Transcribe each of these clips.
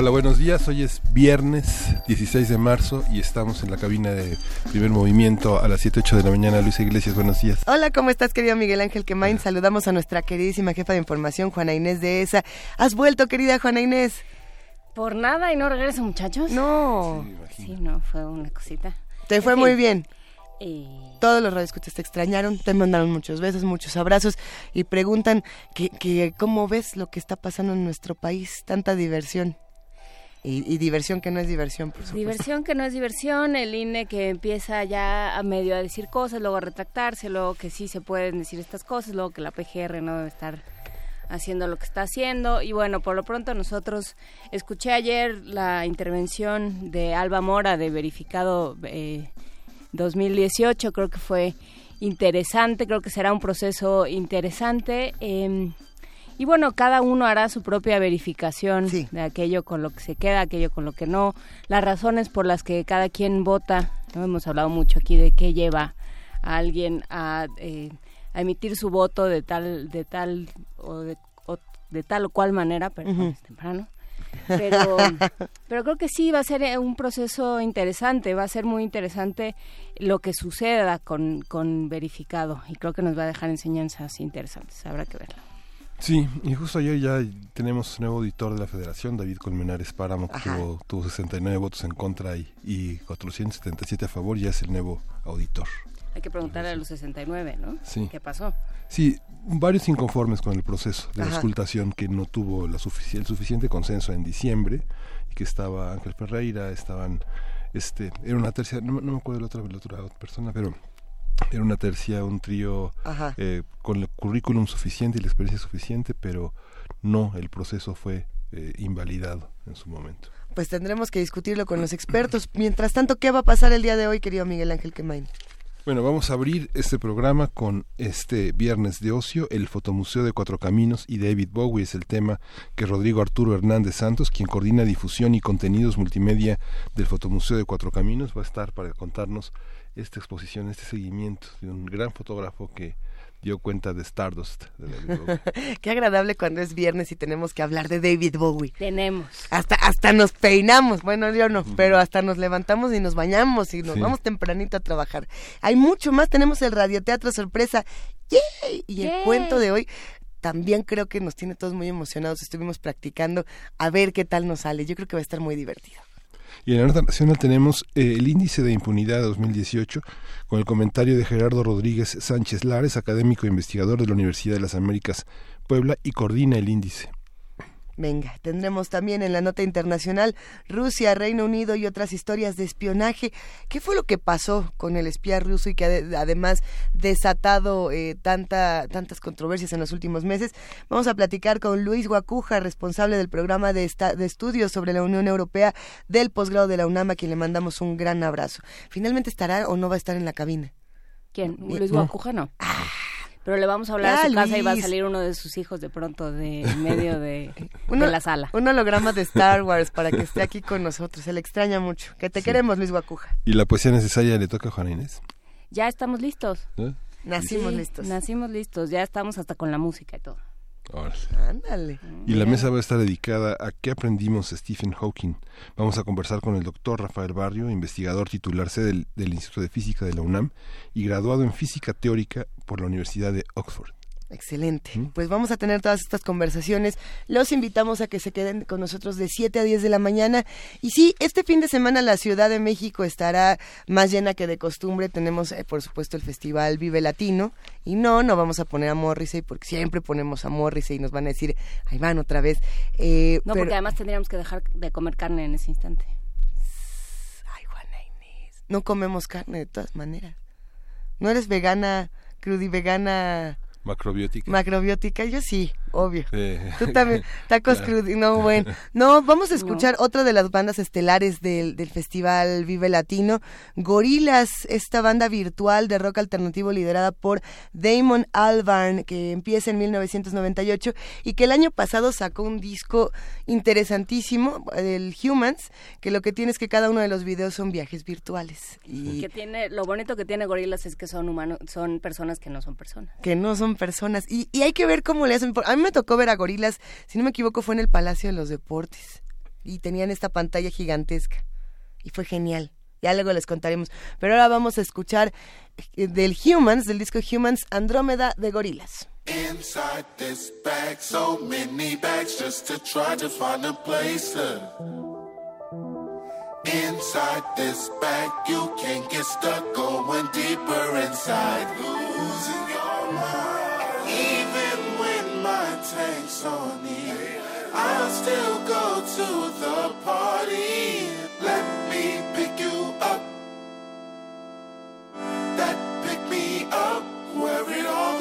Hola, buenos días. Hoy es viernes 16 de marzo y estamos en la cabina de primer movimiento a las 7, 8 de la mañana. Luisa Iglesias, buenos días. Hola, ¿cómo estás, querido Miguel Ángel Quemain? Saludamos a nuestra queridísima jefa de información, Juana Inés de ESA. ¿Has vuelto, querida Juana Inés? Por nada y no regreso, muchachos. No. Sí, no, fue una cosita. Te fue muy bien. Eh, Todos los radioescuchas te extrañaron, te mandaron muchos besos, muchos abrazos y preguntan que, que cómo ves lo que está pasando en nuestro país, tanta diversión. Y, y diversión que no es diversión, por supuesto. diversión que no es diversión, el INE que empieza ya a medio a decir cosas, luego a retractarse, luego que sí se pueden decir estas cosas, luego que la PGR no debe estar haciendo lo que está haciendo. Y bueno, por lo pronto nosotros escuché ayer la intervención de Alba Mora de Verificado eh, 2018, creo que fue interesante, creo que será un proceso interesante. eh, y bueno, cada uno hará su propia verificación Sí. de aquello con lo que se queda, aquello con lo que no, las razones por las que cada quien vota. No hemos hablado mucho aquí de qué lleva a alguien a, eh, a emitir su voto de tal, de tal o de, o de tal o cual manera, pero es temprano. Pero, pero creo que sí va a ser eh, un proceso interesante, va a ser muy interesante lo que suceda con, con verificado y creo que nos va a dejar enseñanzas interesantes, habrá que verlo. Sí, y justo ayer ya tenemos nuevo auditor de la federación, David Colmenares Páramo, que tuvo, tuvo 69 votos en contra y, y 477 a favor, ya es el nuevo auditor. Hay que preguntarle a los 69, ¿no? Sí. ¿Qué pasó? Sí, varios inconformes con el proceso de Ajá. auscultación que no tuvo la sufici- el suficiente consenso en diciembre y que estaba Ángel Ferreira, estaban, este, era una tercia, no, me- no me acuerdo de la otra, la otra persona, pero era una tercia, un trío eh, con el currículum suficiente y la experiencia suficiente, pero no, el proceso fue eh, invalidado en su momento. Pues tendremos que discutirlo con los expertos. Mientras tanto, ¿qué va a pasar el día de hoy, querido Miguel Ángel Quemain? Bueno, vamos a abrir este programa con este viernes de ocio, el Fotomuseo de Cuatro Caminos y David Bowie es el tema que Rodrigo Arturo Hernández Santos, quien coordina difusión y contenidos multimedia del Fotomuseo de Cuatro Caminos, va a estar para contarnos esta exposición, este seguimiento de un gran fotógrafo que dio cuenta de Stardust. De David Bowie. Qué agradable cuando es viernes y tenemos que hablar de David Bowie. Tenemos. Hasta, hasta nos peinamos, bueno, yo no, pero hasta nos levantamos y nos bañamos y nos Sí. vamos tempranito a trabajar. Hay mucho más, tenemos el radioteatro sorpresa ¡Yay! y el ¡Yay! cuento de hoy también creo que nos tiene todos muy emocionados. Estuvimos practicando a ver qué tal nos sale. Yo creo que va a estar muy divertido. Y en la nota nacional tenemos eh, el índice de impunidad 2018 con el comentario de Gerardo Rodríguez Sánchez Lares, académico e investigador de la Universidad de las Américas Puebla y coordina el índice. Venga, tendremos también en la nota internacional Rusia, Reino Unido y otras historias de espionaje. ¿Qué fue lo que pasó con el espía ruso y que ade- además desatado eh, tanta, tantas controversias en los últimos meses? Vamos a platicar con Luis Guacuja, responsable del programa de, de estudios sobre la Unión Europea del posgrado de la UNAM, a quien le mandamos un gran abrazo. ¿Finalmente estará o no va a estar en la cabina? ¿Quién? Ni- Luis. Guacuja, no. Pero le vamos a hablar a su casa y va a salir uno de sus hijos de pronto de en medio de, Uno- de la sala. Un holograma de Star Wars para que esté aquí con nosotros. Se le extraña mucho. Que te queremos, Luis Guacuja. Y la poesía necesaria le toca a Juana Inés. Ya estamos listos. ¿eh? Nacimos Sí, listos. Nacimos listos. Ya estamos hasta con la música y todo. Ándale. Y la mesa va a estar dedicada a qué aprendimos Stephen Hawking. Vamos a conversar con el doctor Rafael Barrio, investigador titular C del, del Instituto de Física de la UNAM y graduado en Física Teórica por la Universidad de Oxford. Excelente. ¿Mm? Pues vamos a tener todas estas conversaciones. Los invitamos a que se queden con nosotros de 7 a 10 de la mañana. Y sí, este fin de semana la Ciudad de México estará más llena que de costumbre. Tenemos, eh, por supuesto, el Festival Vive Latino. Y no, no vamos a poner a Morrissey porque siempre ponemos a Morrissey y nos van a decir, ahí van otra vez. Eh, No, pero- porque además tendríamos que dejar de comer carne en ese instante. Ay, Juana Inés. No comemos carne de todas maneras. ¿No eres vegana, crudivegana? Macrobiótica. Macrobiótica, yo sí obvio. Tú también, tacos crudos. No, bueno. No, vamos a escuchar otra de las bandas estelares del, del Festival Vive Latino. Gorilas, esta banda virtual de rock alternativo liderada por Damon Albarn, que empieza en 1998 y que el año pasado sacó un disco interesantísimo, el Humans, que lo que tiene es que cada uno de los videos son viajes virtuales. Y que tiene, lo bonito que tiene Gorilas es que son humanos, son personas que no son personas. Que no son personas. Y, y hay que ver cómo le hacen. A mí me tocó ver a gorilas, si no me equivoco, fue en el Palacio de los Deportes. Y tenían esta pantalla gigantesca. Y fue genial. Ya luego les contaremos. Pero ahora vamos a escuchar eh, del Humans, del disco Humans, Andrómeda de Gorilas. Inside this bag, so many bags just to try to find a place Inside this bag, you can get stuck going deeper inside. Losing your mind. I'll still go to the party. Let me pick you up. That pick me up where it all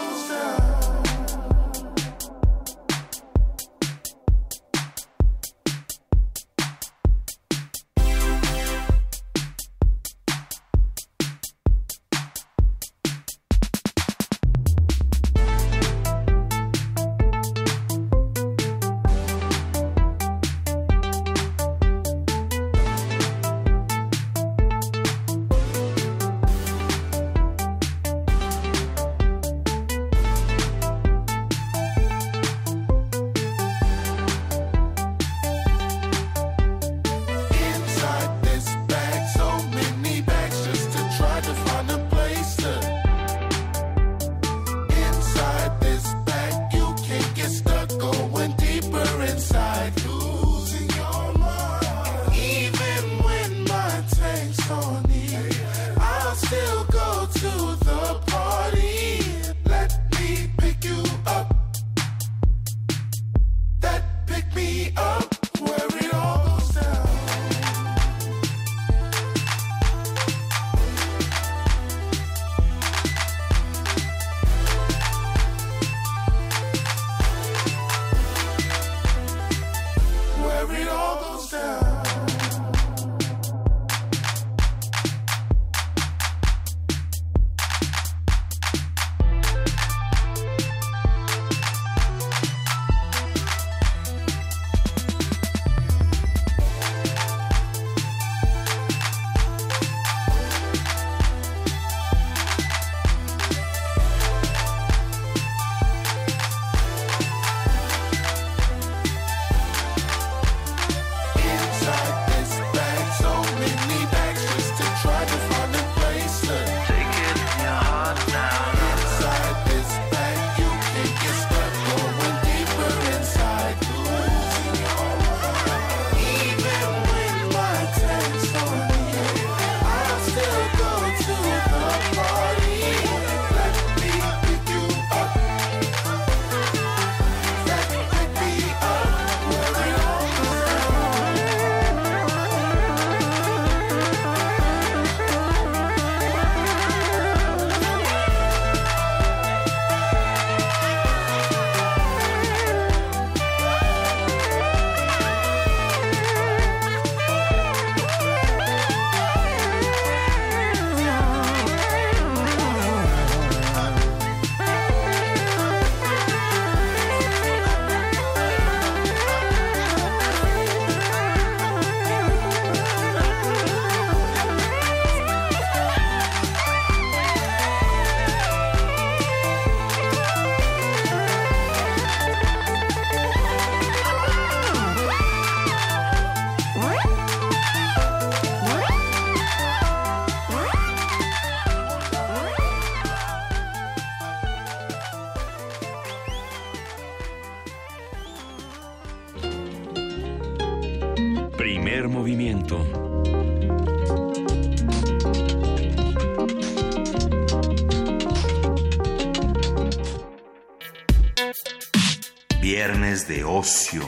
ocio.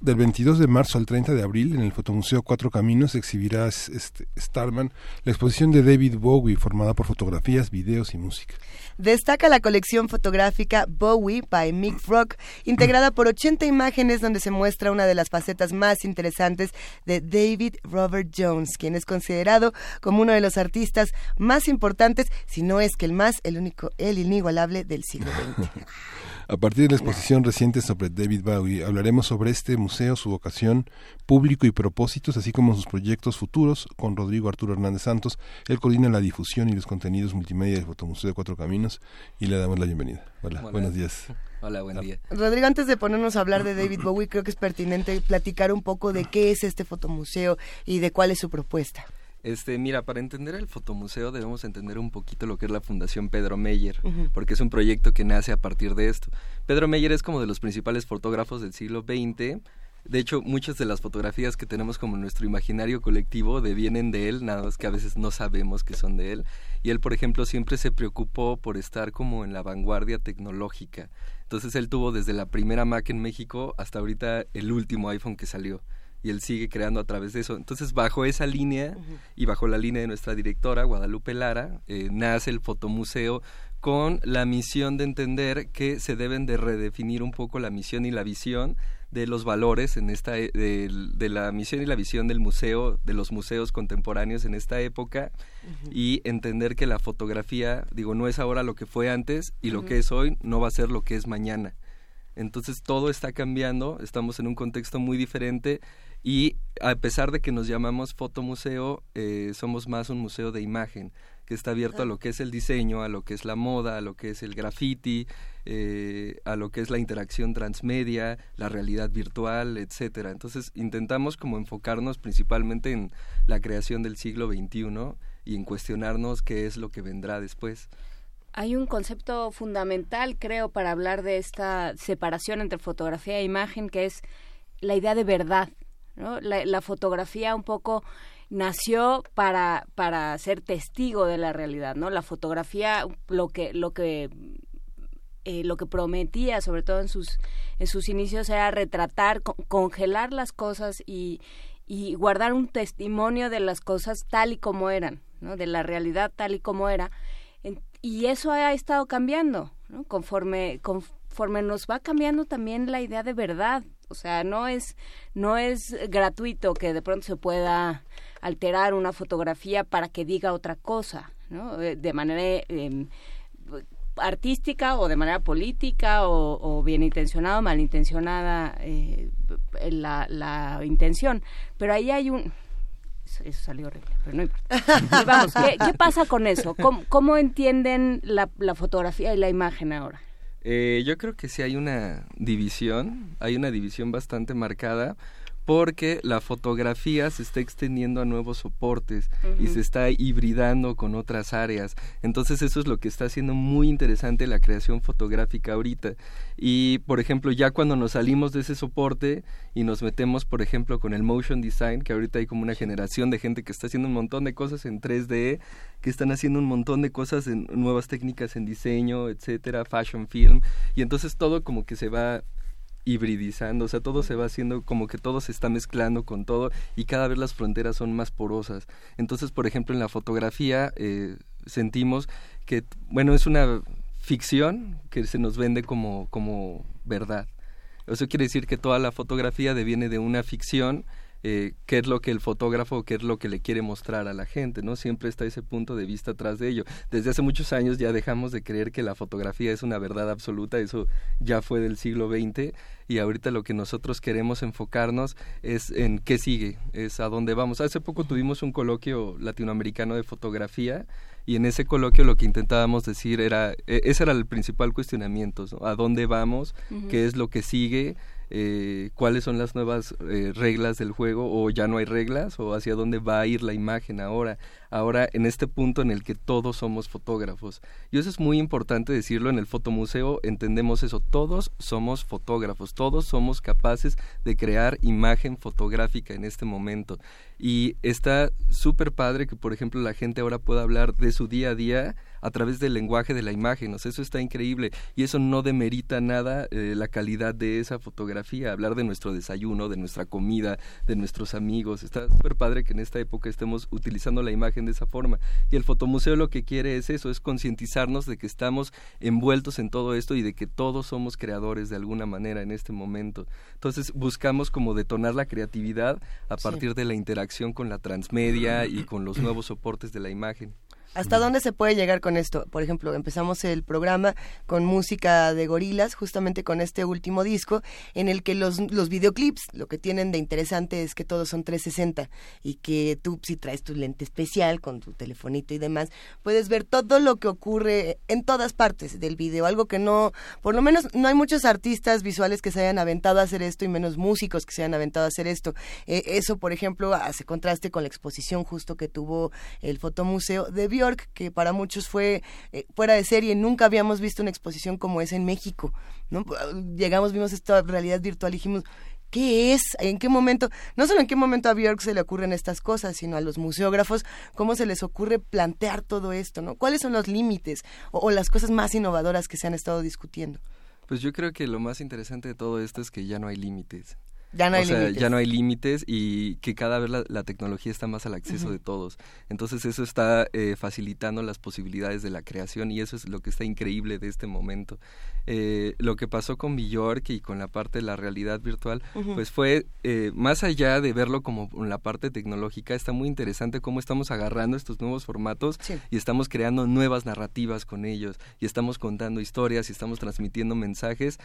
del 22 de marzo al 30 de abril en el Fotomuseo Cuatro Caminos exhibirá este, Starman la exposición de David Bowie formada por fotografías, videos y música. Destaca la colección fotográfica Bowie by Mick Rock, integrada por 80 imágenes donde se muestra una de las facetas más interesantes de David Robert Jones, quien es considerado como uno de los artistas más importantes, si no es que el más, el único, el inigualable del siglo XX. A partir de la exposición reciente sobre David Bowie, hablaremos sobre este museo, su vocación, público y propósitos, así como sus proyectos futuros con Rodrigo Arturo Hernández Santos. Él coordina la difusión y los contenidos multimedia del Fotomuseo de Cuatro Caminos y le damos la bienvenida. Hola, buenos días. Hola, buen día. Rodrigo, antes de ponernos a hablar de David Bowie, creo que es pertinente platicar un poco de qué es este fotomuseo y de cuál es su propuesta. Este, mira, para entender el fotomuseo debemos entender un poquito lo que es la Fundación Pedro Meyer, porque es un proyecto que nace a partir de esto. Pedro Meyer es como de los principales fotógrafos del siglo XX. De hecho, muchas de las fotografías que tenemos como nuestro imaginario colectivo devienen de él, nada más que a veces no sabemos que son de él. Y él, por ejemplo, siempre se preocupó por estar como en la vanguardia tecnológica. Entonces él tuvo desde la primera Mac en México hasta ahorita el último iPhone que salió y él sigue creando a través de eso. Entonces, bajo esa línea y bajo la línea de nuestra directora, Guadalupe Lara, eh, nace el Fotomuseo con la misión de entender que se deben de redefinir un poco la misión y la visión de los valores en esta e, de, la misión y la visión del museo de los museos contemporáneos en esta época y entender que la fotografía digo no es ahora lo que fue antes y lo que es hoy no va a ser lo que es mañana. Entonces todo está cambiando estamos en un contexto muy diferente y a pesar de que nos llamamos fotomuseo, eh, somos más un museo de imagen, que está abierto a lo que es el diseño, a lo que es la moda, a lo que es el graffiti, eh, a lo que es la interacción transmedia, la realidad virtual, etcétera. Entonces intentamos como enfocarnos principalmente en la creación del siglo XXI y en cuestionarnos qué es lo que vendrá después. Hay un concepto fundamental, creo, para hablar de esta separación entre fotografía e imagen, que es la idea de verdad. La, fotografía un poco nació para, para ser testigo de la realidad, ¿no? La fotografía, lo que, lo que eh, lo que prometía, sobre todo en sus, en sus inicios, era retratar, congelar las cosas y, y, guardar un testimonio de las cosas tal y como eran, ¿no? de la realidad tal y como era. y eso ha estado cambiando, conforme, conforme nos va cambiando también la idea de verdad, o sea, no es, no es gratuito que de pronto se pueda alterar una fotografía para que diga otra cosa, ¿no? Eh, de manera em, artística o de manera política o, bien intencionada o malintencionada eh, la, la intención. Pero ahí hay un eso salió horrible, pero no importa. vamos, ¿qué, pasa con eso? ¿Cómo, cómo entienden la, fotografía y la imagen ahora? Eh, yo creo que sí hay una división, hay una división bastante marcada porque la fotografía se está extendiendo a nuevos soportes y se está hibridando con otras áreas. Entonces eso es lo que está haciendo muy interesante la creación fotográfica ahorita. Y por ejemplo, ya cuando nos salimos de ese soporte y nos metemos, por ejemplo, con el motion design, que ahorita hay como una generación de gente que está haciendo un montón de cosas en 3D, que están haciendo un montón de cosas en nuevas técnicas en diseño, etcétera, fashion film, y entonces todo como que se va hibridizando, o sea, todo se va haciendo como que todo se está mezclando con todo y cada vez las fronteras son más porosas. Entonces, por ejemplo, en la fotografía eh, sentimos que, bueno, es una ficción que se nos vende como, como verdad. Eso quiere decir que toda la fotografía deviene de una ficción eh, qué es lo que el fotógrafo, qué es lo que le quiere mostrar a la gente, ¿no? Siempre está ese punto de vista atrás de ello. Desde hace muchos años ya dejamos de creer que la fotografía es una verdad absoluta, eso ya fue del siglo XX y ahorita lo que nosotros queremos enfocarnos es en qué sigue, es a dónde vamos. Hace poco tuvimos un coloquio latinoamericano de fotografía y en ese coloquio lo que intentábamos decir era, e, ese era el principal cuestionamiento, ¿A dónde vamos? ¿Qué es lo que sigue? Eh, cuáles son las nuevas eh, reglas del juego o ya no hay reglas o hacia dónde va a ir la imagen ahora. ahora en este punto en el que todos somos fotógrafos. Y eso es muy importante decirlo, en el fotomuseo entendemos eso, todos somos fotógrafos, todos somos capaces de crear imagen fotográfica en este momento. Y está súper padre que, por ejemplo, la gente ahora pueda hablar de su día a día a través del lenguaje de la imagen. O sea, eso está increíble y eso no demerita nada eh, la calidad de esa fotografía. Hablar de nuestro desayuno, de nuestra comida, de nuestros amigos. Está súper padre que en esta época estemos utilizando la imagen de esa forma. Y el fotomuseo lo que quiere es eso, es concientizarnos de que estamos envueltos en todo esto y de que todos somos creadores de alguna manera en este momento. Entonces buscamos como detonar la creatividad a partir de la interacción con la transmedia y con los nuevos soportes de la imagen. ¿Hasta dónde se puede llegar con esto? Por ejemplo, empezamos el programa con música de gorilas, justamente con este último disco, en el que los, los videoclips lo que tienen de interesante es que todos son 360 y que tú si traes tu lente especial con tu telefonito y demás, puedes ver todo lo que ocurre en todas partes del video, algo que no, por lo menos no hay muchos artistas visuales que se hayan aventado a hacer esto y menos músicos que se hayan aventado a hacer esto. Eh, eso, por ejemplo, hace contraste con la exposición justo que tuvo el Fotomuseo de York, que para muchos fue eh, fuera de serie. Nunca habíamos visto una exposición como esa en México. ¿no? Llegamos, vimos esta realidad virtual y dijimos, ¿Qué es? ¿En qué momento? No solo en qué momento a Björk se le ocurren estas cosas, sino a los museógrafos, cómo se les ocurre plantear todo esto, ¿no? ¿Cuáles son los límites o las cosas más innovadoras que se han estado discutiendo? Pues yo creo que lo más interesante de todo esto es que ya no hay límites. Ya no hay o sea, límites. ya no hay límites y que cada vez la, la tecnología está más al acceso de todos. Entonces eso está eh, facilitando las posibilidades de la creación y eso es lo que está increíble de este momento. Eh, lo que pasó con Bjork y con la parte de la realidad virtual, pues fue eh, más allá de verlo como la parte tecnológica, está muy interesante cómo estamos agarrando estos nuevos formatos Sí. y estamos creando nuevas narrativas con ellos y estamos contando historias y estamos transmitiendo mensajes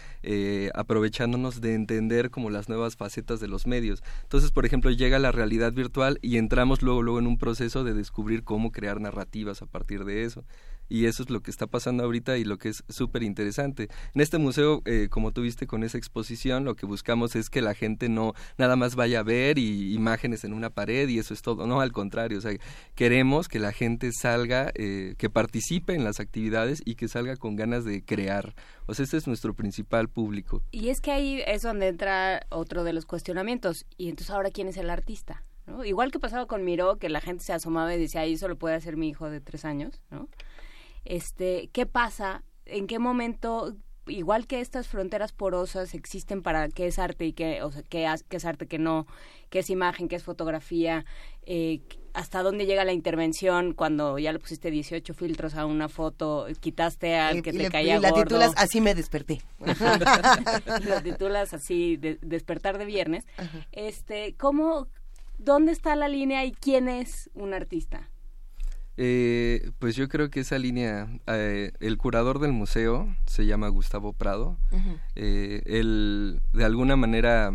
aprovechándonos de entender como las nuevas facetas de los medios. Entonces, por ejemplo, llega la realidad virtual y entramos luego luego en un proceso de descubrir cómo crear narrativas a partir de eso. Y eso es lo que está pasando ahorita y lo que es súper interesante. En este museo, eh, como tú viste con esa exposición, lo que buscamos es que la gente no nada más vaya a ver y imágenes en una pared y eso es todo. No, al contrario, o sea, queremos que la gente salga, eh, que participe en las actividades y que salga con ganas de crear. O sea, este es nuestro principal público. Y es que ahí es donde entra otro de los cuestionamientos. Y entonces ahora, ¿quién es el artista? ¿No? Igual que pasaba con Miró, que la gente se asomaba y decía, ahí eso lo puede hacer mi hijo de tres años, ¿no? Este, ¿qué pasa? ¿En qué momento, igual que estas fronteras porosas existen para qué es arte y qué, o sea, qué, es arte, qué no, qué es imagen, qué es fotografía, eh, hasta dónde llega la intervención cuando ya le pusiste 18 filtros a una foto, quitaste al Y- que y te le- caía y la titulas Así me desperté. lo titulas así de- despertar de viernes este cómo dónde está la línea y quién es un artista Eh, pues yo creo que esa línea, eh, el curador del museo se llama Gustavo Prado. Eh, él, de alguna manera,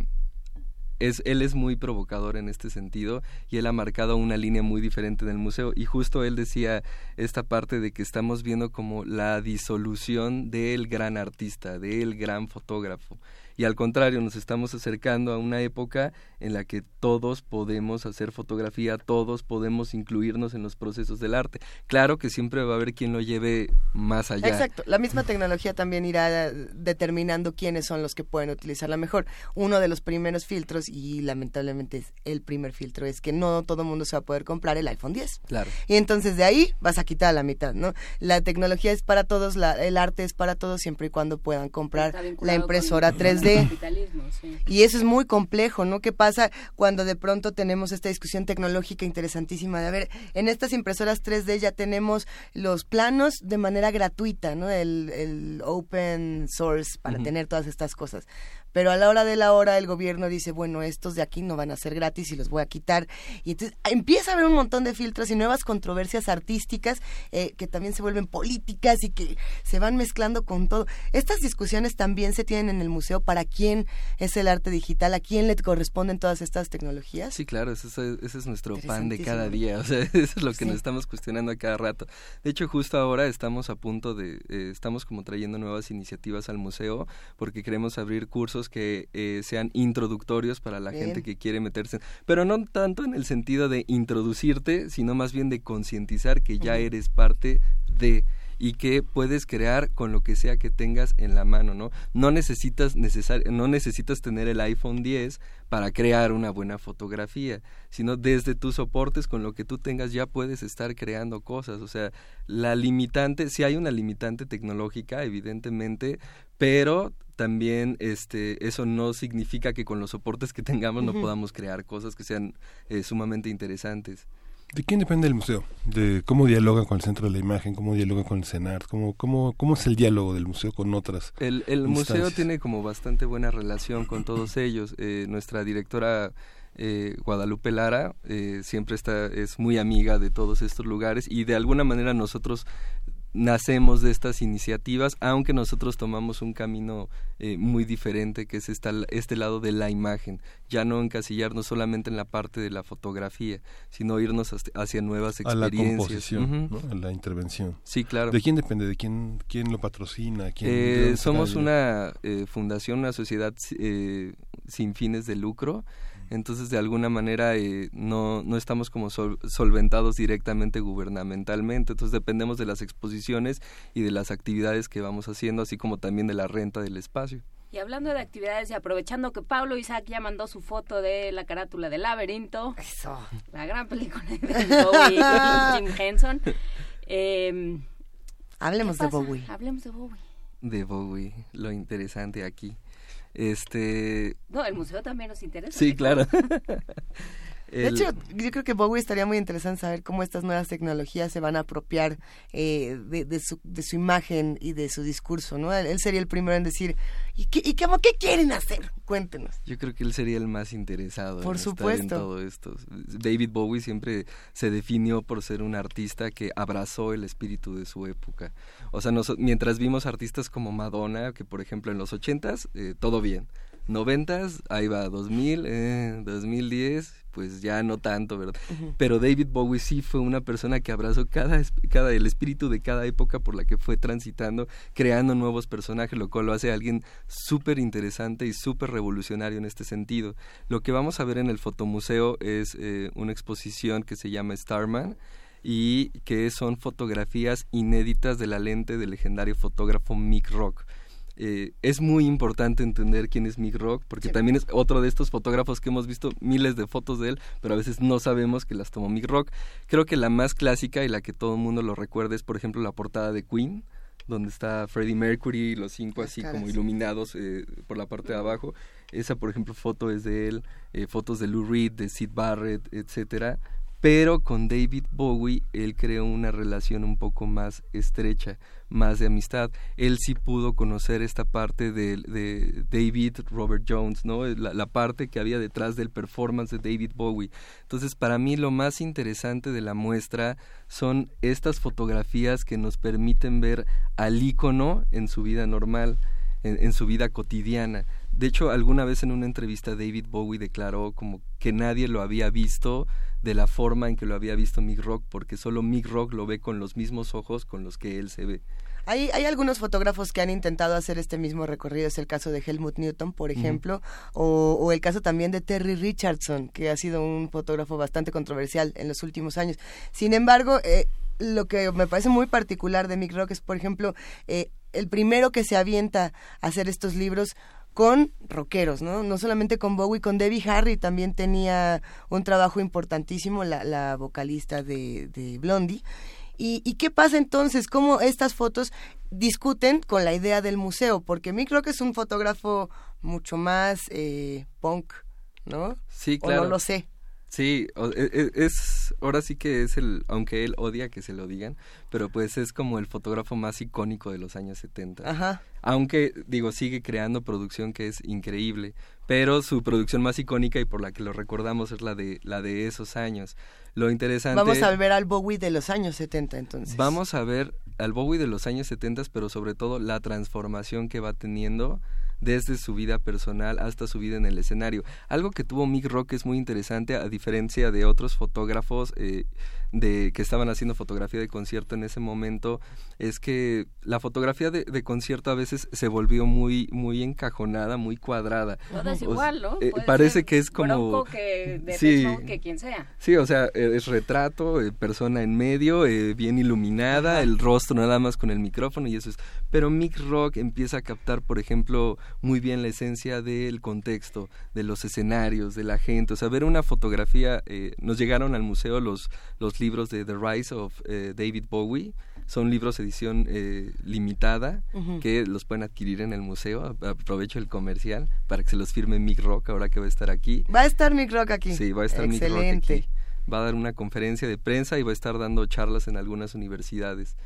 es, él es muy provocador en este sentido y él ha marcado una línea muy diferente del museo. Y justo él decía esta parte de que estamos viendo como la disolución del gran artista, del gran fotógrafo. Y al contrario, nos estamos acercando a una época en la que todos podemos hacer fotografía, todos podemos incluirnos en los procesos del arte. Claro que siempre va a haber quien lo lleve más allá. Exacto, la misma tecnología también irá eh, determinando quiénes son los que pueden utilizarla mejor. Uno de los primeros filtros, y lamentablemente es el primer filtro, es que no todo el mundo se va a poder comprar el iPhone 10. Claro. Y entonces de ahí vas a quitar la mitad, ¿no? La tecnología es para todos, la- el arte es para todos siempre y cuando puedan comprar la impresora con el 3D. Capitalismo, sí. Y eso es muy complejo, ¿no? ¿Qué pasa cuando de pronto tenemos esta discusión tecnológica interesantísima de, a ver, en estas impresoras 3D ya tenemos los planos de manera gratuita, ¿no? El, el open source para tener todas estas cosas. Pero a la hora de la hora el gobierno dice, bueno, estos de aquí no van a ser gratis y los voy a quitar. Y entonces empieza a haber un montón de filtros y nuevas controversias artísticas eh, que también se vuelven políticas y que se van mezclando con todo. Estas discusiones también se tienen en el museo para ¿Para quién es el arte digital? ¿A quién le corresponden todas estas tecnologías? Sí, claro, ese, es nuestro pan de cada día, o sea, eso es lo que nos estamos cuestionando a cada rato. De hecho, justo ahora estamos a punto de, eh, estamos como trayendo nuevas iniciativas al museo porque queremos abrir cursos que eh, sean introductorios para la gente que quiere meterse, pero no tanto en el sentido de introducirte, sino más bien de concientizar que ya eres parte de y que puedes crear con lo que sea que tengas en la mano, ¿no? No necesitas, no necesitas tener el iPhone 10 para crear una buena fotografía, sino desde tus soportes con lo que tú tengas ya puedes estar creando cosas, o sea, la limitante, si hay una limitante tecnológica, evidentemente, pero también este eso no significa que con los soportes que tengamos no podamos crear cosas que sean eh, sumamente interesantes. ¿De quién depende el museo? ¿De cómo dialoga con el Centro de la Imagen? ¿Cómo dialoga con el CENART? ¿Cómo, cómo, cómo es el diálogo del museo con otras El, el museo tiene como bastante buena relación con todos ellos. Eh, nuestra directora eh, Guadalupe Lara eh, siempre está es muy amiga de todos estos lugares y de alguna manera nosotros nacemos de estas iniciativas, aunque nosotros tomamos un camino eh, muy diferente, que es esta, este lado de la imagen, ya no encasillarnos solamente en la parte de la fotografía, sino irnos hacia nuevas experiencias. A la composición, a la intervención. Sí, claro. ¿De quién depende? ¿De quién, quién lo patrocina? ¿Quién, eh, somos una eh, fundación, una sociedad sin fines de lucro entonces de alguna manera eh, no, no estamos como solventados directamente gubernamentalmente, entonces dependemos de las exposiciones y de las actividades que vamos haciendo, así como también de la renta del espacio. Y hablando de actividades y aprovechando que Pablo Isaac ya mandó su foto de la carátula del laberinto, Eso. la gran película de Bowie y Jim Henson. Em, Hablemos de Bowie. Hablemos de Bowie. De Bowie, lo interesante aquí. Este... No, el museo también nos interesa. Sí, claro. De hecho, yo creo que Bowie estaría muy interesante saber cómo estas nuevas tecnologías se van a apropiar eh, de, su, de su imagen y de su discurso, ¿no? Él, sería el primero en decir, ¿y qué, y qué quieren hacer? Cuéntenos. Yo creo que él sería el más interesado por en supuesto. Estar en todo esto. David Bowie siempre se definió por ser un artista que abrazó el espíritu de su época. O sea, mientras vimos artistas como Madonna, que por ejemplo en los ochentas, eh, todo bien noventas, ahí va, 2000, eh, 2010, pues ya no tanto, ¿verdad? Pero David Bowie sí fue una persona que abrazó cada, cada, el espíritu de cada época por la que fue transitando, creando nuevos personajes, lo cual lo hace alguien súper interesante y súper revolucionario en este sentido. Lo que vamos a ver en el fotomuseo es eh, una exposición que se llama Starman, y que son fotografías inéditas de la lente del legendario fotógrafo Mick Rock. Eh, es muy importante entender quién es Mick Rock, porque también es otro de estos fotógrafos que hemos visto miles de fotos de él, pero a veces no sabemos que las tomó Mick Rock. Creo que la más clásica y la que todo el mundo lo recuerda es, por ejemplo, la portada de Queen, donde está Freddie Mercury y los cinco así como iluminados eh, por la parte de abajo. Esa, por ejemplo, foto es de él, eh, fotos de Lou Reed, de Sid Barrett, etcétera pero con David Bowie él creó una relación un poco más estrecha, más de amistad. Él sí pudo conocer esta parte de, David Robert Jones, ¿no? La, la, parte que había detrás del performance de David Bowie. Entonces, para mí lo más interesante de la muestra son estas fotografías que nos permiten ver al ícono en su vida normal, en, en su vida cotidiana. De hecho, alguna vez en una entrevista David Bowie declaró como que nadie lo había visto de la forma en que lo había visto Mick Rock, porque solo Mick Rock lo ve con los mismos ojos con los que él se ve. Hay, hay algunos fotógrafos que han intentado hacer este mismo recorrido, es el caso de Helmut Newton, por ejemplo, o, o, el caso también de Terry Richardson, que ha sido un fotógrafo bastante controversial en los últimos años. Sin embargo, eh, lo que me parece muy particular de Mick Rock es, por ejemplo, eh, el primero que se avienta a hacer estos libros con rockeros, ¿no? No solamente con Bowie, con Debbie Harry también tenía un trabajo importantísimo, la, la vocalista de, de Blondie. ¿Y, ¿Y, qué pasa entonces? ¿Cómo estas fotos discuten con la idea del museo? Porque Mick Rock es un fotógrafo mucho más eh, punk, ¿no? Sí, claro. O no lo sé. Sí, e, e, es, ahora sí que es el, aunque él odia que se lo digan, pero pues es como el fotógrafo más icónico de los años 70. Ajá. Aunque, digo, sigue creando producción que es increíble, pero su producción más icónica y por la que lo recordamos es la de, la de esos años. Lo interesante... Vamos a ver al Bowie de los años 70 entonces. Vamos a ver al Bowie de los años 70, pero sobre todo la transformación que va teniendo desde su vida personal hasta su vida en el escenario. Algo que tuvo Mick Rock es muy interesante, a diferencia de otros fotógrafos eh, de que estaban haciendo fotografía de concierto en ese momento, es que la fotografía de, concierto a veces se volvió muy, muy encajonada, muy cuadrada. es igual, ¿no? Eh, parece que es como... Que de sí, que quien sea. Sí, o sea, e, es retrato, eh, persona en medio, bien iluminada, el rostro nada más con el micrófono y eso es. Pero Mick Rock empieza a captar, por ejemplo, muy bien la esencia del contexto, de los escenarios, de la gente. O sea, ver una fotografía, eh, nos llegaron al museo los, los libros de The Rise of eh, David Bowie. Son libros edición eh, limitada que los pueden adquirir en el museo. Aprovecho el comercial para que se los firme Mick Rock ahora que va a estar aquí. Va a estar Mick Rock aquí. Sí, va a estar Mick Rock aquí. Va a dar una conferencia de prensa y va a estar dando charlas en algunas universidades.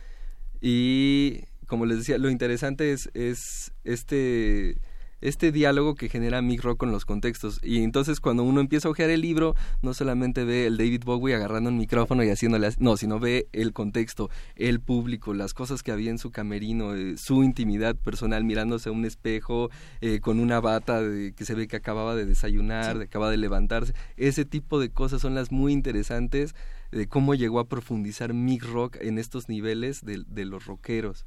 Y como les decía, lo interesante es, es este este diálogo que genera Mick Rock con los contextos. Y entonces cuando uno empieza a ojear el libro, no solamente ve el David Bowie agarrando un micrófono y haciéndole, no, sino ve el contexto, el público, las cosas que había en su camerino, eh, su intimidad personal, mirándose a un espejo eh, con una bata de, que se ve que acababa de desayunar, de acaba de levantarse. Ese tipo de cosas son las muy interesantes de cómo llegó a profundizar Mick Rock en estos niveles de, de los rockeros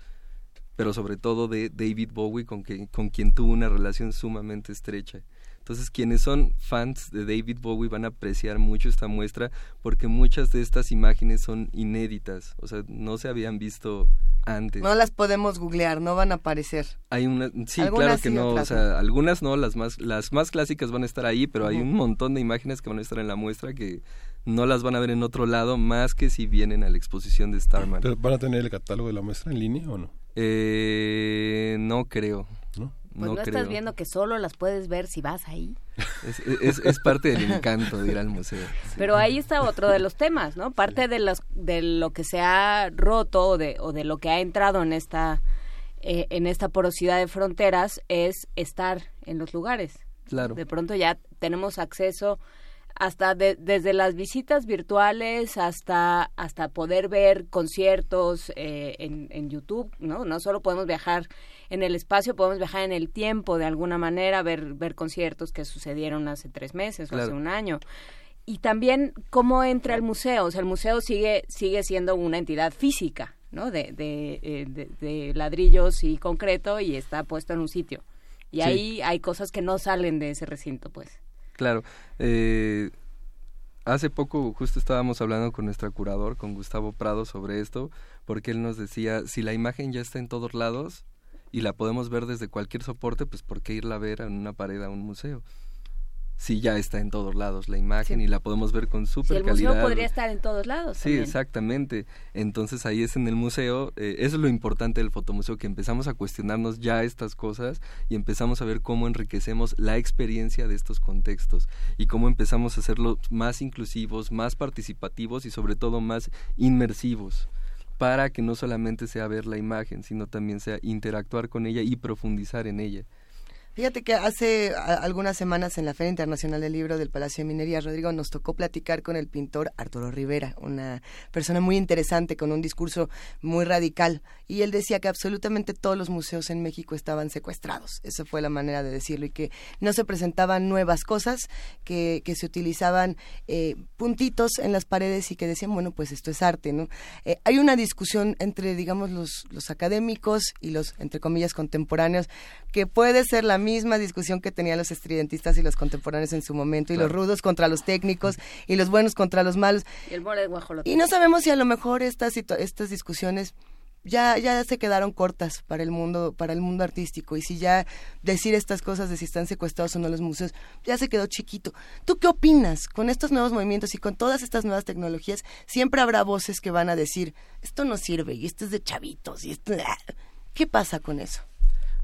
pero sobre todo de David Bowie, con, que, con quien tuvo una relación sumamente estrecha. Entonces, quienes son fans de David Bowie van a apreciar mucho esta muestra porque muchas de estas imágenes son inéditas, o sea, no se habían visto antes. No las podemos googlear, no van a aparecer. Hay una, sí, claro que no, o sea, algunas no, las más, las más clásicas van a estar ahí, pero hay un montón de imágenes que van a estar en la muestra que no las van a ver en otro lado más que si vienen a la exposición de Starman. ¿Van a tener el catálogo de la muestra en línea o no? Eh, no creo. ¿No? Pues no, estás viendo que solo las puedes ver si vas ahí. Es, es, parte del encanto de ir al museo. Pero ahí está otro de los temas, ¿no? Parte de, los, de lo que se ha roto o de, o de lo que ha entrado en esta, eh, en esta porosidad de fronteras es estar en los lugares. Claro. De pronto ya tenemos acceso hasta desde las visitas virtuales hasta hasta poder ver conciertos eh, en, en, YouTube, ¿no? No solo podemos viajar en el espacio, podemos viajar en el tiempo de alguna manera, ver, ver conciertos que sucedieron hace tres meses o hace un año. Y también cómo entra el museo, o sea, el museo sigue, sigue siendo una entidad física, ¿no? De, de, eh, de, ladrillos y concreto y está puesto en un sitio. Y ahí hay cosas que no salen de ese recinto, pues. Claro. Eh, hace poco justo estábamos hablando con nuestro curador, con Gustavo Prado, sobre esto, porque él nos decía, si la imagen ya está en todos lados y la podemos ver desde cualquier soporte, pues ¿por qué irla a ver en una pared a un museo? Sí ya está en todos lados la imagen y la podemos ver con súper calidad. el museo podría estar en todos lados. Sí, exactamente. Entonces ahí es en el museo, eh, eso es lo importante del fotomuseo, que empezamos a cuestionarnos ya estas cosas y empezamos a ver cómo enriquecemos la experiencia de estos contextos y cómo empezamos a hacerlos más inclusivos, más participativos y sobre todo más inmersivos para que no solamente sea ver la imagen, sino también sea interactuar con ella y profundizar en ella. Fíjate que hace algunas semanas en la Feria Internacional del Libro del Palacio de Minería, Rodrigo, nos tocó platicar con el pintor Arturo Rivera, una persona muy interesante con un discurso muy radical. Y él decía que absolutamente todos los museos en México estaban secuestrados. Esa fue la manera de decirlo. Y que no se presentaban nuevas cosas, que, se utilizaban eh, puntitos en las paredes y que decían, bueno, pues esto es arte. Eh, hay una discusión entre, digamos, los, los académicos y los, entre comillas, contemporáneos, que puede ser la misma discusión que tenían los estridentistas y los contemporáneos en su momento, y los rudos contra los técnicos, y los buenos contra los malos. Y el de Y no sabemos si a lo mejor estas, estas discusiones ya, ya se quedaron cortas para el mundo, para el mundo artístico, y si ya decir estas cosas de si están secuestrados o no los museos, ya se quedó chiquito. ¿Tú qué opinas con estos nuevos movimientos y con todas estas nuevas tecnologías? Siempre habrá voces que van a decir, esto no sirve, y esto es de chavitos, y esto... Ah". ¿Qué pasa con eso?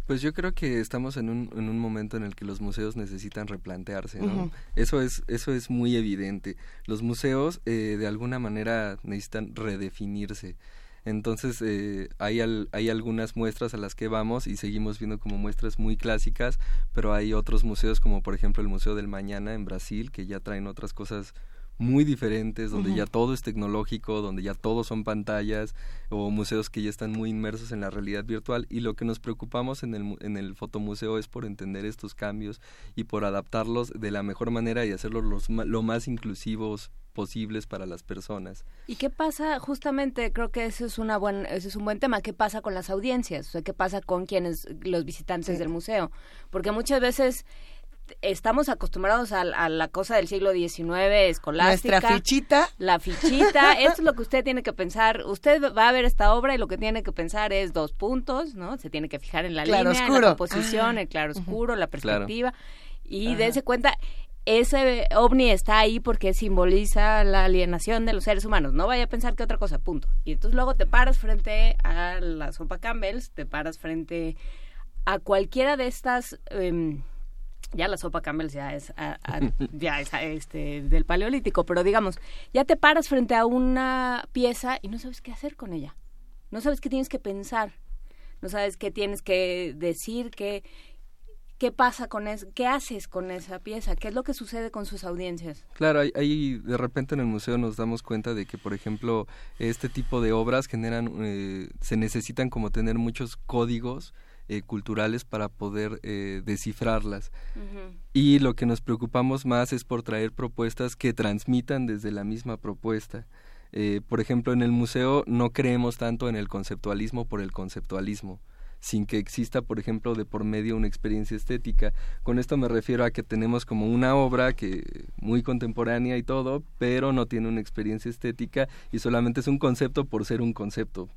Pues yo creo que estamos en un, en un momento en el que los museos necesitan replantearse, ¿no? Eso es eso es muy evidente. Los museos eh, de alguna manera necesitan redefinirse. Entonces eh, hay, hay algunas muestras a las que vamos y seguimos viendo como muestras muy clásicas, pero hay otros museos como por ejemplo el Museo del Mañana en Brasil que ya traen otras cosas muy diferentes, donde ya todo es tecnológico, donde ya todo son pantallas, o museos que ya están muy inmersos en la realidad virtual. Y lo que nos preocupamos en el, en el fotomuseo es por entender estos cambios y por adaptarlos de la mejor manera y hacerlos los, lo más inclusivos posibles para las personas. ¿Y qué pasa? Justamente creo que ese es, una buen, ese es un buen tema. ¿Qué pasa con las audiencias? O sea, ¿qué pasa con quienes, los visitantes del museo? Porque muchas veces estamos acostumbrados a, la cosa del siglo XIX escolástica. Nuestra fichita. La fichita. Esto es lo que usted tiene que pensar. Usted va a ver esta obra y lo que tiene que pensar es dos puntos, ¿no? Se tiene que fijar en la línea, en la composición, el claro oscuro, la perspectiva. Y dése cuenta, ese ovni está ahí porque simboliza la alienación de los seres humanos. No vaya a pensar que otra cosa, punto. Y entonces luego te paras frente a la sopa Campbell's, te paras frente a cualquiera de estas... Em, ya la sopa Campbell's ya es, ya es este, del paleolítico, pero digamos, ya te paras frente a una pieza y no sabes qué hacer con ella. No sabes qué tienes que pensar. No sabes qué tienes que decir, qué, qué pasa con eso, qué haces con esa pieza, qué es lo que sucede con sus audiencias. Claro, ahí, de repente en el museo nos damos cuenta de que, por ejemplo, este tipo de obras generan, eh, se necesitan como tener muchos códigos eh, culturales para poder eh, descifrarlas. Y lo que nos preocupamos más es por traer propuestas que transmitan desde la misma propuesta. por ejemplo, en el museo no creemos tanto en el conceptualismo por el conceptualismo sin que exista, por ejemplo, de por medio una experiencia estética. Con esto me refiero a que tenemos como una obra que muy contemporánea y todo, pero no tiene una experiencia estética y solamente es un concepto por ser un concepto.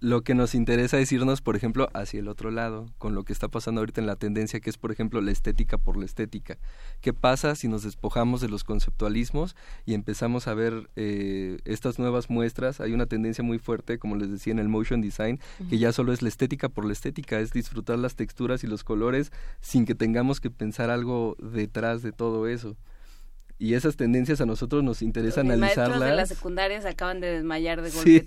Lo que nos interesa es irnos, por ejemplo, hacia el otro lado, con lo que está pasando ahorita en la tendencia, que es, por ejemplo, la estética por la estética. ¿Qué pasa si nos despojamos de los conceptualismos y empezamos a ver eh, estas nuevas muestras? Hay una tendencia muy fuerte, como les decía, en el motion design, que ya solo es la estética por la estética, es disfrutar las texturas y los colores sin que tengamos que pensar algo detrás de todo eso y esas tendencias a nosotros nos interesa analizarlas. de las secundarias acaban de desmayar de golpe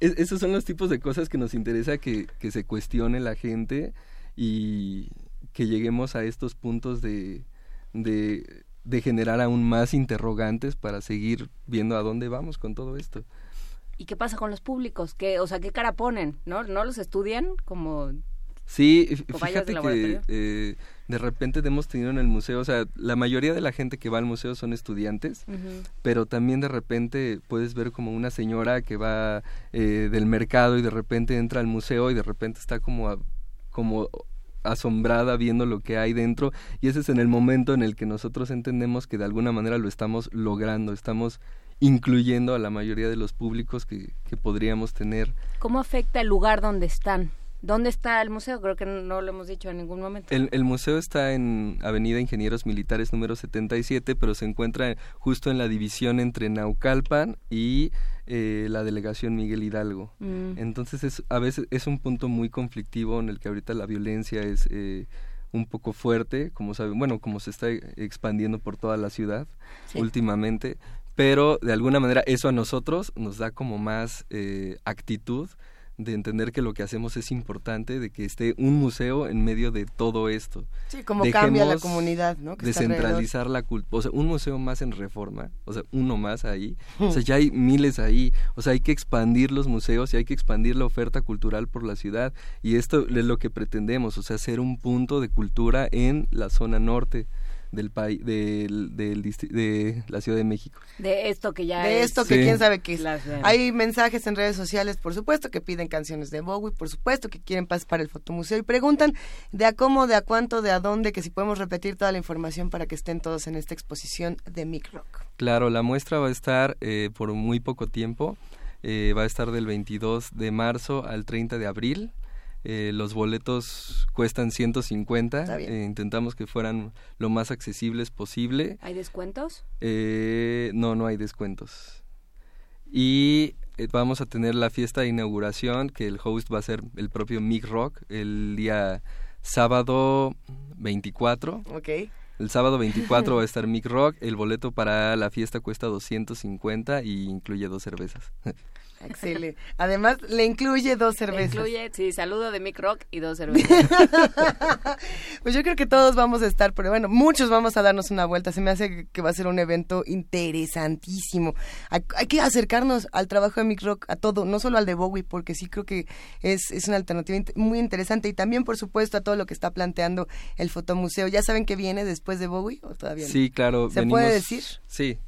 esos son los tipos de cosas que nos interesa que, que se cuestione la gente y que lleguemos a estos puntos de, de, de generar aún más interrogantes para seguir viendo a dónde vamos con todo esto. ¿Y qué pasa con los públicos? ¿Qué, o sea, ¿qué cara ponen? ¿No, ¿No los estudian como Sí, fíjate que eh, de repente hemos tenido en el museo, o sea, la mayoría de la gente que va al museo son estudiantes, pero también de repente puedes ver como una señora que va eh, del mercado y de repente entra al museo y de repente está como, como asombrada viendo lo que hay dentro y ese es en el momento en el que nosotros entendemos que de alguna manera lo estamos logrando, estamos incluyendo a la mayoría de los públicos que, que podríamos tener. ¿Cómo afecta el lugar donde están? ¿Dónde está el museo? Creo que no lo hemos dicho en ningún momento. El, museo está en Avenida Ingenieros Militares número 77, pero se encuentra justo en la división entre Naucalpan y eh, la delegación Miguel Hidalgo. Mm. Entonces es, a veces es un punto muy conflictivo en el que ahorita la violencia es eh, un poco fuerte, como saben, bueno, como se está expandiendo por toda la ciudad últimamente, pero de alguna manera eso a nosotros nos da como más eh, actitud de entender que lo que hacemos es importante, de que esté un museo en medio de todo esto. Sí, como cambia la comunidad, ¿no? descentralizar la cultura, o sea, un museo más en reforma, o sea, uno más ahí, o sea, ya hay miles ahí, o sea, hay que expandir los museos y hay que expandir la oferta cultural por la ciudad y esto es lo que pretendemos, o sea, ser un punto de cultura en la zona norte del país del, del de la Ciudad de México. De esto que ya De esto que quién sabe qué es. Hay mensajes en redes sociales, por supuesto, que piden canciones de Bowie, por supuesto, que quieren pasar para el fotomuseo y preguntan de a cómo, de a cuánto, de a dónde, que si podemos repetir toda la información para que estén todos en esta exposición de Mic Rock. Claro, la muestra va a estar eh, por muy poco tiempo. Eh, va a estar del 22 de marzo al 30 de abril. Eh, los boletos cuestan 150. Eh, intentamos que fueran lo más accesibles posible. ¿Hay descuentos? Eh, no, no hay descuentos. Y vamos a tener la fiesta de inauguración, que el host va a ser el propio Mick Rock, el día sábado 24. Ok. El sábado 24 va a estar Mick Rock. El boleto para la fiesta cuesta 250 y incluye dos cervezas. Excelente. Además, le incluye dos cervezas. Le incluye, sí, saludo de Mick Rock y dos cervezas. pues yo creo que todos vamos a estar, pero bueno, muchos vamos a darnos una vuelta. Se me hace que va a ser un evento interesantísimo. Hay, que acercarnos al trabajo de Mick Rock, a todo, no solo al de Bowie, porque sí creo que es, es una alternativa muy interesante. Y también, por supuesto, a todo lo que está planteando el fotomuseo. ¿Ya saben que viene después de Bowie o todavía no? Sí, claro. ¿Se puede decir? Sí,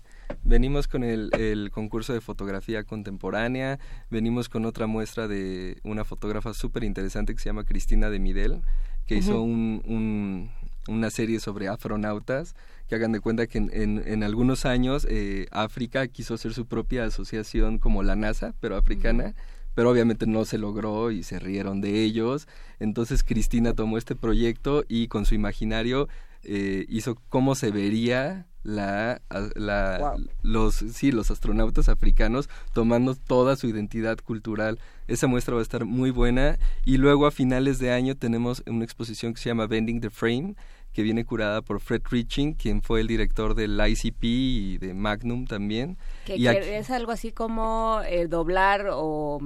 Venimos con el, concurso de fotografía contemporánea, venimos con otra muestra de una fotógrafa súper interesante que se llama Cristina de Midel, que hizo una serie sobre afronautas, que hagan de cuenta que en, algunos años eh, África quiso hacer su propia asociación como la NASA, pero africana. pero obviamente no se logró y se rieron de ellos. Entonces Cristina tomó este proyecto y con su imaginario eh, hizo cómo se vería la, la los sí los astronautas africanos tomando toda su identidad cultural. Esa muestra va a estar muy buena. Y luego a finales de año tenemos una exposición que se llama Bending the Frame que viene curada por Fred Riching, quien fue el director del ICP y de Magnum también. Que, es algo así como eh, doblar o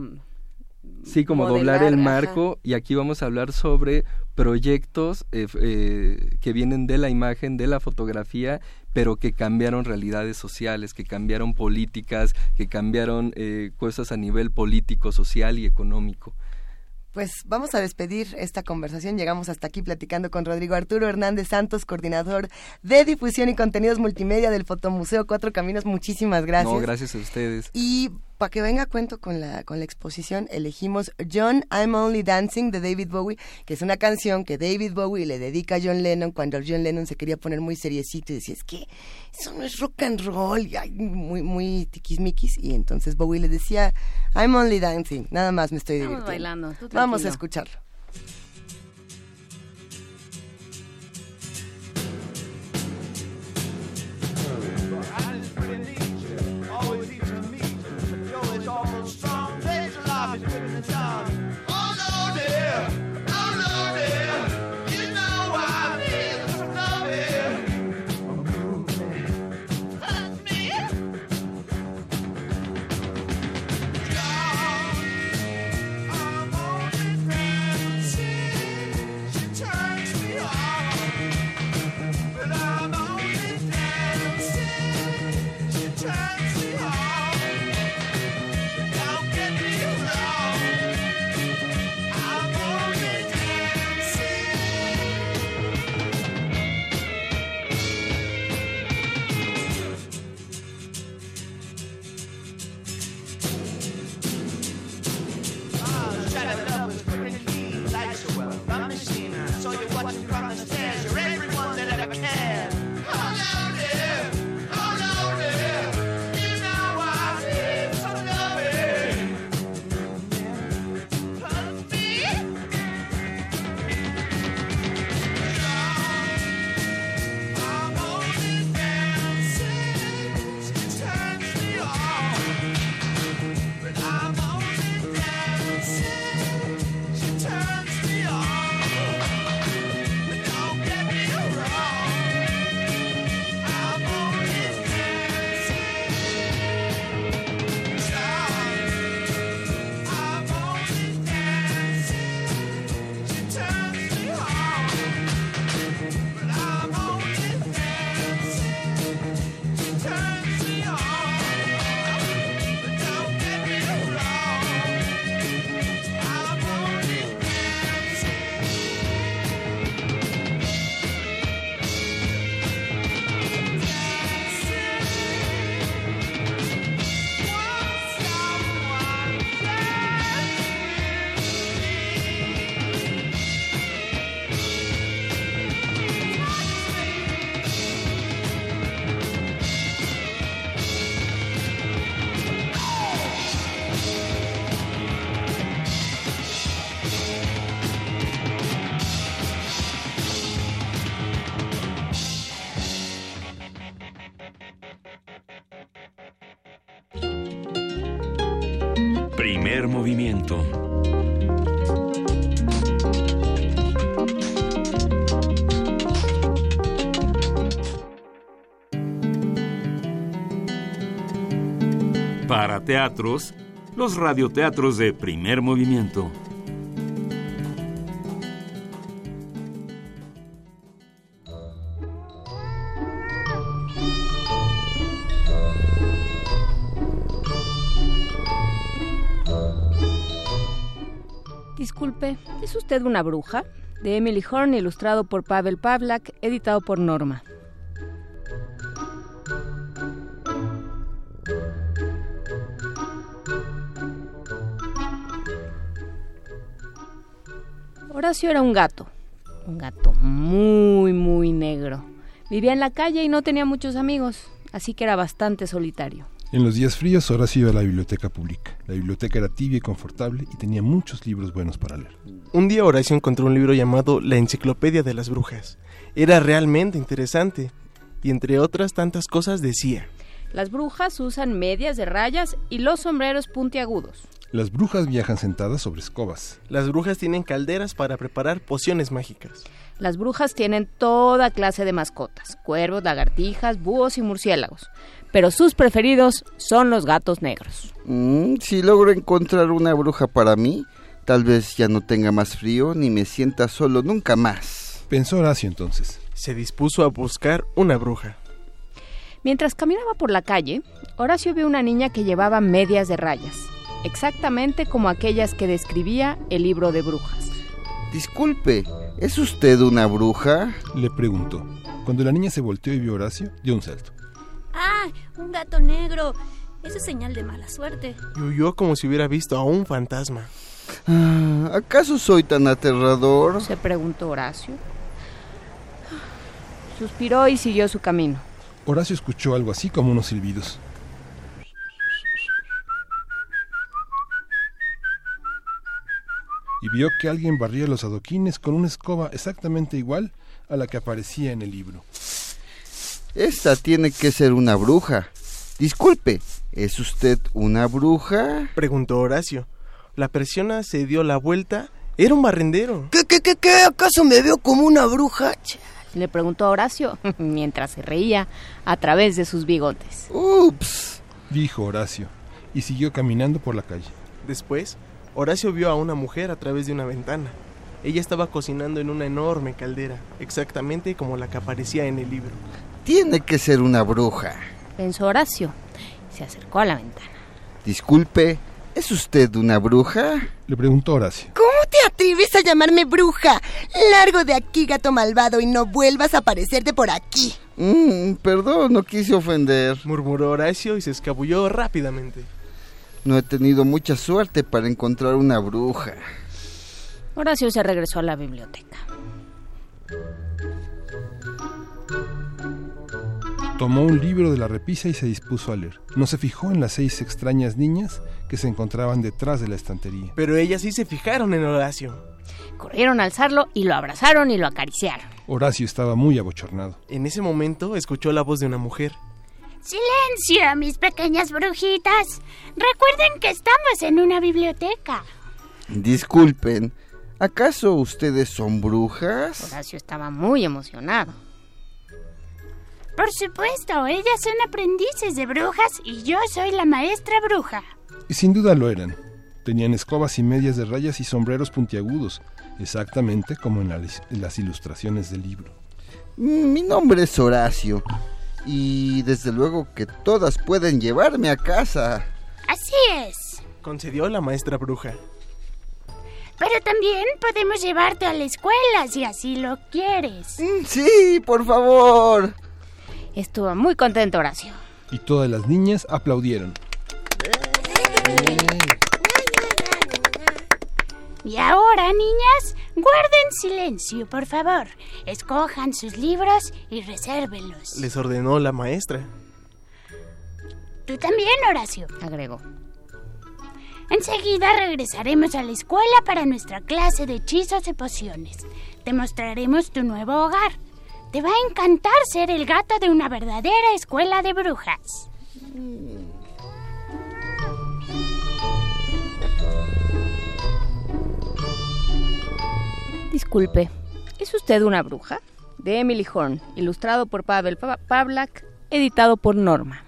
Sí, como doblar el marco y aquí vamos a hablar sobre proyectos eh, eh, que vienen de la imagen, de la fotografía, pero que cambiaron realidades sociales, que cambiaron políticas, que cambiaron eh, cosas a nivel político, social y económico. Pues vamos a despedir esta conversación. Llegamos hasta aquí platicando con Rodrigo Arturo Hernández Santos, coordinador de difusión y contenidos multimedia del Fotomuseo Cuatro Caminos. Muchísimas gracias. No, gracias a ustedes. Y para que venga cuento con la, con la exposición, elegimos John I'm Only Dancing de David Bowie, que es una canción que David Bowie le dedica a John Lennon cuando John Lennon se quería poner muy seriecito y decía, es que eso no es rock and roll, y muy, muy tiquismiquis. Y entonces Bowie le decía, I'm Only Dancing, nada más me estoy divirtiendo. bailando. Vamos a escucharlo. Teatros, los radioteatros de primer movimiento. Disculpe, ¿es usted una bruja? De Emily Horn, ilustrado por Pavel Pavlak, editado por Norma. Horacio era un gato, un gato muy, muy negro. Vivía en la calle y no tenía muchos amigos, así que era bastante solitario. En los días fríos, Horacio iba a la biblioteca pública. La biblioteca era tibia y confortable y tenía muchos libros buenos para leer. Un día Horacio encontró un libro llamado La Enciclopedia de las Brujas. Era realmente interesante y entre otras tantas cosas decía. Las brujas usan medias de rayas y los sombreros puntiagudos. Las brujas viajan sentadas sobre escobas. Las brujas tienen calderas para preparar pociones mágicas. Las brujas tienen toda clase de mascotas, cuervos, lagartijas, búhos y murciélagos, pero sus preferidos son los gatos negros. Mm, si logro encontrar una bruja para mí, tal vez ya no tenga más frío ni me sienta solo nunca más. Pensó Horacio entonces. Se dispuso a buscar una bruja. Mientras caminaba por la calle, Horacio vio una niña que llevaba medias de rayas exactamente como aquellas que describía el libro de brujas. Disculpe, ¿es usted una bruja? Le preguntó. Cuando la niña se volteó y vio a Horacio, dio un salto. ¡Ah! ¡Un gato negro! Eso es señal de mala suerte. Y huyó como si hubiera visto a un fantasma. Ah, ¿Acaso soy tan aterrador? Se preguntó Horacio. Suspiró y siguió su camino. Horacio escuchó algo así como unos silbidos. Y vio que alguien barría los adoquines con una escoba exactamente igual a la que aparecía en el libro. Esta tiene que ser una bruja. Disculpe, ¿es usted una bruja? Preguntó Horacio. La persona se dio la vuelta. Era un barrendero. ¿Qué, qué, qué, qué? ¿Acaso me veo como una bruja? Le preguntó Horacio mientras se reía a través de sus bigotes. Ups, dijo Horacio, y siguió caminando por la calle. Después Horacio vio a una mujer a través de una ventana. Ella estaba cocinando en una enorme caldera, exactamente como la que aparecía en el libro. Tiene que ser una bruja, pensó Horacio. Se acercó a la ventana. Disculpe, ¿es usted una bruja? Le preguntó Horacio. ¿Cómo te atreves a llamarme bruja? Largo de aquí, gato malvado, y no vuelvas a aparecerte por aquí. Mm, perdón, no quise ofender, murmuró Horacio y se escabulló rápidamente. No he tenido mucha suerte para encontrar una bruja. Horacio se regresó a la biblioteca. Tomó un libro de la repisa y se dispuso a leer. No se fijó en las seis extrañas niñas que se encontraban detrás de la estantería. Pero ellas sí se fijaron en Horacio. Corrieron a alzarlo y lo abrazaron y lo acariciaron. Horacio estaba muy abochornado. En ese momento escuchó la voz de una mujer. Silencio, mis pequeñas brujitas. Recuerden que estamos en una biblioteca. Disculpen, ¿acaso ustedes son brujas? Horacio estaba muy emocionado. Por supuesto, ellas son aprendices de brujas y yo soy la maestra bruja. Y sin duda lo eran. Tenían escobas y medias de rayas y sombreros puntiagudos, exactamente como en, en las ilustraciones del libro. Mi nombre es Horacio y desde luego que todas pueden llevarme a casa. Así es. Concedió la maestra bruja. Pero también podemos llevarte a la escuela si así lo quieres. Mm, sí, por favor. Estuvo muy contento Horacio. Y todas las niñas aplaudieron. Y ahora, niñas, guarden silencio, por favor. Escojan sus libros y resérvenlos. Les ordenó la maestra. Tú también, Horacio, agregó. Enseguida regresaremos a la escuela para nuestra clase de hechizos y pociones. Te mostraremos tu nuevo hogar. Te va a encantar ser el gato de una verdadera escuela de brujas. Disculpe, ¿es usted una bruja? De Emily Horn, ilustrado por Pavel Pavlak, editado por Norma.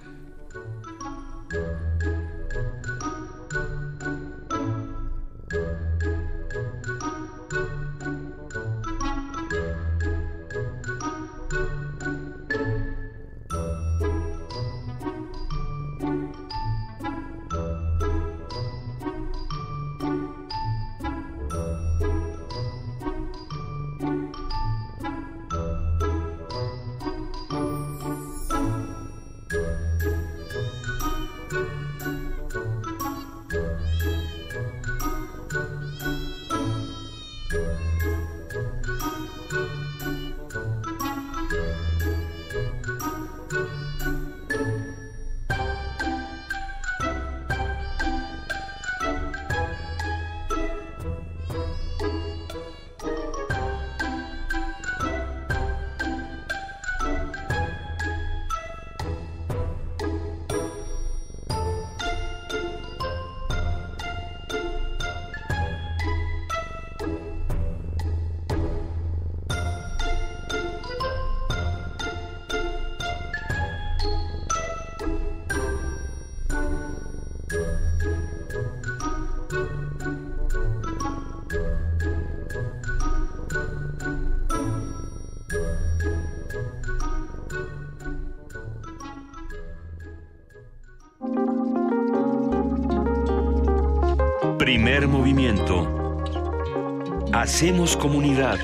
Hacemos comunidad.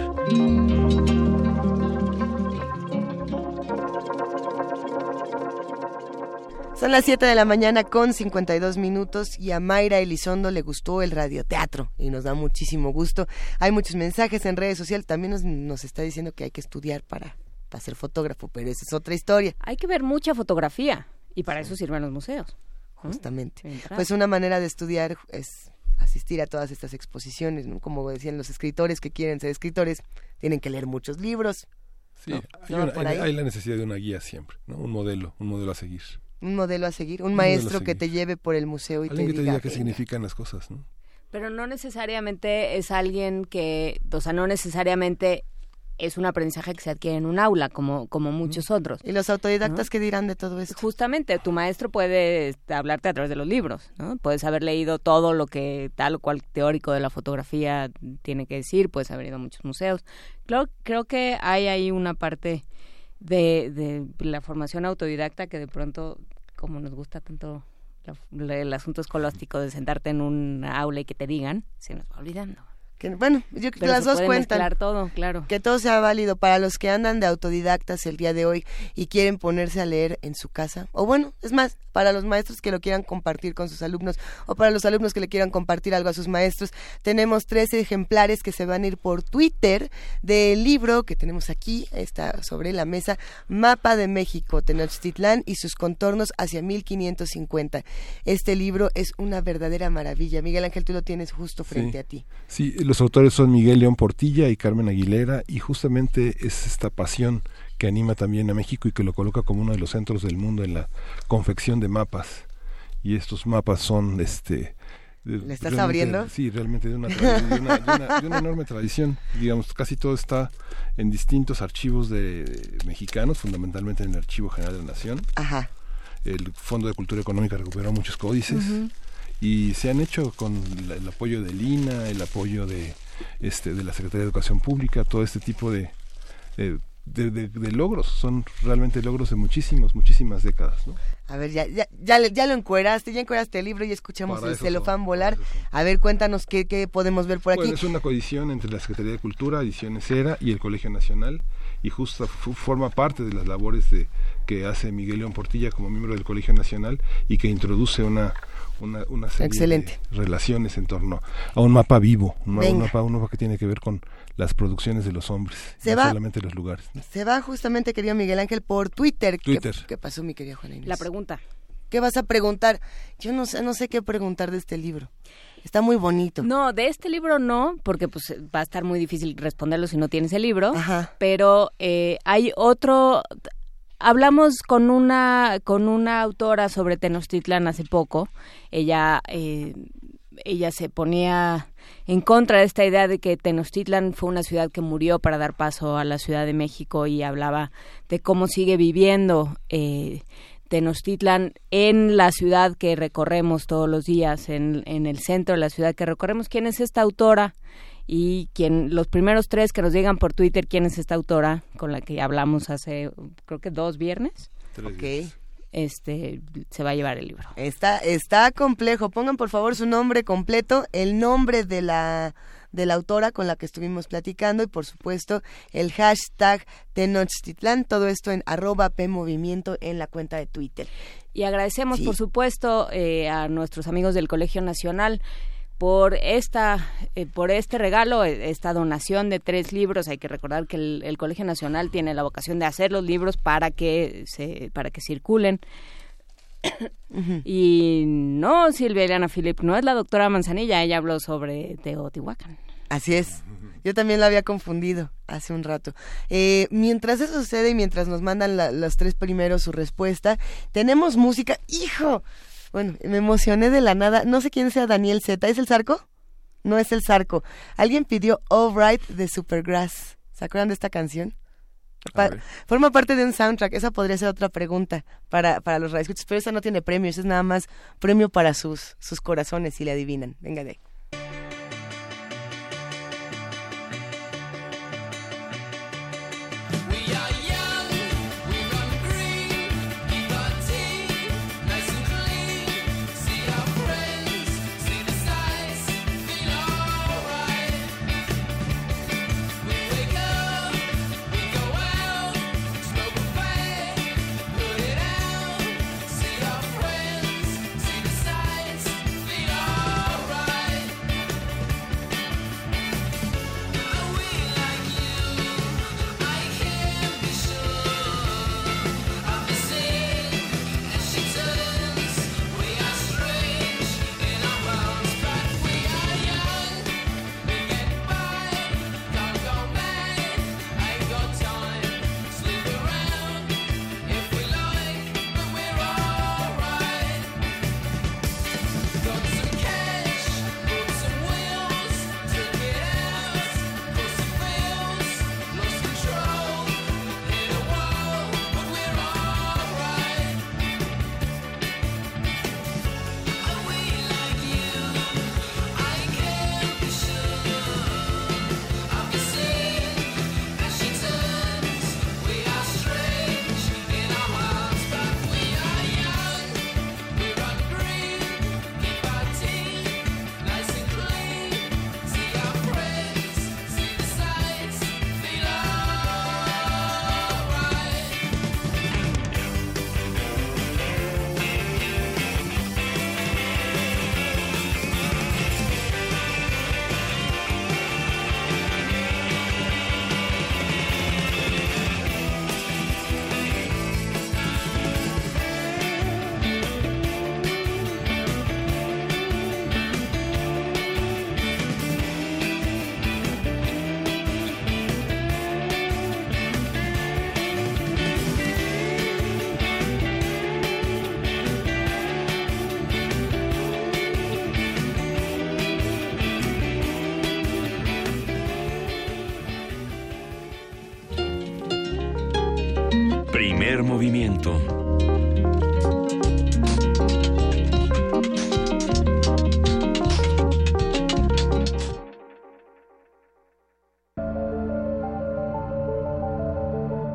Son las 7 de la mañana con 52 minutos y a Mayra Elizondo le gustó el radioteatro y nos da muchísimo gusto. Hay muchos mensajes en redes sociales, también nos, nos está diciendo que hay que estudiar para, para ser fotógrafo, pero esa es otra historia. Hay que ver mucha fotografía y para eso sirven los museos. Justamente. Pues una manera de estudiar es asistir a todas estas exposiciones, ¿no? Como decían los escritores que quieren ser escritores, tienen que leer muchos libros. Sí, hay, la necesidad de una guía siempre, ¿no? Un modelo, un modelo a seguir un modelo a seguir, un, maestro que te lleve por el museo y alguien te que te diga qué significan las cosas, ¿no? Pero no necesariamente es alguien que, o sea, no necesariamente es un aprendizaje que se adquiere en un aula, como, como muchos otros. ¿Y los autodidactas qué dirán de todo esto? Justamente, tu maestro puede este, hablarte a través de los libros, ¿no? Puedes haber leído todo lo que tal o cual teórico de la fotografía tiene que decir, puedes haber ido a muchos museos. Creo, creo que hay ahí una parte de, de la formación autodidacta que de pronto como nos gusta tanto el asunto escolóstico de sentarte en un aula y que te digan, se nos va olvidando bueno, yo creo que las dos cuentan. todo, claro. Que todo sea válido para los que andan de autodidactas el día de hoy y quieren ponerse a leer en su casa. O bueno, es más, para los maestros que lo quieran compartir con sus alumnos o para los alumnos que le quieran compartir algo a sus maestros. Tenemos tres ejemplares que se van a ir por Twitter del libro que tenemos aquí, está sobre la mesa, Mapa de México, Tenochtitlán y sus contornos hacia 1550. Este libro es una verdadera maravilla. Miguel Ángel, tú lo tienes justo frente a ti. Sí, los autores son Miguel León Portilla y Carmen Aguilera y justamente es esta pasión que anima también a México y que lo coloca como uno de los centros del mundo en la confección de mapas. Y estos mapas son este ¿Le estás abriendo? Sí, realmente de una, de, una, enorme tradición. Digamos, casi todo está en distintos archivos de, mexicanos, fundamentalmente en el Archivo General de la Nación. Ajá. El Fondo de Cultura Económica recuperó muchos códices y se han hecho con el apoyo de Lina, el apoyo de este de la Secretaría de Educación Pública, todo este tipo de, de, logros, son realmente logros de muchísimos, muchísimas décadas. ¿no? A ver, ya, ya, ya, lo encueraste, ya encueraste el libro y escuchamos el celofán volar. A ver, cuéntanos qué, qué podemos ver por aquí. es una coedición entre la Secretaría de Cultura, Ediciones ERA y el Colegio Nacional y justo forma parte de las labores de, que hace Miguel León Portilla como miembro del Colegio Nacional y que introduce una una, una serie de relaciones en torno a un mapa vivo, un, mapa, un mapa que tiene que ver con las producciones de los hombres, no solamente los lugares. Se va justamente, querido Miguel Ángel, por Twitter. Twitter. ¿Qué, pasó, mi querida Juana La pregunta. ¿Qué vas a preguntar? Yo no sé, no sé qué preguntar de este libro. Está muy bonito. No, de este libro no, porque pues va a estar muy difícil responderlo si no tienes el libro. Ajá. Pero eh, hay otro, hablamos con una con una autora sobre Tenochtitlan hace poco. Ella eh, ella se ponía en contra de esta idea de que Tenochtitlan fue una ciudad que murió para dar paso a la Ciudad de México y hablaba de cómo sigue viviendo eh, Tenochtitlan en la ciudad que recorremos todos los días, en, en el centro de la ciudad que recorremos. ¿Quién es esta autora? Y quien los primeros tres que nos digan por Twitter quién es esta autora con la que hablamos hace creo que dos viernes. Ok. Este se va a llevar el libro. Está está complejo. Pongan por favor su nombre completo, el nombre de la de la autora con la que estuvimos platicando y por supuesto el hashtag Tenochtitlan, todo esto en arroba PMovimiento en la cuenta de Twitter. Y agradecemos por supuesto eh, a nuestros amigos del Colegio Nacional por esta eh, por este regalo eh, esta donación de tres libros hay que recordar que el, Colegio Nacional tiene la vocación de hacer los libros para que se para que circulen y no Silvia Eliana Philip no es la doctora Manzanilla ella habló sobre Teotihuacán así es yo también la había confundido hace un rato. Eh, mientras eso sucede y mientras nos mandan los tres primeros su respuesta, tenemos música. ¡Hijo! Bueno, me emocioné de la nada. No sé quién sea Daniel Z. ¿Es el Zarco? No es el Zarco. Alguien pidió All Right de Supergrass. ¿Se acuerdan de esta canción? forma parte de un soundtrack. Esa podría ser otra pregunta para, para los radioescuchas, pero esa no tiene premios. Es nada más premio para sus, sus corazones, si le adivinan. Venga de ahí.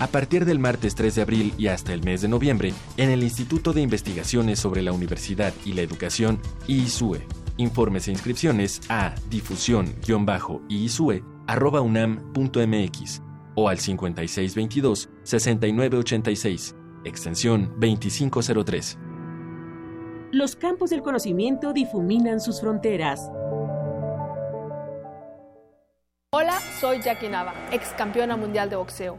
A partir del martes 3 de abril y hasta el mes de noviembre, en el Instituto de Investigaciones sobre la Universidad y la Educación, IISUE. Informes e inscripciones a difusión-iisue.unam.mx o al 5622-6986, extensión 2503. Los campos del conocimiento difuminan sus fronteras. Hola, soy Jackie Nava, ex campeona mundial de boxeo.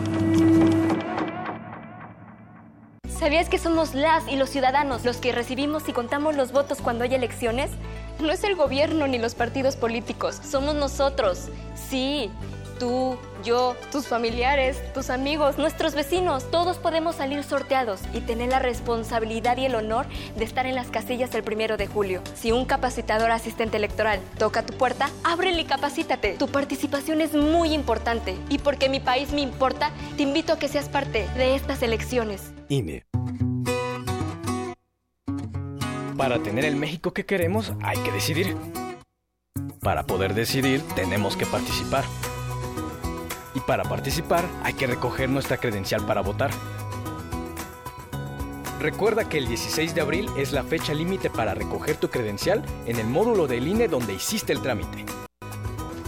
¿Sabías que somos las y los ciudadanos los que recibimos y contamos los votos cuando hay elecciones? No es el gobierno ni los partidos políticos, somos nosotros. Sí, tú, yo, tus familiares, tus amigos, nuestros vecinos, todos podemos salir sorteados y tener la responsabilidad y el honor de estar en las casillas el primero de julio. Si un capacitador asistente electoral toca tu puerta, ábrele y capacítate. Tu participación es muy importante y porque mi país me importa, te invito a que seas parte de estas elecciones. INE. Para tener el México que queremos hay que decidir. Para poder decidir tenemos que participar. Y para participar hay que recoger nuestra credencial para votar. Recuerda que el 16 de abril es la fecha límite para recoger tu credencial en el módulo del INE donde hiciste el trámite.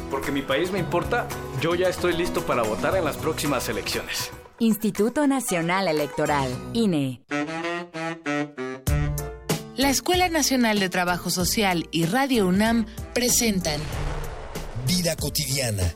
Porque mi país me importa, yo ya estoy listo para votar en las próximas elecciones. Instituto Nacional Electoral, INE. La Escuela Nacional de Trabajo Social y Radio UNAM presentan Vida cotidiana,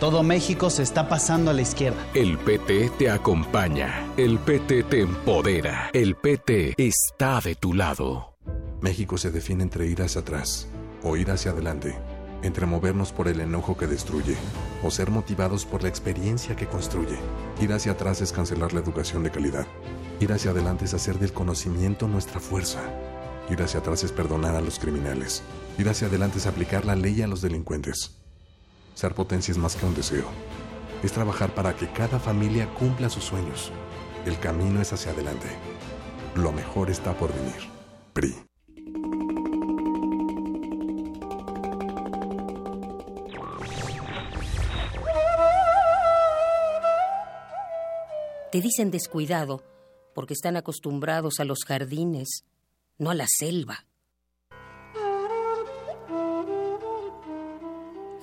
Todo México se está pasando a la izquierda. El PT te acompaña. El PT te empodera. El PT está de tu lado. México se define entre ir hacia atrás o ir hacia adelante, entre movernos por el enojo que destruye o ser motivados por la experiencia que construye. Ir hacia atrás es cancelar la educación de calidad. Ir hacia adelante es hacer del conocimiento nuestra fuerza. Ir hacia atrás es perdonar a los criminales. Ir hacia adelante es aplicar la ley a los delincuentes. Ser potencia es más que un deseo. Es trabajar para que cada familia cumpla sus sueños. El camino es hacia adelante. Lo mejor está por venir. PRI. Te dicen descuidado porque están acostumbrados a los jardines, no a la selva.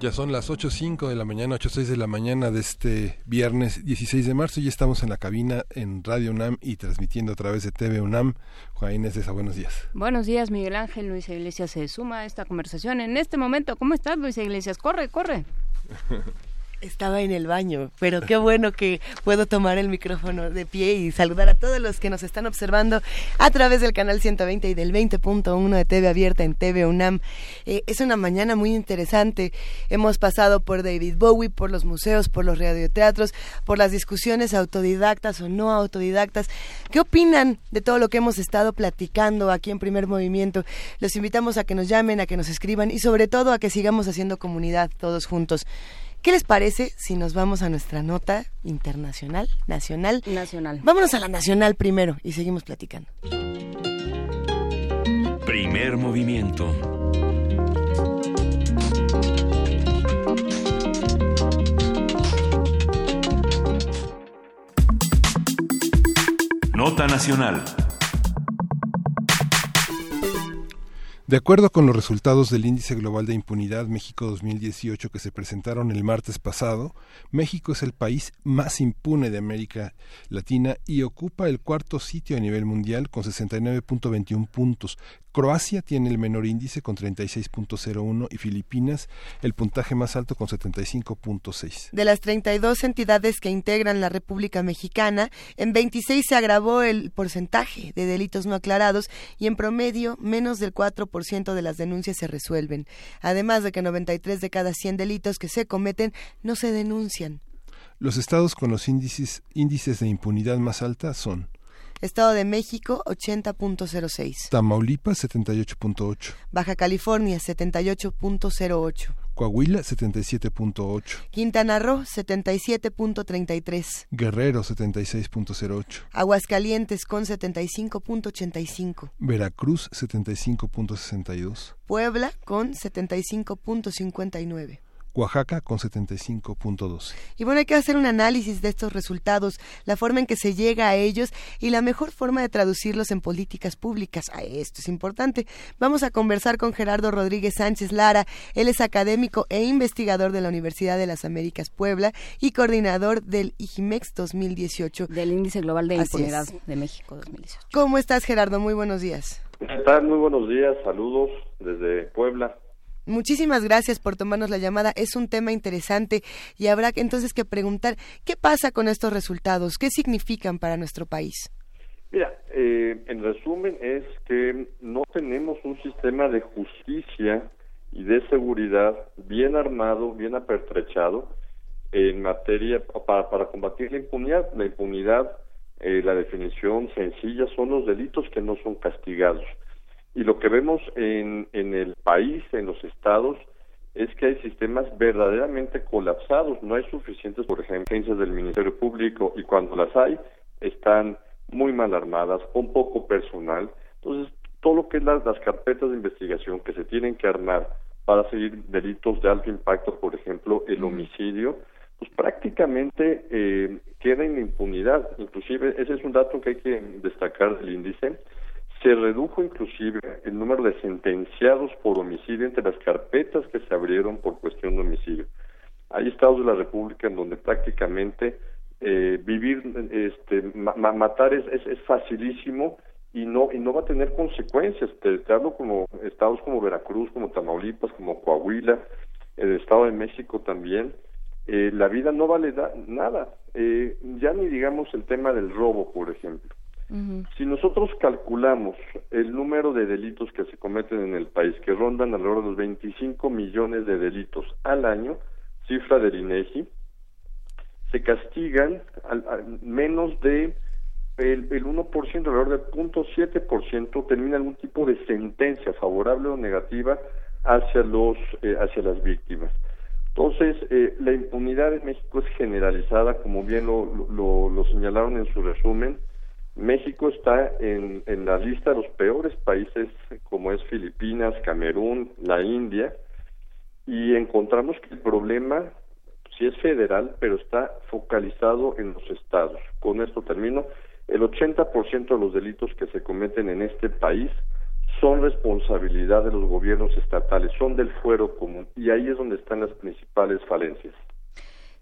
Ya son las 8.05 de la mañana, 8.06 de la mañana de este viernes 16 de marzo y estamos en la cabina en Radio UNAM y transmitiendo a través de TV UNAM. Juan Inés de esa, buenos días. Buenos días, Miguel Ángel. Luisa Iglesias se suma a esta conversación en este momento. ¿Cómo estás, Luisa Iglesias? Corre, corre. Estaba en el baño, pero qué bueno que puedo tomar el micrófono de pie y saludar a todos los que nos están observando a través del canal 120 y del 20.1 de TV Abierta en TV UNAM. Eh, es una mañana muy interesante. Hemos pasado por David Bowie, por los museos, por los radioteatros, por las discusiones autodidactas o no autodidactas. ¿Qué opinan de todo lo que hemos estado platicando aquí en Primer Movimiento? Los invitamos a que nos llamen, a que nos escriban y sobre todo a que sigamos haciendo comunidad todos juntos. ¿Qué les parece si nos vamos a nuestra nota internacional, nacional? Nacional. Vámonos a la nacional primero y seguimos platicando. Primer movimiento. Nota nacional. De acuerdo con los resultados del Índice Global de Impunidad México 2018 que se presentaron el martes pasado, México es el país más impune de América Latina y ocupa el cuarto sitio a nivel mundial con 69.21 puntos. Croacia tiene el menor índice con 36.01 y Filipinas el puntaje más alto con 75.6. De las 32 entidades que integran la República Mexicana, en 26 se agravó el porcentaje de delitos no aclarados y en promedio menos del 4% de las denuncias se resuelven, además de que 93 de cada 100 delitos que se cometen no se denuncian. Los estados con los índices, índices de impunidad más alta son Estado de México 80.06. Tamaulipas 78.8. Baja California 78.08. Coahuila 77.8. Quintana Roo 77.33. Guerrero 76.08. Aguascalientes con 75.85. Veracruz 75.62. Puebla con 75.59. Oaxaca con 75.12. Y bueno, hay que hacer un análisis de estos resultados, la forma en que se llega a ellos y la mejor forma de traducirlos en políticas públicas. Ah, esto es importante. Vamos a conversar con Gerardo Rodríguez Sánchez Lara. Él es académico e investigador de la Universidad de las Américas Puebla y coordinador del IGIMEX 2018. Del Índice Global de Impunidad de México 2018. ¿Cómo estás, Gerardo? Muy buenos días. ¿Qué tal? Muy buenos días. Saludos desde Puebla. Muchísimas gracias por tomarnos la llamada. Es un tema interesante y habrá entonces que preguntar qué pasa con estos resultados, qué significan para nuestro país. Mira, eh, en resumen es que no tenemos un sistema de justicia y de seguridad bien armado, bien apertrechado en materia para, combatir la impunidad. La impunidad, eh, la definición sencilla, son los delitos que no son castigados. Y lo que vemos en, en el país, en los estados, es que hay sistemas verdaderamente colapsados. No hay suficientes, por ejemplo, agencias del Ministerio Público y cuando las hay, están muy mal armadas, con poco personal. Entonces, todo lo que es las, las carpetas de investigación que se tienen que armar para seguir delitos de alto impacto, por ejemplo, el homicidio, pues prácticamente eh, queda en impunidad. Inclusive, ese es un dato que hay que destacar del índice se redujo inclusive el número de sentenciados por homicidio entre las carpetas que se abrieron por cuestión de homicidio. Hay estados de la República en donde prácticamente eh, vivir, este, matar es, es, facilísimo y no y no va a tener consecuencias. Te, hablo como estados como Veracruz, como Tamaulipas, como Coahuila, el Estado de México también. Eh, la vida no vale nada. Eh, ya ni digamos el tema del robo, por ejemplo. Si nosotros calculamos el número de delitos que se cometen en el país, que rondan alrededor de los 25 millones de delitos al año, cifra del INEGI, se castigan al, menos de el, el 1%, alrededor del 0.7% termina algún tipo de sentencia favorable o negativa hacia los eh, hacia las víctimas. Entonces, eh, la impunidad en México es generalizada, como bien lo, lo, lo señalaron en su resumen. México está en, la lista de los peores países, como es Filipinas, Camerún, la India, y encontramos que el problema sí es federal, pero está focalizado en los estados. Con esto termino. El 80% de los delitos que se cometen en este país son responsabilidad de los gobiernos estatales, son del fuero común, y ahí es donde están las principales falencias.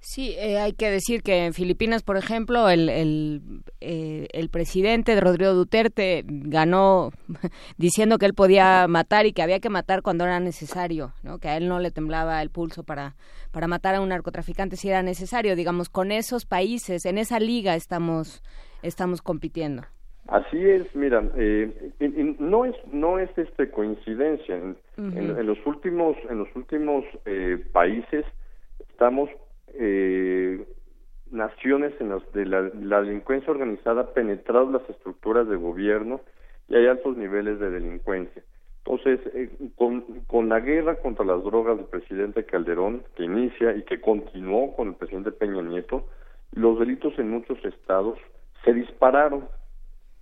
Sí, eh, hay que decir que en Filipinas, por ejemplo, el, el, eh, el presidente Rodrigo Duterte ganó diciendo que él podía matar y que había que matar cuando era necesario, ¿no? que a él no le temblaba el pulso para, para matar a un narcotraficante si era necesario. Digamos, con esos países, en esa liga estamos, estamos compitiendo. Así es, mira, eh, no es no es este coincidencia. En, en, los últimos en los últimos eh, países estamos eh, naciones en las de la, delincuencia organizada penetrado las estructuras de gobierno y hay altos niveles de delincuencia. Entonces, eh, con, con la guerra contra las drogas del presidente Calderón, que inicia y que continuó con el presidente Peña Nieto, los delitos en muchos estados se dispararon.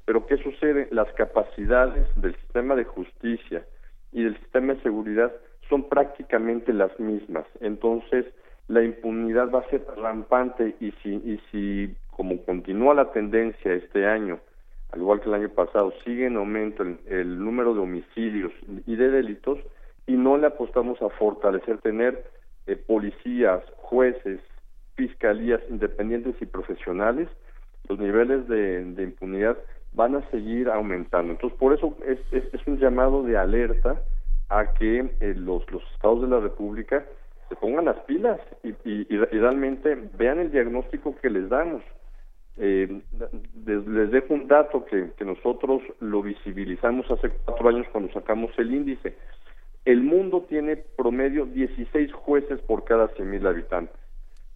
Pero ¿qué sucede? Las capacidades del sistema de justicia y del sistema de seguridad son prácticamente las mismas. Entonces, la impunidad va a ser rampante y si, y si como continúa la tendencia este año, al igual que el año pasado, sigue en aumento el, número de homicidios y de delitos y no le apostamos a fortalecer, tener eh, policías, jueces, fiscalías independientes y profesionales, los niveles de, impunidad van a seguir aumentando. Entonces, por eso es, es, un llamado de alerta a que eh, los, los estados de la República se pongan las pilas y, y, realmente vean el diagnóstico que les damos. Eh, les, dejo un dato que, nosotros lo visibilizamos hace cuatro años cuando sacamos el índice. El mundo tiene promedio 16 jueces por cada 100.000 habitantes.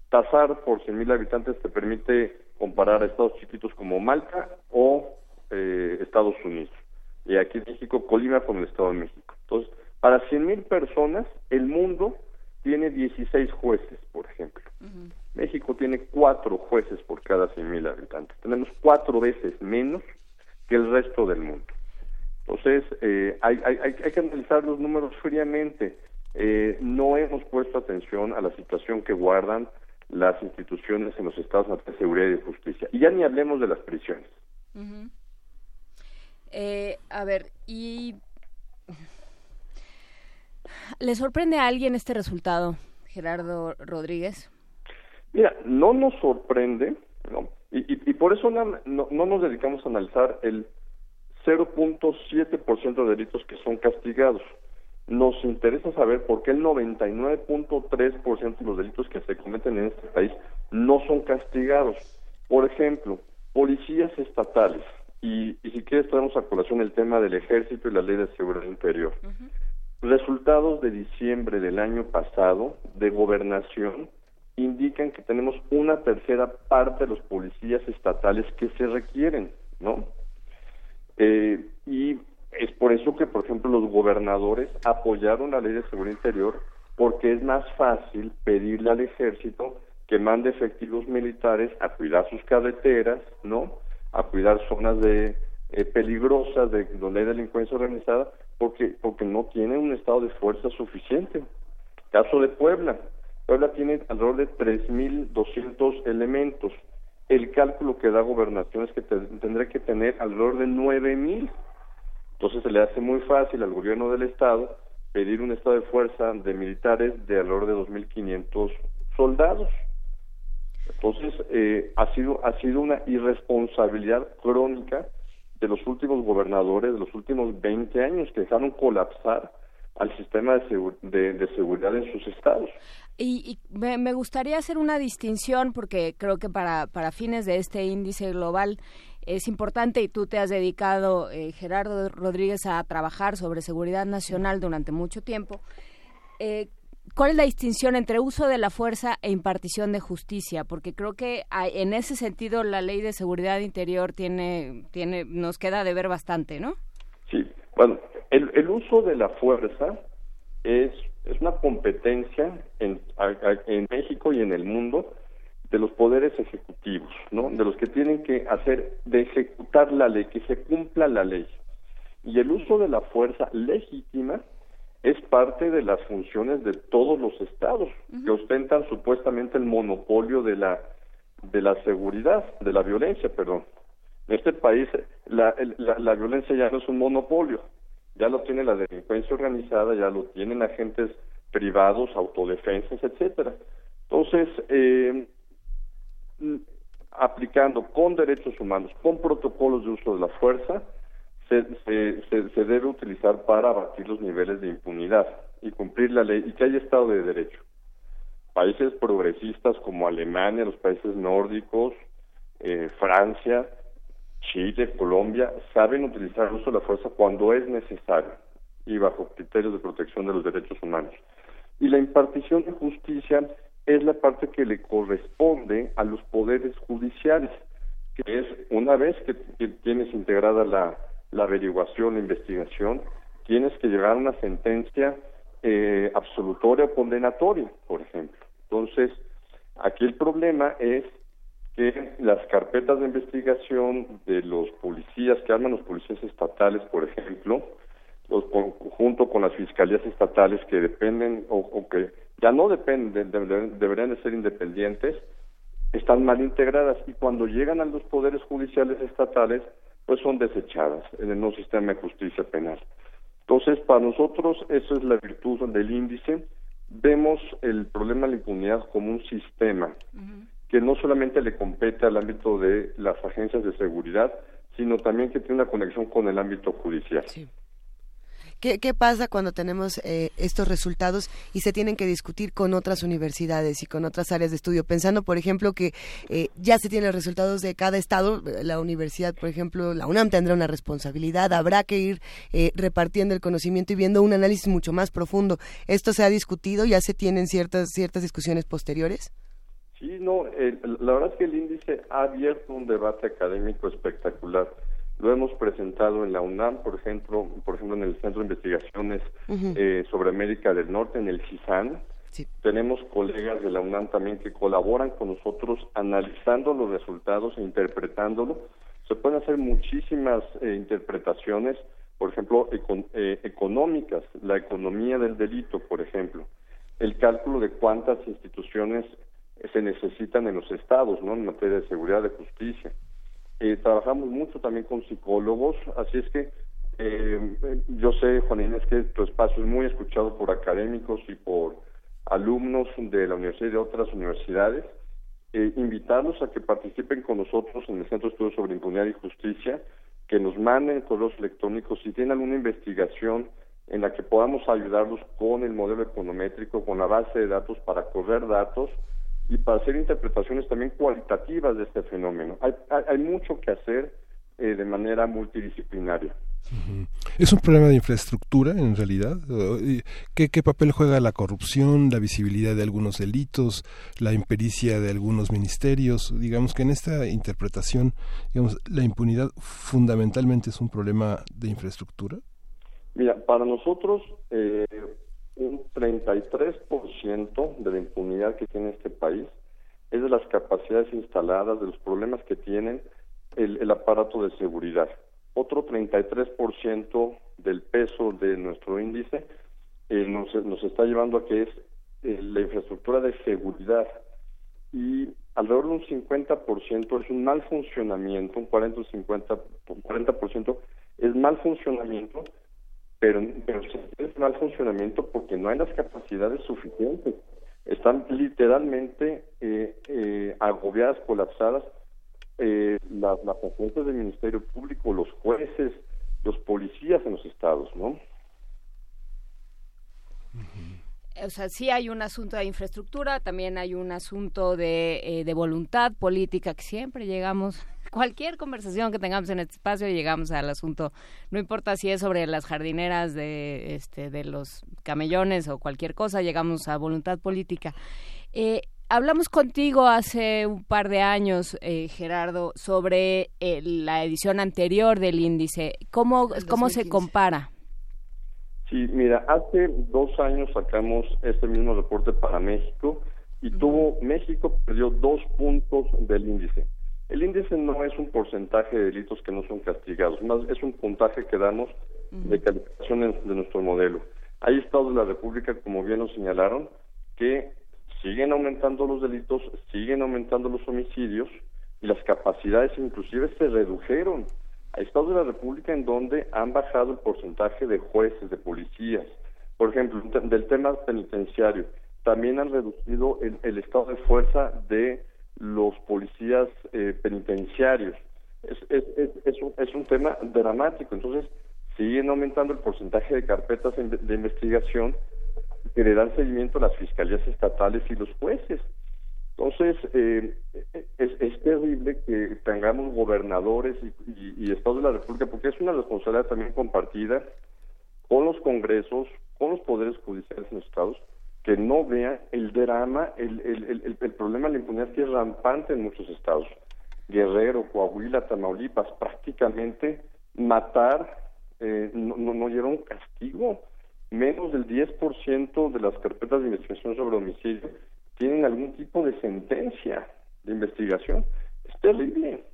Tasar por 100.000 habitantes te permite comparar a estados chiquitos como Malta o eh, Estados Unidos. Y aquí en México, Colima con el Estado de México. Entonces, para 100.000 personas, el mundo tiene 16 jueces, por ejemplo. México tiene cuatro jueces por cada 100.000 habitantes. Tenemos cuatro veces menos que el resto del mundo. Entonces, eh, hay, hay, hay, que analizar los números fríamente. Eh, no hemos puesto atención a la situación que guardan las instituciones en los estados de seguridad y de justicia. Y ya ni hablemos de las prisiones. eh, a ver, y ¿Le sorprende a alguien este resultado, Gerardo Rodríguez? Mira, no nos sorprende, no, y, por eso no, no, nos dedicamos a analizar el 0.7% de delitos que son castigados. Nos interesa saber por qué el 99.3% de los delitos que se cometen en este país no son castigados. Por ejemplo, policías estatales, y, si quieres traemos a colación el tema del ejército y la ley de seguridad interior. Resultados de diciembre del año pasado de gobernación indican que tenemos una tercera parte de los policías estatales que se requieren, ¿no? Eh, y es por eso que, por ejemplo, los gobernadores apoyaron la ley de seguridad interior porque es más fácil pedirle al ejército que mande efectivos militares a cuidar sus carreteras, ¿no? A cuidar zonas de eh, peligrosas de donde hay delincuencia organizada, porque, porque no tiene un estado de fuerza suficiente. Caso de Puebla. Puebla tiene alrededor de 3.200 elementos. El cálculo que da gobernación es que tendrá que tener alrededor de 9.000. Entonces se le hace muy fácil al gobierno del estado pedir un estado de fuerza de militares de alrededor de 2.500 soldados. Entonces eh, ha sido ha sido una irresponsabilidad crónica de los últimos gobernadores de los últimos 20 años que dejaron colapsar al sistema de, seguridad en sus estados. Y, me, gustaría hacer una distinción porque creo que para, para fines de este índice global es importante y tú te has dedicado, eh, Gerardo Rodríguez, a trabajar sobre seguridad nacional durante mucho tiempo. Eh, ¿Cuál es la distinción entre uso de la fuerza e impartición de justicia? Porque creo que en ese sentido la ley de seguridad interior tiene, tiene, nos queda de ver bastante, ¿no? Sí, bueno, el, el uso de la fuerza es, es una competencia en, en México y en el mundo de los poderes ejecutivos, ¿no? De los que tienen que hacer, de ejecutar la ley, que se cumpla la ley. Y el uso de la fuerza legítima es parte de las funciones de todos los estados que ostentan supuestamente el monopolio de la de la seguridad, de la violencia, perdón. En este país la, la, violencia ya no es un monopolio, ya lo tiene la delincuencia organizada, ya lo tienen agentes privados, autodefensas, etcétera. Entonces, eh, aplicando con derechos humanos, con protocolos de uso de la fuerza, se, se, debe utilizar para abatir los niveles de impunidad y cumplir la ley y que haya Estado de Derecho. Países progresistas como Alemania, los países nórdicos, eh, Francia, Chile, Colombia, saben utilizar el uso de la fuerza cuando es necesario y bajo criterios de protección de los derechos humanos. Y la impartición de justicia es la parte que le corresponde a los poderes judiciales, que es una vez que, tienes integrada la, la, averiguación, la investigación, tienes que llegar a una sentencia eh, absolutoria o condenatoria, por ejemplo. Entonces, aquí el problema es que las carpetas de investigación de los policías que arman los policías estatales, por ejemplo, los, junto con las fiscalías estatales que dependen o que ya no dependen, deberían de ser independientes, están mal integradas y cuando llegan a los poderes judiciales estatales, pues son desechadas en el nuevo sistema de justicia penal. Entonces, para nosotros, eso es la virtud del índice. Vemos el problema de la impunidad como un sistema que no solamente le compete al ámbito de las agencias de seguridad, sino también que tiene una conexión con el ámbito judicial. ¿Qué, pasa cuando tenemos eh, estos resultados y se tienen que discutir con otras universidades y con otras áreas de estudio? Pensando, por ejemplo, que eh, ya se tienen los resultados de cada estado, la universidad, por ejemplo, la UNAM tendrá una responsabilidad, habrá que ir eh, repartiendo el conocimiento y viendo un análisis mucho más profundo. ¿Esto se ha discutido? ¿Ya se tienen ciertas, ciertas discusiones posteriores? Sí, no, la verdad es que el índice ha abierto un debate académico espectacular lo hemos presentado en la UNAM, por ejemplo, por ejemplo en el Centro de Investigaciones eh, sobre América del Norte, en el CISAN. Tenemos colegas de la UNAM también que colaboran con nosotros analizando los resultados e interpretándolo. Se pueden hacer muchísimas eh, interpretaciones, por ejemplo, eh, económicas, la economía del delito, por ejemplo, el cálculo de cuántas instituciones se necesitan en los estados, ¿no? En materia de seguridad, de justicia eh, trabajamos mucho también con psicólogos, así es que eh, yo sé, Juan Inés, que tu espacio es muy escuchado por académicos y por alumnos de la universidad y de otras universidades. Eh, invitarlos a que participen con nosotros en el Centro de Estudios sobre Impunidad y Justicia, que nos manden correos electrónicos si tienen alguna investigación en la que podamos ayudarlos con el modelo econométrico, con la base de datos para correr datos y para hacer interpretaciones también cualitativas de este fenómeno. Hay, hay, mucho que hacer eh, de manera multidisciplinaria. ¿Es un problema de infraestructura en realidad? ¿Qué, ¿Qué, papel juega la corrupción, la visibilidad de algunos delitos, la impericia de algunos ministerios? Digamos que en esta interpretación, digamos, la impunidad fundamentalmente es un problema de infraestructura. Mira, para nosotros eh, un 33% de la impunidad que tiene este país es de las capacidades instaladas, de los problemas que tienen el, aparato de seguridad. Otro 33% del peso de nuestro índice eh, nos, está llevando a que es eh, la infraestructura de seguridad y alrededor de un 50% es un mal funcionamiento, un 40 o 50, un 40% es mal funcionamiento pero, pero es mal funcionamiento porque no hay las capacidades suficientes. Están literalmente eh, eh, agobiadas, colapsadas eh, las, las del Ministerio Público, los jueces, los policías en los estados, ¿no? o sea, sí hay un asunto de infraestructura, también hay un asunto de, eh, de, voluntad política que siempre llegamos, cualquier conversación que tengamos en este espacio, llegamos al asunto, no importa si es sobre las jardineras de, este, de los camellones o cualquier cosa, llegamos a voluntad política. Eh, hablamos contigo hace un par de años, eh, Gerardo, sobre eh, la edición anterior del índice. ¿Cómo, cómo se compara? Sí, mira, hace dos años sacamos este mismo reporte para México y tuvo México perdió dos puntos del índice. El índice no es un porcentaje de delitos que no son castigados, más es un puntaje que damos de calificaciones de nuestro modelo. Hay estados de la República, como bien lo señalaron, que siguen aumentando los delitos, siguen aumentando los homicidios y las capacidades inclusive se redujeron. Hay estados de la República en donde han bajado el porcentaje de jueces, de policías. Por ejemplo, del tema penitenciario, también han reducido el, estado de fuerza de los policías eh, penitenciarios. Es, es, es, un, es un tema dramático. Entonces, siguen aumentando el porcentaje de carpetas de investigación que le dan seguimiento a las fiscalías estatales y los jueces. Entonces, eh, es, es, terrible que tengamos gobernadores y, y, estados de la República, porque es una responsabilidad también compartida con los congresos, con los poderes judiciales en los estados, que no vean el drama, el, el, el, problema de la impunidad que es rampante en muchos estados. Guerrero, Coahuila, Tamaulipas, prácticamente matar eh, no, no, no lleva un castigo menos del 10% de las carpetas de investigación sobre homicidio tienen algún tipo de sentencia de investigación. Es terrible.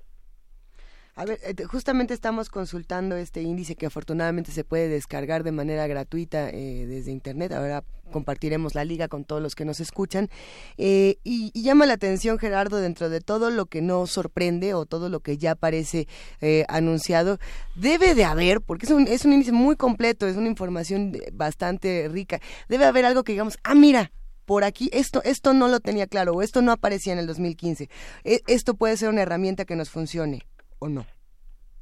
A ver, eh, justamente estamos consultando este índice que afortunadamente se puede descargar de manera gratuita eh, desde Internet. Ahora compartiremos la liga con todos los que nos escuchan. Eh, y, llama la atención, Gerardo, dentro de todo lo que no sorprende o todo lo que ya parece anunciado, debe de haber, porque es un, es un índice muy completo, es una información bastante rica, debe haber algo que digamos, ah, mira, por aquí, esto, esto no lo tenía claro, o esto no aparecía en el 2015. E, esto puede ser una herramienta que nos funcione o no?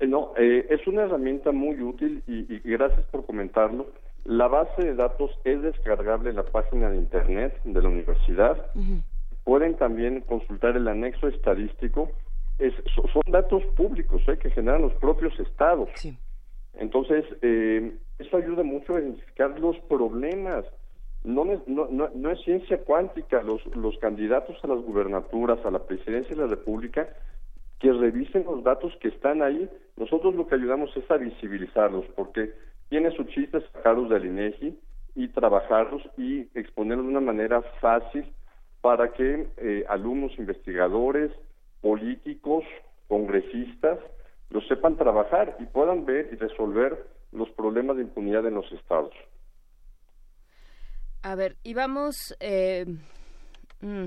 Eh, no, eh, es una herramienta muy útil y, gracias por comentarlo. La base de datos es descargable en la página de internet de la universidad. Pueden también consultar el anexo estadístico. Es, son datos públicos eh, que generan los propios estados. Entonces, eso ayuda mucho a identificar los problemas. No, no, no, no, es ciencia cuántica. Los, los candidatos a las gubernaturas, a la presidencia de la República, que revisen los datos que están ahí. Nosotros lo que ayudamos es a visibilizarlos, porque tiene su chiste sacarlos del INEGI y trabajarlos y exponerlos de una manera fácil para que eh, alumnos, investigadores, políticos, congresistas, lo sepan trabajar y puedan ver y resolver los problemas de impunidad en los estados. A ver, y vamos... Eh, mm,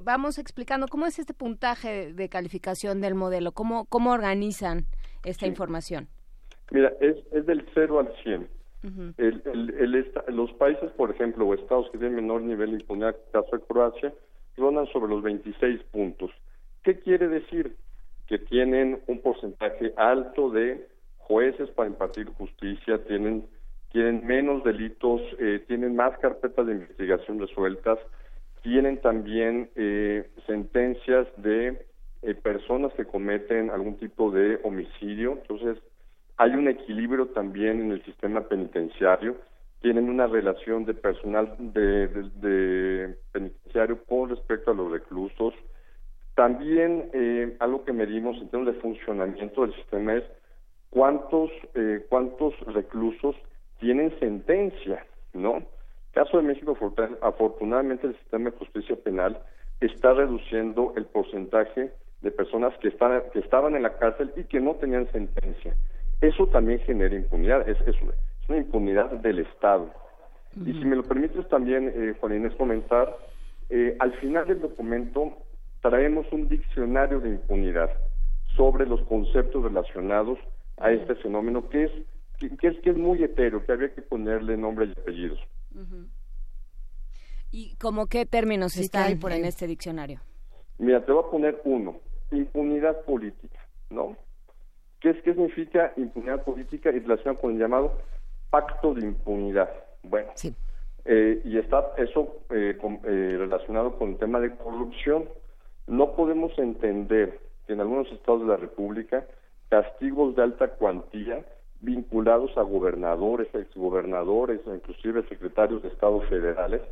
vamos explicando cómo es este puntaje de calificación del modelo, cómo, cómo organizan esta información. Mira, es, es del 0 al 100. el, el, los países, por ejemplo, o estados que tienen menor nivel de impunidad, caso de Croacia, rondan sobre los 26 puntos. ¿Qué quiere decir? Que tienen un porcentaje alto de jueces para impartir justicia, tienen, tienen menos delitos, eh, tienen más carpetas de investigación resueltas, tienen también eh, sentencias de eh, personas que cometen algún tipo de homicidio. Entonces, hay un equilibrio también en el sistema penitenciario. Tienen una relación de personal de, penitenciario con respecto a los reclusos. También eh, algo que medimos en términos de funcionamiento del sistema es cuántos cuántos reclusos tienen sentencia, ¿no? Caso de México, afortunadamente el sistema de justicia penal está reduciendo el porcentaje de personas que, están, que estaban en la cárcel y que no tenían sentencia. Eso también genera impunidad, es, es, una impunidad del Estado. Y si me lo permites también, eh, Juan Inés, comentar, eh, al final del documento traemos un diccionario de impunidad sobre los conceptos relacionados a este fenómeno que es que, es que es muy hetero, que había que ponerle nombre y apellidos. ¿Y como qué términos están por en este diccionario? Mira, te voy a poner uno. impunidad política, ¿no? ¿Qué, es, ¿Qué significa impunidad política y relación con el llamado pacto de impunidad? Bueno, eh, y está eso eh, eh, relacionado con el tema de corrupción. No podemos entender que en algunos estados de la República castigos de alta cuantía vinculados a gobernadores, exgobernadores o inclusive secretarios de estados federales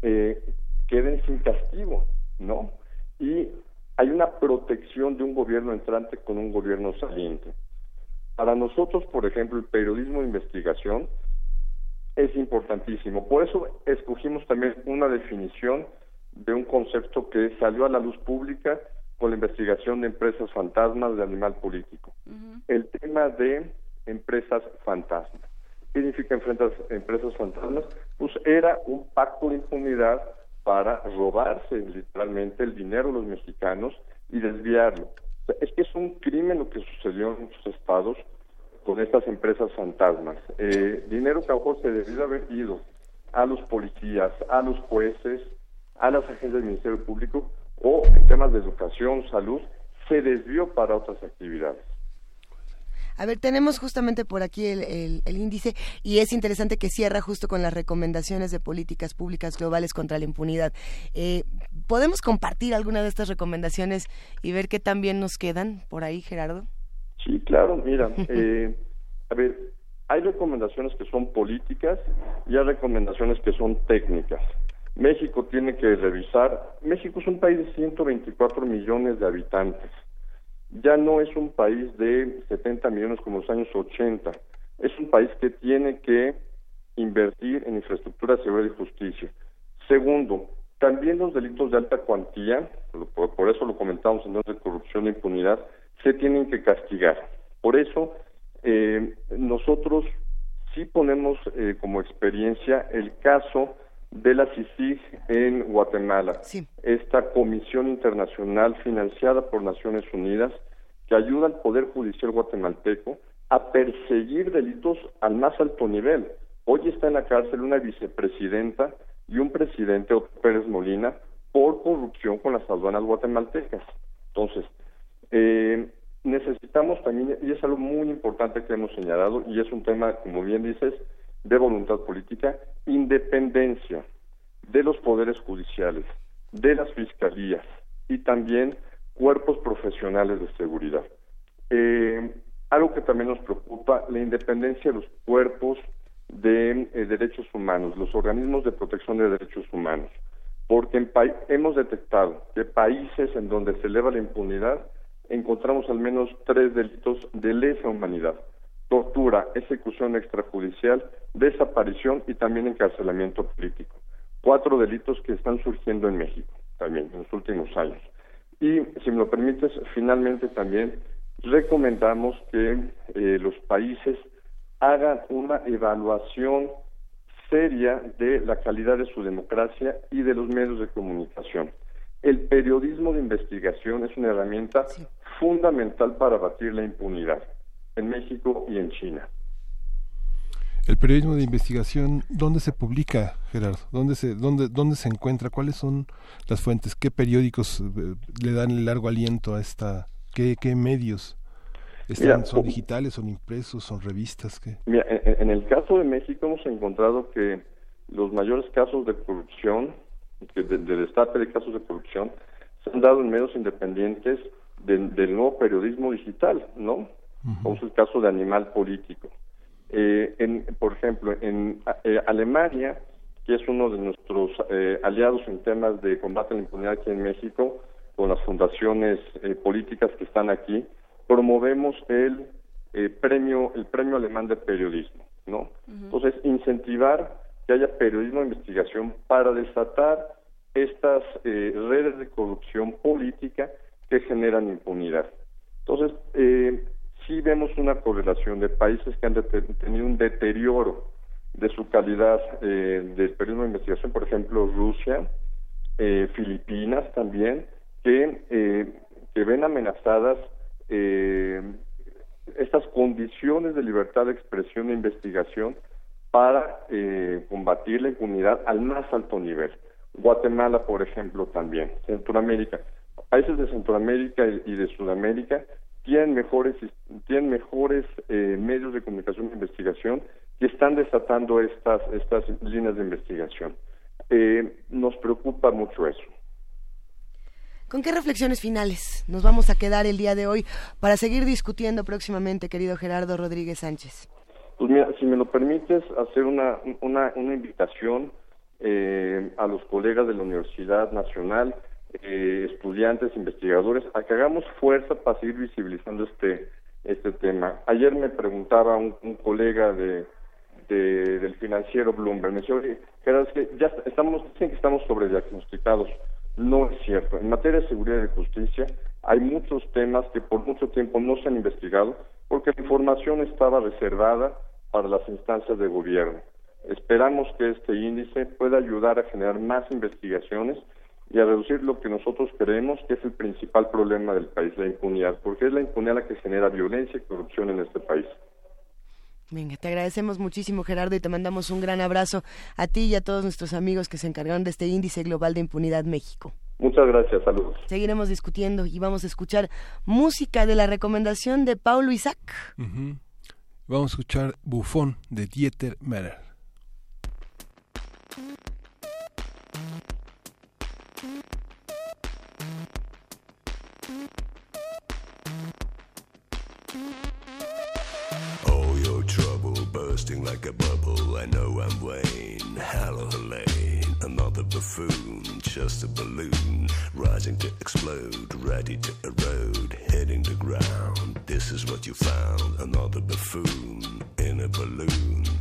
queden sin castigo, ¿no? Y hay una protección de un gobierno entrante con un gobierno saliente. Para nosotros, por ejemplo, el periodismo de investigación es importantísimo. Por eso escogimos también una definición de un concepto que salió a la luz pública con la investigación de empresas fantasmas de animal político. El tema de empresas fantasmas. ¿Qué significa empresas fantasmas? Pues era un pacto de impunidad para robarse literalmente el dinero de los mexicanos y desviarlo. es que es un crimen lo que sucedió en muchos estados con estas empresas fantasmas. Eh, dinero que a mejor se debió haber ido a los policías, a los jueces, a las agencias del Ministerio Público o en temas de educación, salud, se desvió para otras actividades. A ver, tenemos justamente por aquí el, índice y es interesante que cierra justo con las recomendaciones de políticas públicas globales contra la impunidad. Eh, ¿Podemos compartir alguna de estas recomendaciones y ver qué también nos quedan por ahí, Gerardo? Sí, claro, mira, eh, a ver, hay recomendaciones que son políticas y hay recomendaciones que son técnicas. México tiene que revisar, México es un país de 124 millones de habitantes ya no es un país de 70 millones como los años 80. Es un país que tiene que invertir en infraestructura, seguridad y justicia. Segundo, también los delitos de alta cuantía, por, eso lo comentamos en de corrupción e impunidad, se tienen que castigar. Por eso, eh, nosotros sí ponemos eh, como experiencia el caso de la CICIG en Guatemala, esta comisión internacional financiada por Naciones Unidas que ayuda al Poder Judicial guatemalteco a perseguir delitos al más alto nivel. Hoy está en la cárcel una vicepresidenta y un presidente, Otto Pérez Molina, por corrupción con las aduanas guatemaltecas. Entonces, eh, necesitamos también, y es algo muy importante que hemos señalado, y es un tema, como bien dices, de voluntad política, independencia de los poderes judiciales, de las fiscalías y también cuerpos profesionales de seguridad. Eh, algo que también nos preocupa, la independencia de los cuerpos de eh, derechos humanos, los organismos de protección de derechos humanos, porque hemos detectado que países en donde se eleva la impunidad encontramos al menos tres delitos de lesa humanidad tortura, ejecución extrajudicial, desaparición y también encarcelamiento político. Cuatro delitos que están surgiendo en México también en los últimos años. Y, si me lo permites, finalmente también recomendamos que eh, los países hagan una evaluación seria de la calidad de su democracia y de los medios de comunicación. El periodismo de investigación es una herramienta fundamental para batir la impunidad en México y en China. El periodismo de investigación, ¿dónde se publica, Gerardo? ¿Dónde se, dónde, dónde se encuentra? ¿Cuáles son las fuentes? ¿Qué periódicos eh, le dan el largo aliento a esta? ¿Qué, qué medios? Están, ¿Son digitales, son impresos, son revistas? ¿qué? Mira, en, el caso de México hemos encontrado que los mayores casos de corrupción, de, de destape de casos de corrupción, se han dado en medios independientes del nuevo periodismo digital, ¿no? Como es el caso de Animal Político. Eh, en, por ejemplo, en eh, Alemania, que es uno de nuestros eh, aliados en temas de combate a la impunidad aquí en México, con las fundaciones políticas que están aquí, promovemos el premio el premio alemán de periodismo, ¿no? Entonces, incentivar que haya periodismo de investigación para desatar estas redes de corrupción política que generan impunidad. Entonces, eh, sí vemos una correlación de países que han tenido un deterioro de su calidad eh, del periodismo de investigación, por ejemplo, Rusia, eh, Filipinas también, que, eh, que ven amenazadas eh, estas condiciones de libertad de expresión e investigación para combatir la impunidad al más alto nivel. Guatemala, por ejemplo, también, Centroamérica. Países de Centroamérica y de Sudamérica tienen mejores, tienen mejores eh, medios de comunicación e investigación que están desatando estas, estas líneas de investigación. Eh, nos preocupa mucho eso. ¿Con qué reflexiones finales nos vamos a quedar el día de hoy para seguir discutiendo próximamente, querido Gerardo Rodríguez Sánchez? Pues mira, si me lo permites, hacer una, una, una invitación eh, a los colegas de la Universidad Nacional, eh, estudiantes, investigadores, a que hagamos fuerza para seguir visibilizando este, este tema. Ayer me preguntaba un, colega de, del financiero Bloomberg, me decía, oye, que ya estamos, dicen que estamos sobrediagnosticados. No es cierto. En materia de seguridad y justicia hay muchos temas que por mucho tiempo no se han investigado porque la información estaba reservada para las instancias de gobierno. Esperamos que este índice pueda ayudar a generar más investigaciones y a reducir lo que nosotros creemos que es el principal problema del país, la impunidad, porque es la impunidad la que genera violencia y corrupción en este país. Venga, te agradecemos muchísimo Gerardo y te mandamos un gran abrazo a ti y a todos nuestros amigos que se encargaron de este índice global de impunidad México. Muchas gracias, saludos. Seguiremos discutiendo y vamos a escuchar música de la recomendación de Paulo Isaac. Vamos a escuchar Bufón de Dieter Meller. Bursting like a bubble. I know I'm Wayne. Hello, Helene. Another buffoon, just a balloon. Rising to explode, ready to erode. Hitting the ground. This is what you found. Another buffoon in a balloon.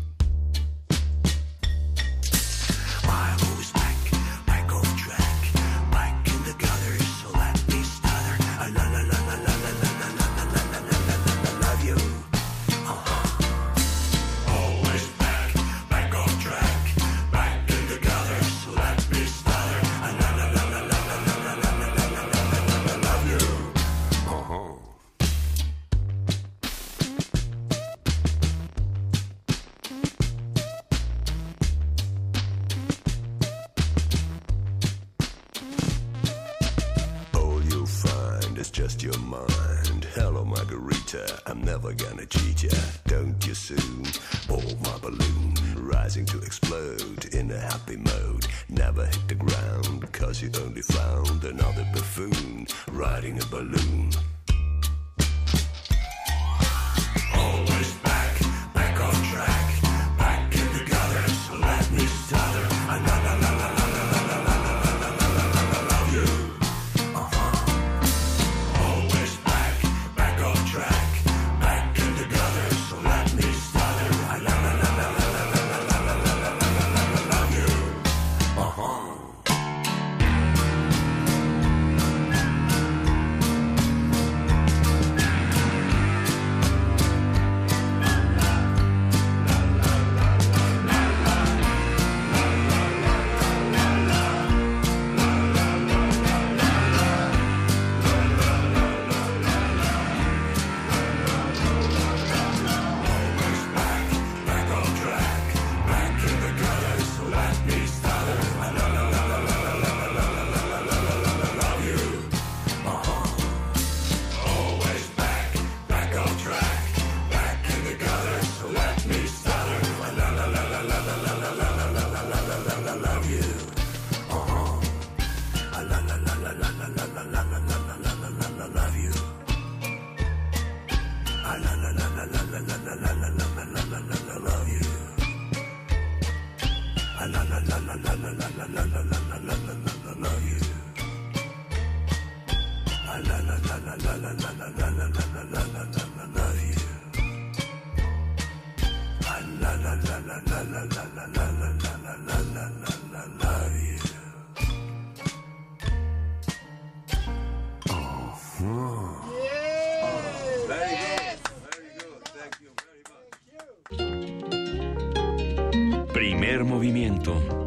Primer movimiento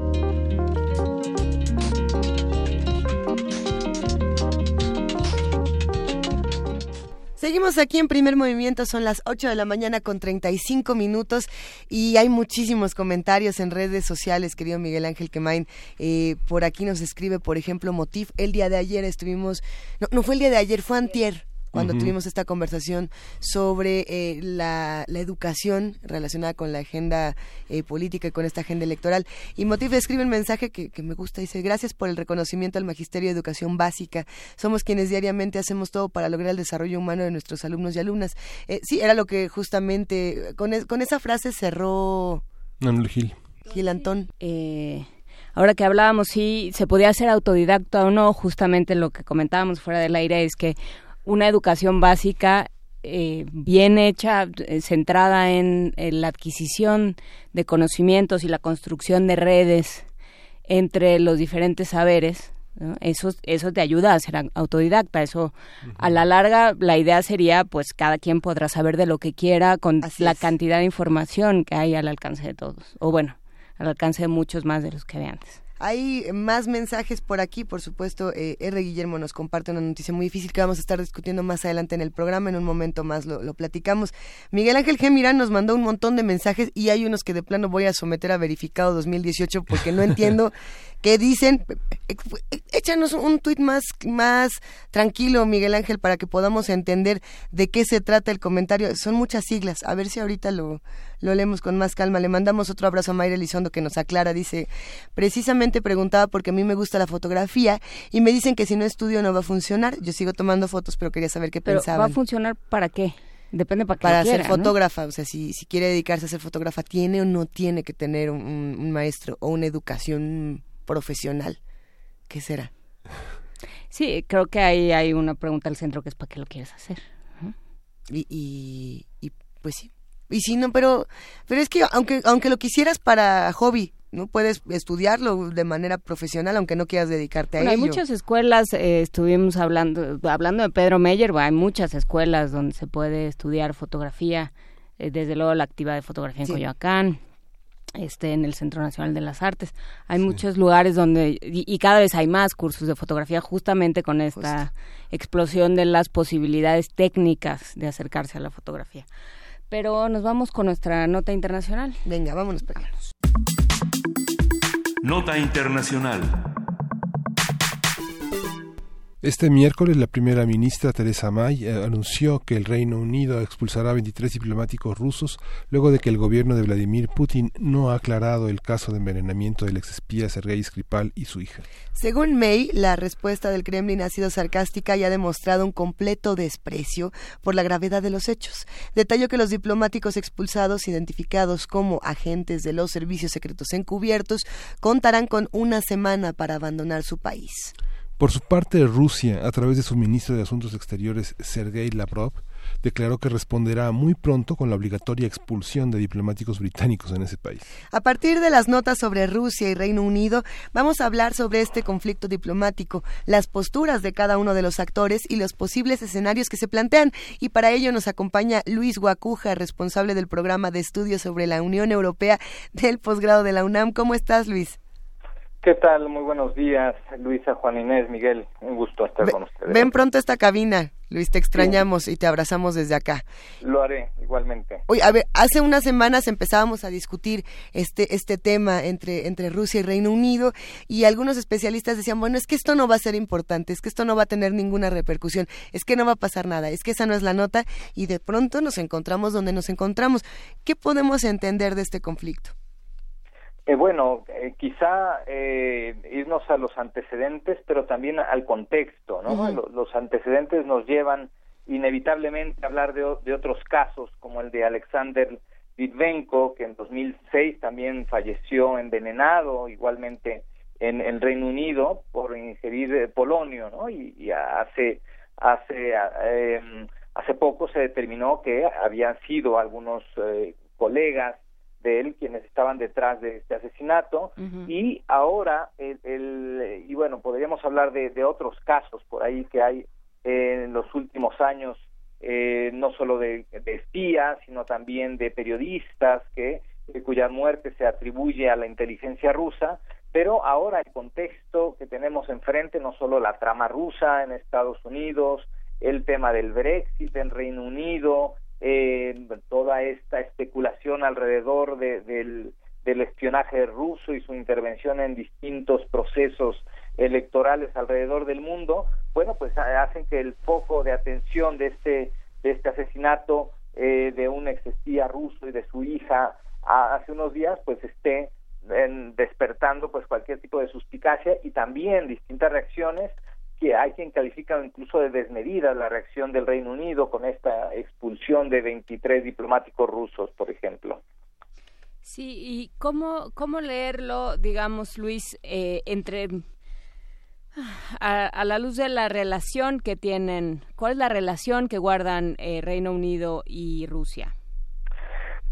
Seguimos aquí en primer movimiento, son las 8 de la mañana con 35 minutos y hay muchísimos comentarios en redes sociales, querido Miguel Ángel Quemain. Eh, por aquí nos escribe, por ejemplo, Motif. El día de ayer estuvimos, no, no fue el día de ayer, fue antier, cuando tuvimos esta conversación sobre eh, la, educación relacionada con la agenda eh, política y con esta agenda electoral. Y Motif escribe un mensaje que, que, me gusta, dice, gracias por el reconocimiento al Magisterio de Educación Básica. Somos quienes diariamente hacemos todo para lograr el desarrollo humano de nuestros alumnos y alumnas. Eh, sí, era lo que justamente, con, con esa frase cerró... Manuel Gil. Gil Antón. Ahora que hablábamos si se podía ser autodidacta o no, justamente lo que comentábamos fuera del aire es que una educación básica eh, bien hecha, eh, centrada en, la adquisición de conocimientos y la construcción de redes entre los diferentes saberes, eso, eso te ayuda a ser autodidacta. Eso, a la larga, la idea sería, pues, cada quien podrá saber de lo que quiera con la cantidad de información que hay al alcance de todos. O bueno, al alcance de muchos más de los que había antes. Hay más mensajes por aquí, por supuesto. Eh, R. Guillermo nos comparte una noticia muy difícil que vamos a estar discutiendo más adelante en el programa. En un momento más lo, platicamos. Miguel Ángel G. Mirán nos mandó un montón de mensajes y hay unos que de plano voy a someter a verificado 2018 porque no entiendo qué dicen. Échanos un tuit más, más tranquilo, Miguel Ángel, para que podamos entender de qué se trata el comentario. Son muchas siglas. A ver si ahorita lo, lo leemos con más calma. Le mandamos otro abrazo a Mayra Elizondo que nos aclara. Dice, precisamente preguntaba porque a mí me gusta la fotografía y me dicen que si no estudio no va a funcionar. Yo sigo tomando fotos, pero quería saber qué pero pensaban. ¿Va a funcionar para qué? Depende para qué Para ser fotógrafa, o sea, si, si quiere dedicarse a ser fotógrafa, ¿tiene o no tiene que tener un, maestro o una educación profesional? ¿Qué será? Sí, creo que ahí hay una pregunta al centro que es ¿para qué lo quieres hacer? y, y pues sí, y si no, pero, pero es que aunque, aunque lo quisieras para hobby, no puedes estudiarlo de manera profesional aunque no quieras dedicarte a ello. Hay muchas escuelas, eh, estuvimos hablando, hablando de Pedro Meyer, hay muchas escuelas donde se puede estudiar fotografía, eh, desde luego la actividad de fotografía en Coyoacán, este, en el Centro Nacional de las Artes. Hay muchos lugares donde, y, cada vez hay más cursos de fotografía justamente con esta explosión de las posibilidades técnicas de acercarse a la fotografía pero nos vamos con nuestra nota internacional. Venga, vámonos para Nota internacional. Este miércoles la primera ministra Teresa May eh, anunció que el Reino Unido expulsará a 23 diplomáticos rusos luego de que el gobierno de Vladimir Putin no ha aclarado el caso de envenenamiento del exespía Sergei Skripal y su hija. Según May, la respuesta del Kremlin ha sido sarcástica y ha demostrado un completo desprecio por la gravedad de los hechos. Detalló que los diplomáticos expulsados, identificados como agentes de los servicios secretos encubiertos, contarán con una semana para abandonar su país. Por su parte, Rusia, a través de su ministro de Asuntos Exteriores, Sergei Lavrov, declaró que responderá muy pronto con la obligatoria expulsión de diplomáticos británicos en ese país. A partir de las notas sobre Rusia y Reino Unido, vamos a hablar sobre este conflicto diplomático, las posturas de cada uno de los actores y los posibles escenarios que se plantean. Y para ello nos acompaña Luis Guacuja, responsable del programa de estudios sobre la Unión Europea del posgrado de la UNAM. ¿Cómo estás, Luis? ¿Qué tal? Muy buenos días, Luisa, Juan Inés, Miguel. Un gusto estar con ustedes. Ven pronto a esta cabina, Luis, te extrañamos y te abrazamos desde acá. Lo haré, igualmente. Oye, a ver, hace unas semanas empezábamos a discutir este, este tema entre, entre Rusia y Reino Unido y algunos especialistas decían, bueno, es que esto no va a ser importante, es que esto no va a tener ninguna repercusión, es que no va a pasar nada, es que esa no es la nota y de pronto nos encontramos donde nos encontramos. ¿Qué podemos entender de este conflicto? Eh, bueno, eh, quizá eh, irnos a los antecedentes, pero también al contexto, ¿no? los, antecedentes nos llevan inevitablemente a hablar de, otros casos, como el de Alexander Litvenko, que en 2006 también falleció envenenado, igualmente en el Reino Unido, por ingerir polonio, ¿no? Y, hace, hace, em, hace poco se determinó que habían sido algunos colegas de él quienes estaban detrás de este asesinato. Y ahora el, y bueno podríamos hablar de, otros casos por ahí que hay en los últimos años eh, no solo de, espías sino también de periodistas que cuya muerte se atribuye a la inteligencia rusa. Pero ahora el contexto que tenemos enfrente no solo la trama rusa en Estados Unidos el tema del Brexit en Reino Unido, eh, toda esta especulación alrededor del, del espionaje ruso y su intervención en distintos procesos electorales alrededor del mundo, bueno, pues hacen que el foco de atención de este, de este asesinato eh, de un exespía ruso y de su hija hace unos días, pues esté despertando pues cualquier tipo de suspicacia y también distintas reacciones que hay quien califica incluso de desmedida la reacción del Reino Unido con esta expulsión de 23 diplomáticos rusos, por ejemplo. Sí, y cómo, cómo leerlo, digamos, Luis, eh, entre a, la luz de la relación que tienen, ¿cuál es la relación que guardan eh, Reino Unido y Rusia?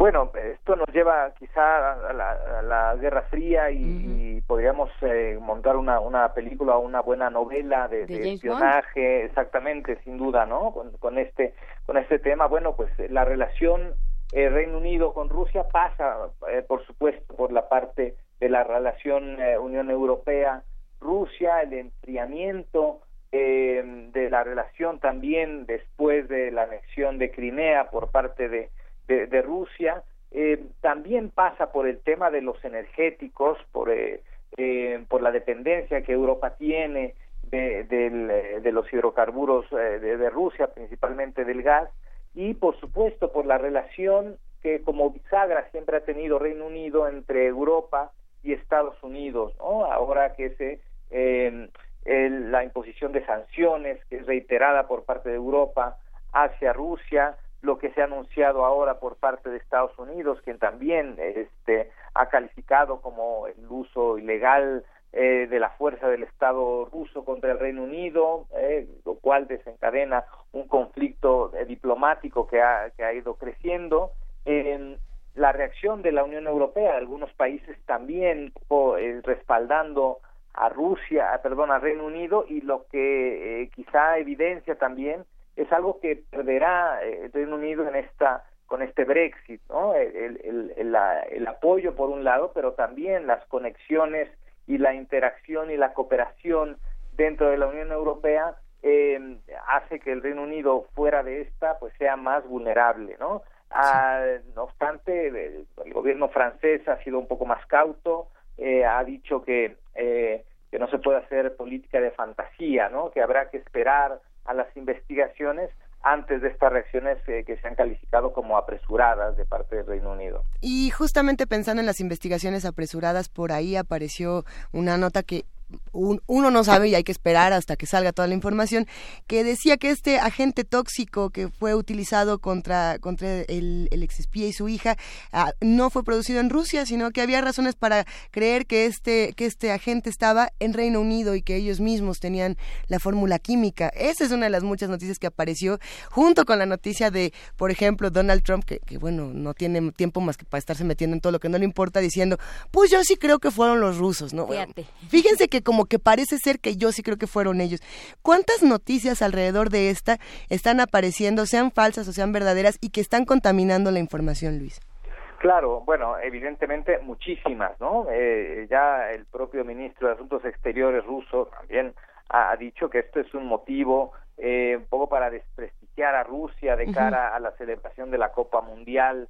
Bueno, esto nos lleva quizá a la, Guerra Fría y, podríamos eh, montar una, una película o una buena novela de, espionaje, exactamente, sin duda, ¿no? Con, este con este tema, bueno, pues eh, la relación eh, Reino Unido con Rusia pasa, por supuesto, por la parte de la relación Unión Europea Rusia, el enfriamiento de la relación también después de la anexión de Crimea por parte de de, Rusia. Eh, también pasa por el tema de los energéticos, por, eh, eh, por la dependencia que Europa tiene de, de los hidrocarburos de, Rusia, principalmente del gas, y por supuesto por la relación que como bisagra siempre ha tenido Reino Unido entre Europa y Estados Unidos, ahora que se la imposición de sanciones que es reiterada por parte de Europa hacia Rusia, lo que se ha anunciado ahora por parte de Estados Unidos, quien también este, ha calificado como el uso ilegal eh, de la fuerza del Estado ruso contra el Reino Unido, eh, lo cual desencadena un conflicto eh, diplomático que ha, que ha ido creciendo. la reacción de la Unión Europea, algunos países también respaldando a Rusia, perdón, al Reino Unido y lo que quizá evidencia también es algo que perderá eh, el Reino Unido en esta con este Brexit, ¿no? El, el, el, apoyo por un lado, pero también las conexiones y la interacción y la cooperación dentro de la Unión Europea eh, hace que el Reino Unido fuera de esta pues sea más vulnerable, ¿no? Ah, no obstante, el, gobierno francés ha sido un poco más cauto, eh, ha dicho que eh, que no se puede hacer política de fantasía, ¿no? Que habrá que esperar a las investigaciones antes de estas reacciones eh, que se han calificado como apresuradas de parte del Reino Unido. Y justamente pensando en las investigaciones apresuradas, por ahí apareció una nota que uno no sabe y hay que esperar hasta que salga toda la información, que decía que este agente tóxico que fue utilizado contra, contra el, el exespía y su hija ah, no fue producido en Rusia, sino que había razones para creer que este, que este agente estaba en Reino Unido y que ellos mismos tenían la fórmula química. Esa es una de las muchas noticias que apareció, junto con la noticia de, por ejemplo, Donald Trump, que, que bueno, no tiene tiempo más que para estarse metiendo en todo lo que no le importa, diciendo, pues yo sí creo que fueron los rusos, ¿no? fíjense que como que parece ser que yo sí creo que fueron ellos. ¿Cuántas noticias alrededor de esta están apareciendo, sean falsas o sean verdaderas, y que están contaminando la información, Luis? Claro, bueno, evidentemente muchísimas, ¿no? Eh, ya el propio ministro de Asuntos Exteriores ruso también ha, dicho que esto es un motivo eh, un poco para desprestigiar a Rusia de cara a la celebración de la Copa Mundial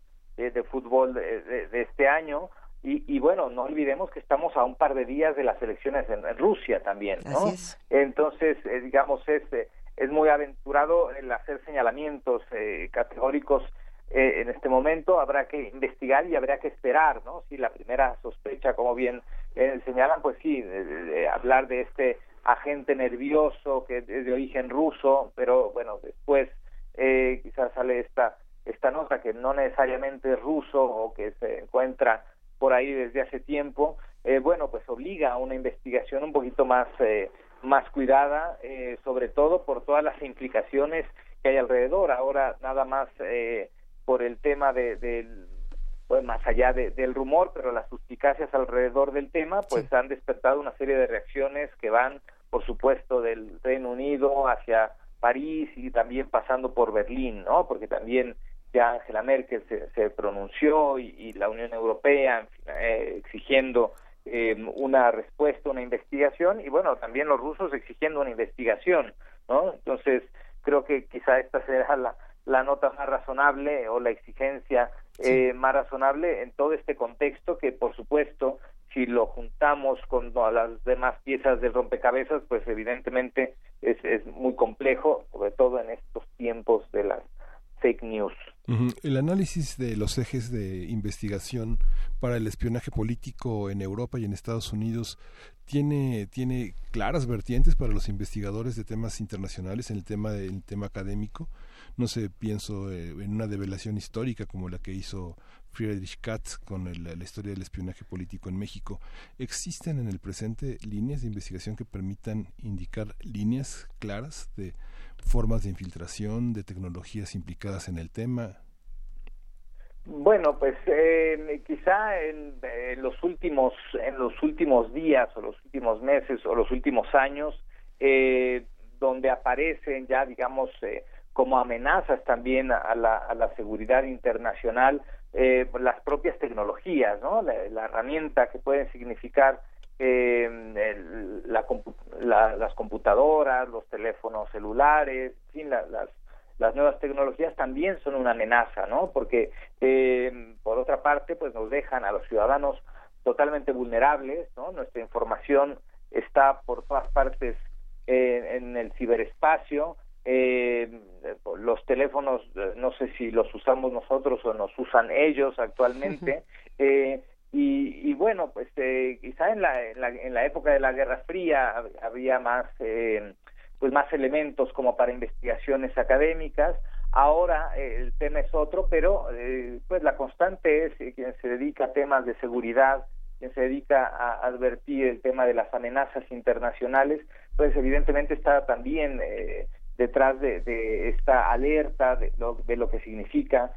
de fútbol de, este año y, bueno, no olvidemos que estamos a un par de días de las elecciones en, Rusia también, ¿no? Entonces, eh, digamos, es, eh, es muy aventurado el hacer señalamientos eh, categóricos en este momento. Habrá que investigar y habrá que esperar, ¿no? Si la primera sospecha, como bien señalan, pues sí, hablar de este agente nervioso que es de origen ruso, pero bueno, después quizás sale esta esta nota que no necesariamente es ruso o que se encuentra por ahí desde hace tiempo, eh, bueno, pues obliga a una investigación un poquito más, eh, más cuidada, eh, sobre todo por todas las implicaciones que hay alrededor. Ahora, nada más por el tema de, del pues más allá del rumor, pero las suspicacias alrededor del tema, pues han despertado una serie de reacciones que van, por supuesto, del Reino Unido hacia París y también pasando por Berlín, ¿no? Porque también ya Angela Merkel se, pronunció y, la Unión Europea eh, exigiendo eh, una respuesta, una investigación y bueno, también los rusos exigiendo una investigación, ¿no? Entonces, creo que quizá esta será la, la nota más razonable o la exigencia eh, más razonable en todo este contexto que por supuesto si lo juntamos con las demás piezas del rompecabezas pues evidentemente es, es muy complejo sobre todo en estos tiempos de las fake news el análisis de los ejes de investigación para el espionaje político en Europa y en Estados Unidos tiene, tiene claras vertientes para los investigadores de temas internacionales en el tema, del tema académico. No sé, pienso eh, en una develación histórica como la que hizo Friedrich Katz con la historia del espionaje político en México. ¿Existen en el presente líneas de investigación que permitan indicar líneas claras de formas de infiltración, de tecnologías implicadas en el tema? Bueno, pues eh, quizá en, los últimos en los últimos días o los últimos meses o los últimos años, eh, donde aparecen ya digamos eh, como amenazas también a la, a la seguridad internacional eh, las propias tecnologías, ¿no? La, herramienta que pueden significar eh, la, las computadoras, los teléfonos celulares, en fin, las, las nuevas tecnologías también son una amenaza, ¿no? Porque eh, por otra parte, pues nos dejan a los ciudadanos totalmente vulnerables, ¿no? Nuestra información está por todas partes eh, en el ciberespacio. Eh, los teléfonos, eh, no sé si los usamos nosotros o nos usan ellos actualmente. eh, y, y, bueno, pues eh, quizá en la, en la, en la época de la Guerra Fría había más eh, pues más elementos como para investigaciones académicas. Ahora eh, el tema es otro, pero eh, pues la constante es eh, quien se dedica a temas de seguridad, quien se dedica a advertir el tema de las amenazas internacionales, pues evidentemente está también detrás de, esta alerta de lo, de lo que significa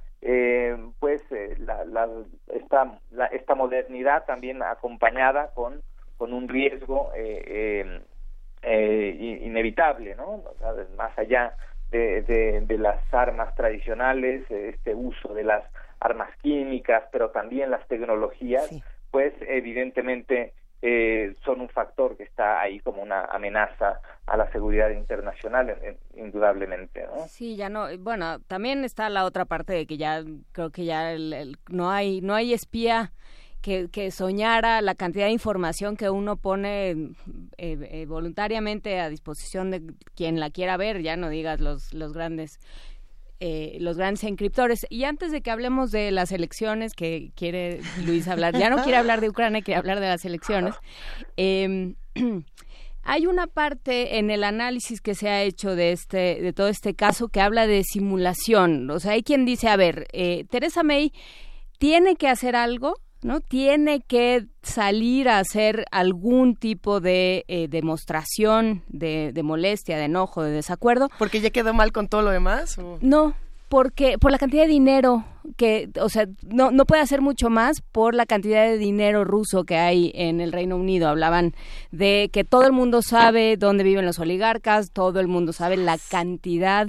pues la, la, esta, la, esta modernidad también acompañada con, con un riesgo eh, eh, inevitable, ¿no? más allá de, de, las armas tradicionales, este uso de las armas químicas, pero también las tecnologías, pues evidentemente eh, son un factor que está ahí como una amenaza a la seguridad internacional, indudablemente. Sí, ya no. Bueno, también está la otra parte de que ya creo que ya no hay no hay espía que, soñara la cantidad de información que uno pone eh, eh, voluntariamente a disposición de quien la quiera ver, ya no digas los, los grandes eh, los grandes encriptores. Y antes de que hablemos de las elecciones, que quiere Luis hablar, ya no quiere hablar de Ucrania, quiere hablar de las elecciones, em, hay una parte en el análisis que se ha hecho de este de todo este caso que habla de simulación. O sea, hay quien dice, a ver, Teresa May tiene que hacer algo ¿no? Tiene que salir a hacer algún tipo de eh, demostración de, de, molestia, de enojo, de desacuerdo. ¿Porque ya quedó mal con todo lo demás? No, porque por la cantidad de dinero que, o sea, no, no puede hacer mucho más por la cantidad de dinero ruso que hay en el Reino Unido. Hablaban de que todo el mundo sabe dónde viven los oligarcas, todo el mundo sabe la cantidad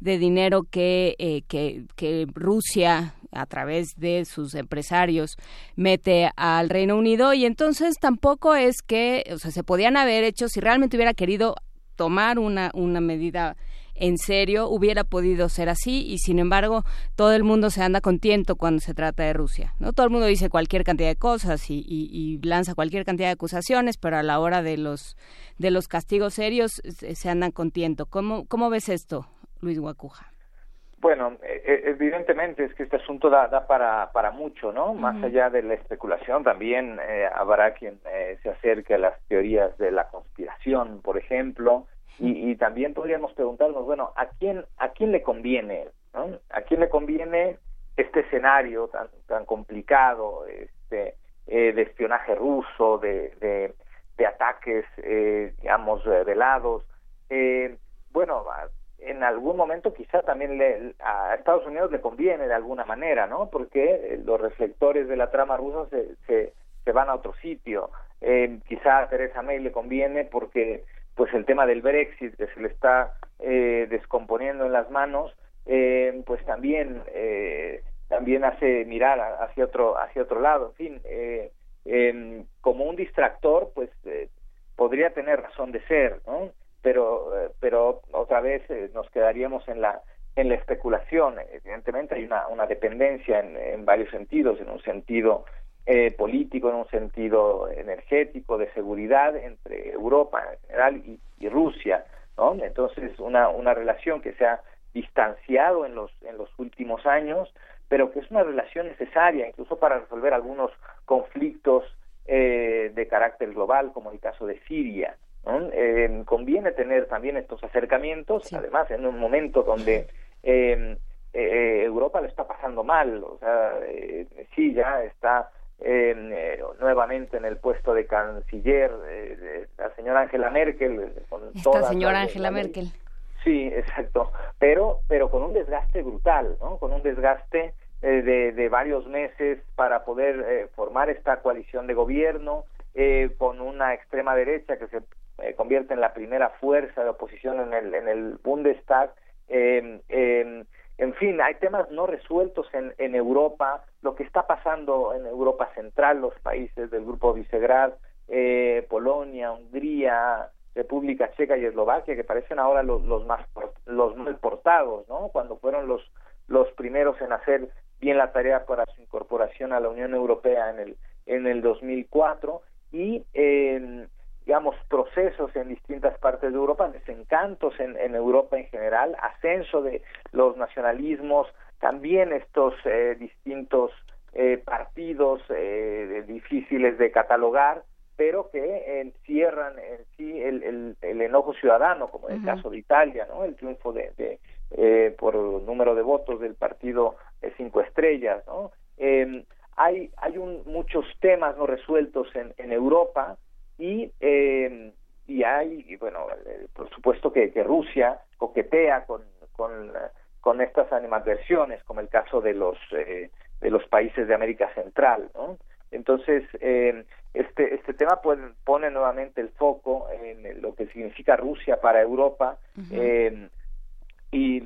de dinero que, eh, que, que Rusia a través de sus empresarios mete al Reino Unido. Y entonces tampoco es que, o sea, se podían haber hecho si realmente hubiera querido tomar una, una medida en serio hubiera podido ser así. Y sin embargo todo el mundo se anda contento cuando se trata de Rusia no todo el mundo dice cualquier cantidad de cosas y, lanza cualquier cantidad de acusaciones pero a la hora de los de los castigos serios se andan contento cómo cómo ves esto Luis Guacuja bueno, e, e, evidentemente es que este asunto da, da para, para mucho, ¿no? Más allá de la especulación, también eh, habrá quien eh, se acerque a las teorías de la conspiración, por ejemplo, y, y, también podríamos preguntarnos, bueno, ¿a quién, a quién le conviene? ¿no? ¿A quién le conviene este escenario tan, tan complicado este, eh, de espionaje ruso, de, de, de ataques, eh, digamos, velados? Eh, bueno, en algún momento quizá también le, a Estados Unidos le conviene de alguna manera, ¿no? Porque los reflectores de la trama rusa se, se, van a otro sitio. Eh, quizá a Teresa May le conviene porque pues el tema del Brexit que se le está eh, descomponiendo en las manos, eh, pues también eh, también hace mirar hacia otro hacia otro lado. En fin, eh, eh, como un distractor, pues eh, podría tener razón de ser, ¿no? Pero eh, pero otra vez eh, nos quedaríamos en la en la especulación evidentemente hay una, una dependencia en, en varios sentidos en un sentido eh, político en un sentido energético de seguridad entre Europa en general y, y Rusia ¿no? entonces una una relación que se ha distanciado en los en los últimos años pero que es una relación necesaria incluso para resolver algunos conflictos eh, de carácter global como el caso de Siria ¿no? Eh, conviene tener también estos acercamientos además en un momento donde eh, eh, Europa lo está pasando mal o sea eh, sí ya está eh, nuevamente en el puesto de canciller eh, la señora Angela Merkel con Esta todas señora Angela Merkel. Sí, exacto. Pero, pero con un desgaste brutal, ¿no? Con un desgaste eh, de, de varios meses para poder eh, formar esta coalición de gobierno, eh, con una extrema derecha que se eh, convierte en la primera fuerza de oposición en el, en el Bundestag. Eh, en fin, hay temas no resueltos en, en Europa, lo que está pasando en Europa Central, los países del Grupo Visegrad, eh, Polonia, Hungría, República Checa y Eslovaquia, que parecen ahora los, los más los mal portados, ¿no? Cuando fueron los los primeros en hacer bien la tarea para su incorporación a la Unión Europea en el en el 2004 y eh, digamos procesos en distintas partes de Europa, desencantos en, en Europa en general, ascenso de los nacionalismos, también estos eh, distintos eh, partidos eh, difíciles de catalogar, pero que encierran en sí el, el, el enojo ciudadano, como en el caso de Italia, ¿no? El triunfo de, de, eh, por número de votos del partido eh, Cinco Estrellas, ¿no? Eh, hay hay un, muchos temas no resueltos en, en Europa y eh, y hay bueno eh, por supuesto que, que Rusia coquetea con con con estas animadversiones como el caso de los eh, de los países de América Central ¿no? entonces eh, este este tema pone, pone nuevamente el foco en lo que significa Rusia para Europa eh, y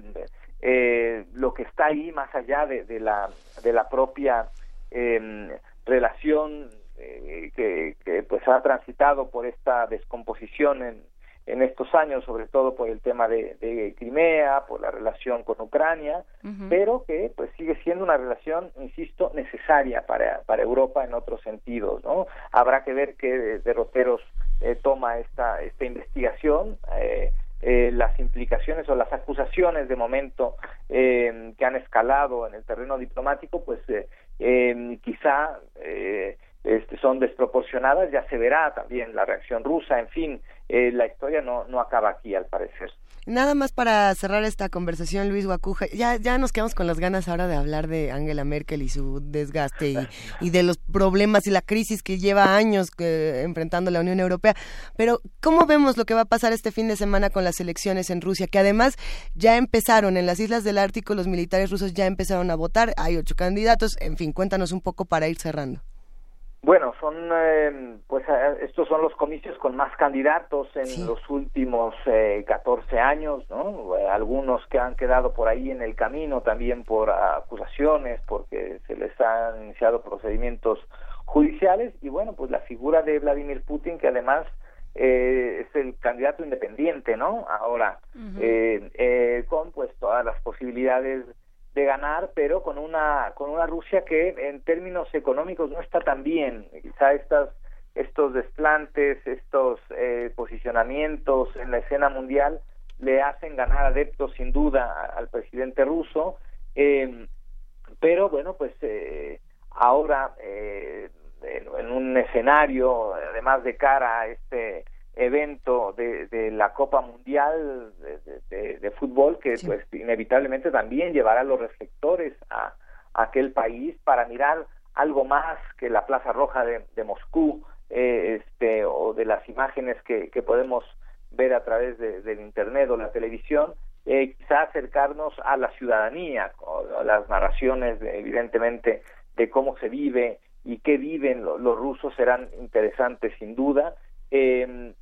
eh, lo que está ahí más allá de, de la de la propia eh, relación eh, que, que, pues ha transitado por esta descomposición en, en estos años, sobre todo por el tema de, de Crimea, por la relación con Ucrania, pero que pues sigue siendo una relación, insisto, necesaria para, para Europa en otros sentidos, ¿no? Habrá que ver qué derroteros eh, toma esta esta investigación. Eh, eh, las implicaciones o las acusaciones de momento eh, que han escalado en el terreno diplomático, pues eh, eh, quizá eh, este, son desproporcionadas, ya se verá también la reacción rusa, en fin, eh, la historia no, no acaba aquí al parecer. Nada más para cerrar esta conversación, Luis Guacuja, ya, ya nos quedamos con las ganas ahora de hablar de Angela Merkel y su desgaste y, de los problemas y la crisis que lleva años que, enfrentando la Unión Europea. Pero, ¿cómo vemos lo que va a pasar este fin de semana con las elecciones en Rusia? Que además ya empezaron en las islas del Ártico, los militares rusos ya empezaron a votar, hay ocho candidatos, en fin, cuéntanos un poco para ir cerrando. Bueno, son eh, pues estos son los comicios con más candidatos en los últimos eh, 14 años, ¿no? Algunos que han quedado por ahí en el camino también por acusaciones, porque se les han iniciado procedimientos judiciales y bueno, pues la figura de Vladimir Putin que además eh, es el candidato independiente, ¿no? Ahora eh, eh, con pues todas las posibilidades de ganar, pero con una con una Rusia que en términos económicos no está tan bien. Quizá estas estos desplantes, estos eh, posicionamientos en la escena mundial le hacen ganar adeptos sin duda al presidente ruso, eh, pero bueno, pues eh, ahora eh, en, en un escenario, además de cara a este evento de, de la Copa Mundial de, de- de- de fútbol que pues inevitablemente también llevará los reflectores a, a aquel país para mirar algo más que la Plaza Roja de, Moscú eh, este o de las imágenes que, que podemos ver a través de- del internet o la televisión eh, quizá acercarnos a la ciudadanía o a las narraciones de- evidentemente de cómo se vive y qué viven lo- los rusos serán interesantes sin duda. Eh,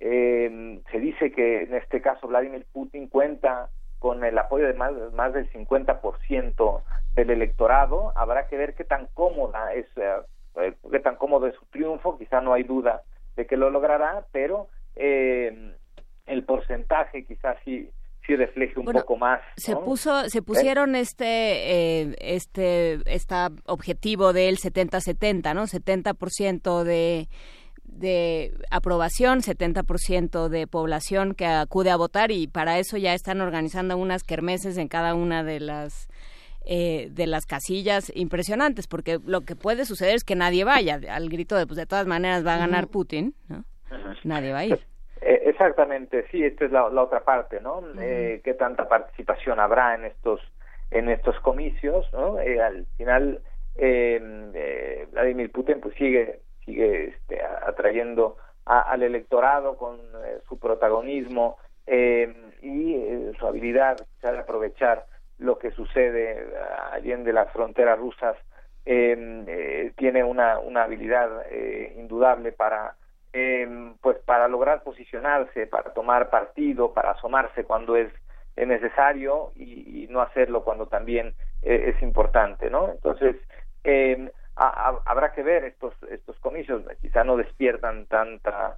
eh, se dice que en este caso Vladimir Putin cuenta con el apoyo de más, más del 50% del electorado. Habrá que ver qué tan cómoda es, eh, eh, qué tan cómodo es su triunfo. Quizá no hay duda de que lo logrará, pero eh, el porcentaje quizás sí sí refleje un poco más. Se puso, se pusieron este, eh, este, esta objetivo del 70-70, ¿no? 70% de de aprobación, 70% de población que acude a votar y para eso ya están organizando unas kermeses en cada una de las eh, de las casillas impresionantes, porque lo que puede suceder es que nadie vaya al grito de, pues de todas maneras va a ganar Putin, ¿no? Nadie va a ir. Eh, exactamente, sí, esta es la, otra parte, ¿no? eh, ¿Qué tanta participación habrá en estos en estos comicios, ¿no? Eh, al final, eh, Vladimir Putin pues sigue sigue este, atrayendo al electorado con su protagonismo y su habilidad de aprovechar lo que sucede allí en de las fronteras rusas eh, tiene una, una habilidad eh, indudable para eh, pues para lograr posicionarse para tomar partido para asomarse cuando es, necesario y, no hacerlo cuando también eh, es importante no entonces habrá que ver estos estos comicios quizá no despiertan tanta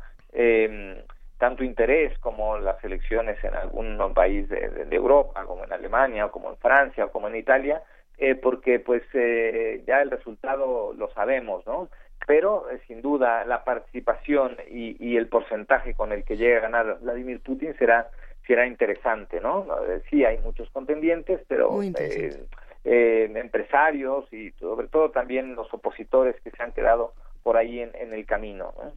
tanto interés como las elecciones en algún país de, Europa, como en Alemania, o como en Francia, o como en Italia, eh, porque pues eh, ya el resultado lo sabemos, ¿no? Pero eh, sin duda la participación y, el porcentaje con el que llega a ganar Vladimir Putin será será interesante, ¿no? Sí, hay muchos contendientes, pero empresarios y sobre todo también los opositores que se han quedado por ahí en, en el camino. ¿no?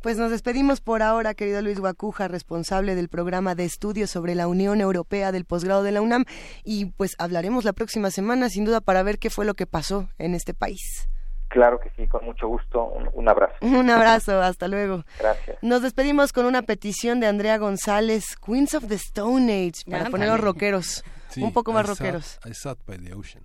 Pues nos despedimos por ahora, querido Luis Guacuja, responsable del programa de estudios sobre la Unión Europea del posgrado de la UNAM, y pues hablaremos la próxima semana, sin duda, para ver qué fue lo que pasó en este país. Claro que sí, con mucho gusto. Un, abrazo. Un abrazo, hasta luego. Gracias. Nos despedimos con una petición de Andrea González, Queens of the Stone Age, para poner los rockeros, un poco más rockeros. I sat by the ocean.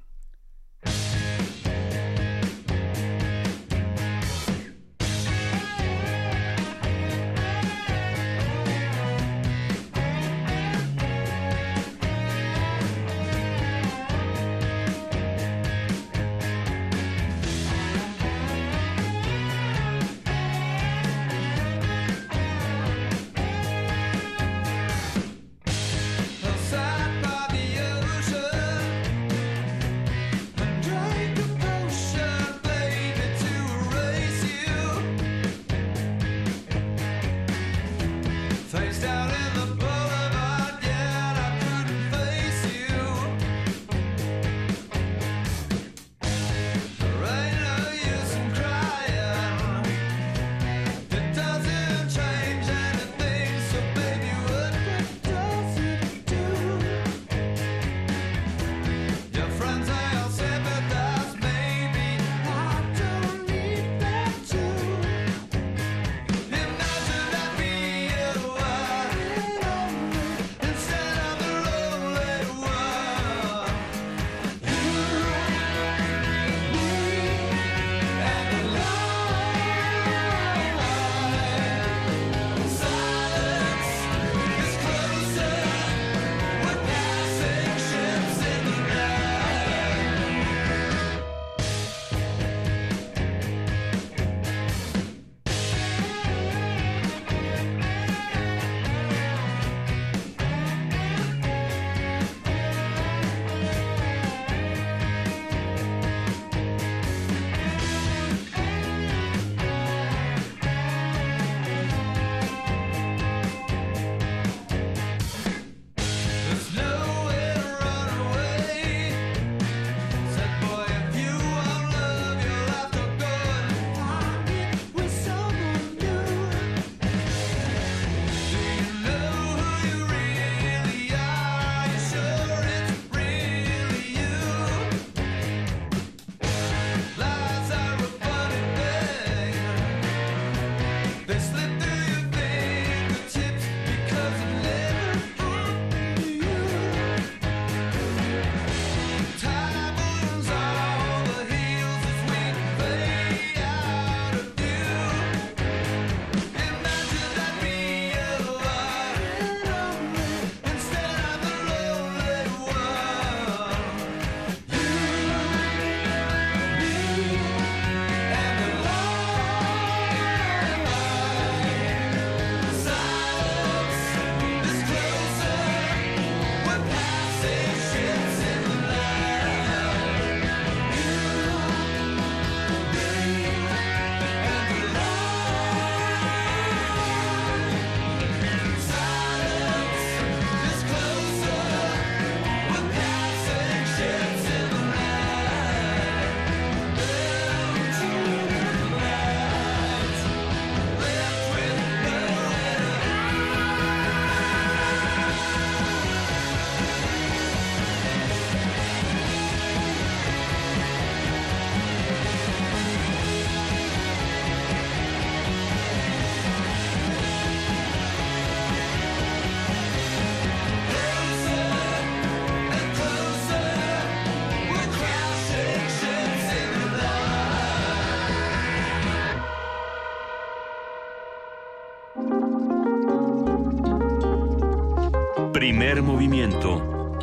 Primer movimiento.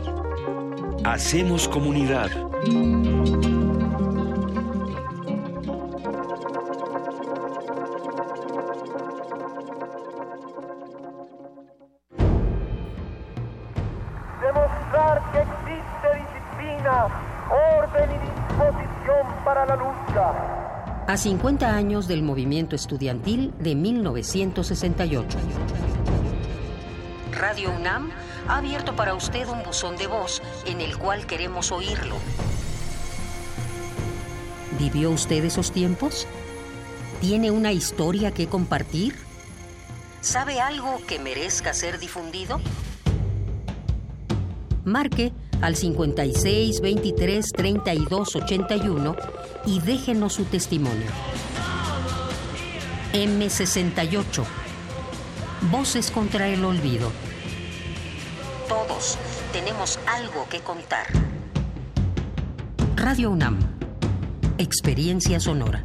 Hacemos comunidad. Demostrar que existe disciplina, orden y disposición para la lucha. A 50 años del movimiento estudiantil de 1968. Radio UNAM ha abierto para usted un buzón de voz en el cual queremos oírlo. ¿Vivió usted esos tiempos? ¿Tiene una historia que compartir? ¿Sabe algo que merezca ser difundido? Marque al 56 23 32 81 y déjenos su testimonio. M68. Voces contra el olvido. Todos tenemos algo que contar. Radio UNAM. Experiencia sonora.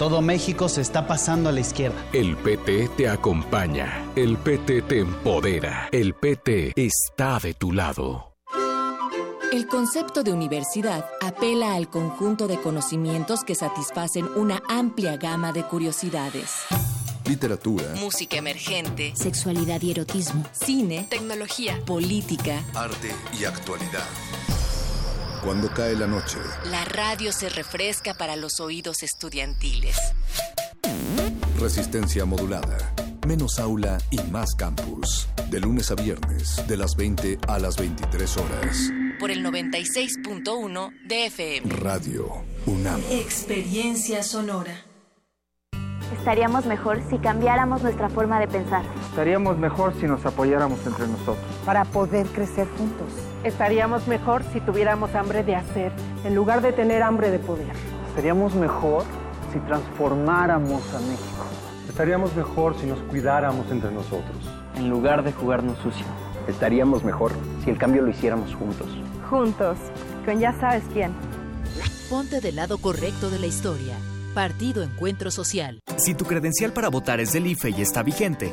Todo México se está pasando a la izquierda. El PT te acompaña. El PT te empodera. El PT está de tu lado. El concepto de universidad apela al conjunto de conocimientos que satisfacen una amplia gama de curiosidades. Literatura, Música emergente, sexualidad y erotismo, cine, tecnología, política. arte y actualidad. Cuando cae la noche, La radio se refresca para los oídos estudiantiles. resistencia modulada. Menos aula y más campus. De lunes a viernes, de las 20 a las 23 horas. Por el 96.1 de FM. Radio UNAM. Experiencia sonora. Estaríamos mejor si cambiáramos nuestra forma de pensar. Estaríamos mejor si nos apoyáramos entre nosotros. Para poder crecer juntos. Estaríamos mejor si tuviéramos hambre de hacer en lugar de tener hambre de poder. Estaríamos mejor si transformáramos a México. Estaríamos mejor si nos cuidáramos entre nosotros. En lugar de jugarnos sucio. Estaríamos mejor si el cambio lo hiciéramos juntos. Juntos, con ya sabes quién. Ponte del lado correcto de la historia. Partido Encuentro Social. Si tu credencial para votar es del IFE y está vigente,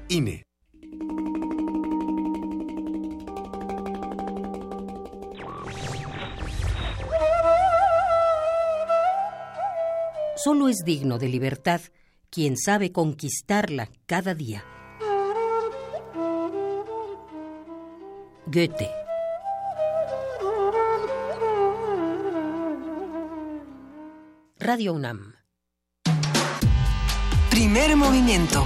INE. Solo es digno de libertad quien sabe conquistarla cada día. Goethe. Radio UNAM. Primer movimiento.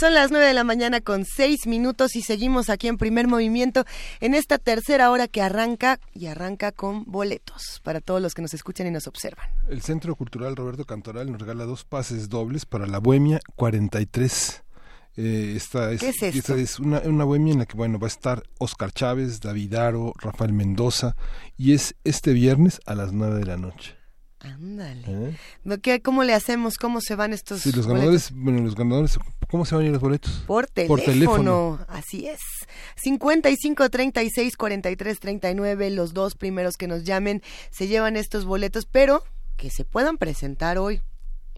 Son las 9 de la mañana con 6 minutos y seguimos aquí en primer movimiento en esta tercera hora que arranca y arranca con boletos para todos los que nos escuchan y nos observan. El Centro Cultural Roberto Cantoral nos regala dos pases dobles para la Bohemia 43. Eh, esta es, ¿Qué es esto? esta es una, una bohemia en la que bueno va a estar Oscar Chávez, David Aro, Rafael Mendoza y es este viernes a las 9 de la noche. Ándale. ¿Eh? ¿Qué, ¿Cómo le hacemos? ¿Cómo se van estos Sí, los boletos? ganadores, bueno, los ganadores, ¿cómo se van a ir los boletos? Por teléfono. Así es. 55 36 43 39. Los dos primeros que nos llamen se llevan estos boletos, pero que se puedan presentar hoy.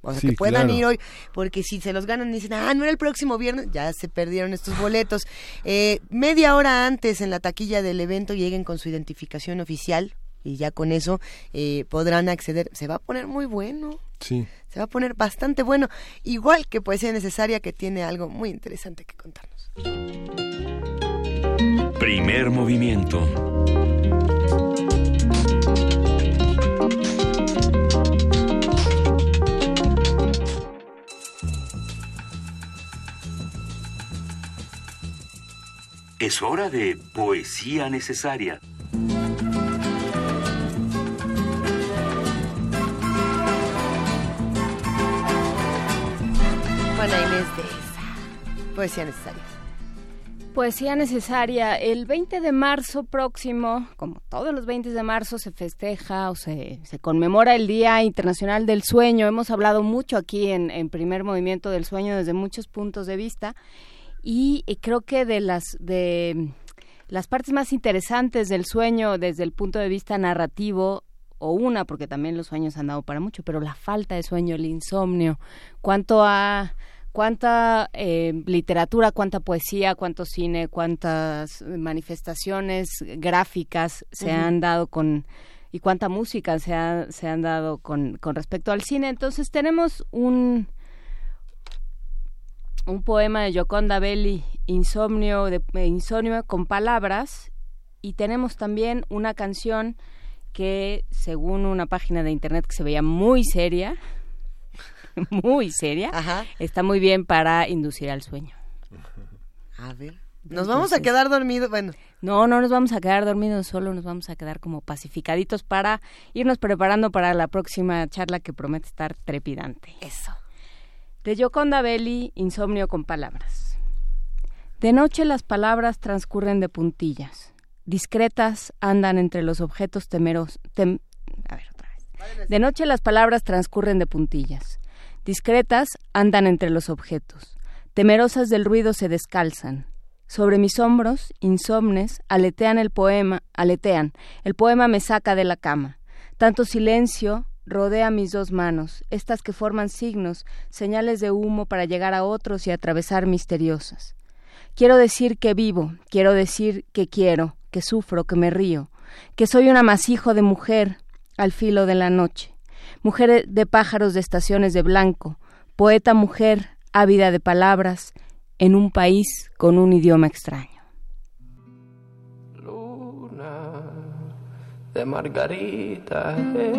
O sea, Sí, que puedan claro. ir hoy, porque si se los ganan y dicen, ah, no era el próximo viernes, ya se perdieron estos boletos. Eh, media hora antes en la taquilla del evento lleguen con su identificación oficial y ya con eso eh, podrán acceder. Se va a poner muy bueno. Sí. Se va a poner bastante bueno, igual que Poesía Necesaria, que tiene algo muy interesante que contarnos. Primer movimiento. Es hora de poesía necesaria. Juana Inés de esa. Poesía Necesaria. Poesía necesaria. El 20 de marzo próximo, como todos los 20 de marzo, se festeja o se, se conmemora el Día Internacional del Sueño. Hemos hablado mucho aquí en, en Primer Movimiento del Sueño desde muchos puntos de vista y, y creo que de las de las partes más interesantes del sueño desde el punto de vista narrativo o una, porque también los sueños han dado para mucho, pero la falta de sueño, el insomnio, cuánto ha cuánta eh, literatura, cuánta poesía, cuánto cine, cuántas manifestaciones gráficas se han dado con y cuánta música se, ha- se han dado con, con respecto al cine. Entonces tenemos un un poema de Gioconda Belli, Insomnio, de, eh, Insomnio con palabras, y tenemos también una canción que, según una página de internet que se veía muy seria, muy seria, está muy bien para inducir al sueño. A ver. Nos vamos a quedar dormidos. Bueno. No, no nos vamos a quedar dormidos, solo nos vamos a quedar como pacificaditos para irnos preparando para la próxima charla que promete estar trepidante. Eso. De Gioconda Belli, Insomnio con palabras. De noche las palabras transcurren de puntillas. Discretas andan entre los objetos temeros. tem- a ver, otra vez. De noche las palabras transcurren de puntillas. Discretas andan entre los objetos. Temerosas del ruido se descalzan. Sobre mis hombros, insomnes, aletean el poema, aletean. El poema me saca de la cama. Tanto silencio rodea mis dos manos, estas que forman signos, señales de humo para llegar a otros y atravesar misteriosas. Quiero decir que vivo, quiero decir que quiero, que sufro, que me río, que soy un amasijo de mujer al filo de la noche, mujer de pájaros de estaciones de blanco, poeta mujer ávida de palabras, en un país con un idioma extraño. luna de margarita es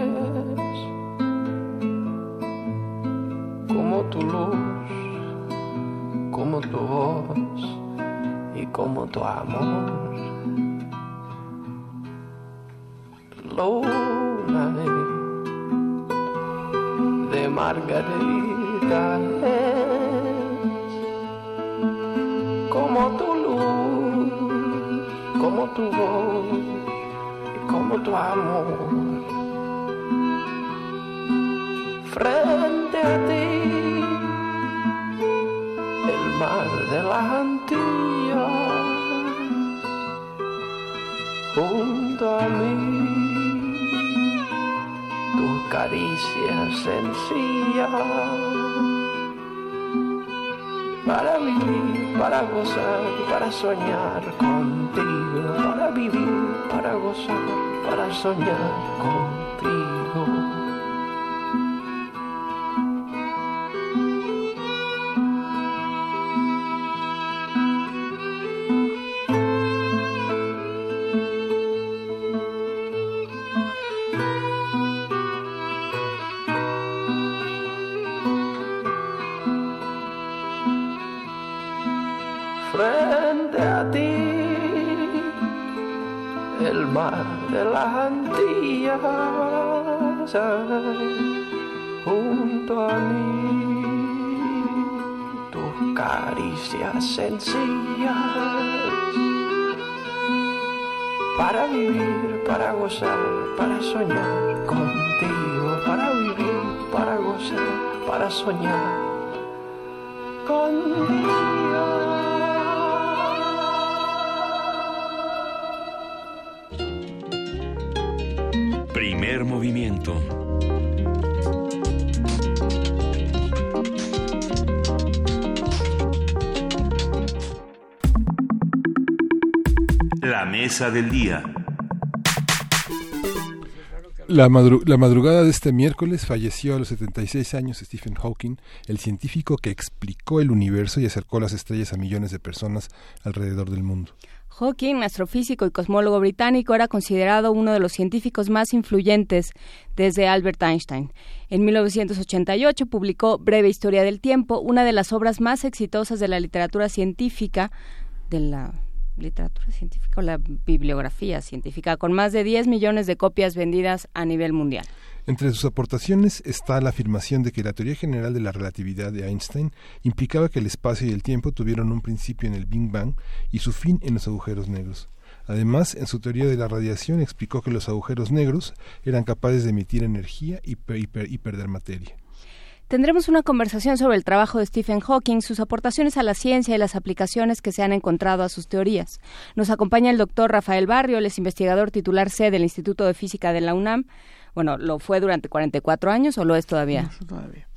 como tu luz, como tu voz y como tu amor. Luna de margarita es como tu luz, como tu voz como tu amor. Frente a ti, el mar de las Antillas, junto a mí, caricia sencilla. Para vivir, para gozar, para soñar contigo. Para vivir, para gozar, para soñar contigo. Junto a mí tus caricias sencillas para vivir, para gozar, para soñar contigo, para vivir, para gozar, para soñar contigo. Primer movimiento. La mesa del día. La, madru- la madrugada de este miércoles falleció a los 76 años Stephen Hawking, el científico que explicó el universo y acercó las estrellas a millones de personas alrededor del mundo. Hawking, astrofísico y cosmólogo británico, era considerado uno de los científicos más influyentes desde Albert Einstein. En 1988 publicó Breve Historia del Tiempo, una de las obras más exitosas de la literatura científica, de la literatura científica o la bibliografía científica, con más de 10 millones de copias vendidas a nivel mundial. Entre sus aportaciones está la afirmación de que la teoría general de la relatividad de Einstein implicaba que el espacio y el tiempo tuvieron un principio en el Big Bang y su fin en los agujeros negros. Además, en su teoría de la radiación explicó que los agujeros negros eran capaces de emitir energía y, per- y per- y perder materia. Tendremos una conversación sobre el trabajo de Stephen Hawking, sus aportaciones a la ciencia y las aplicaciones que se han encontrado a sus teorías. Nos acompaña el doctor Rafael Barrio, él es investigador titular C del Instituto de Física de la UNAM. Bueno, lo fue durante 44 años o lo es todavía. todavía.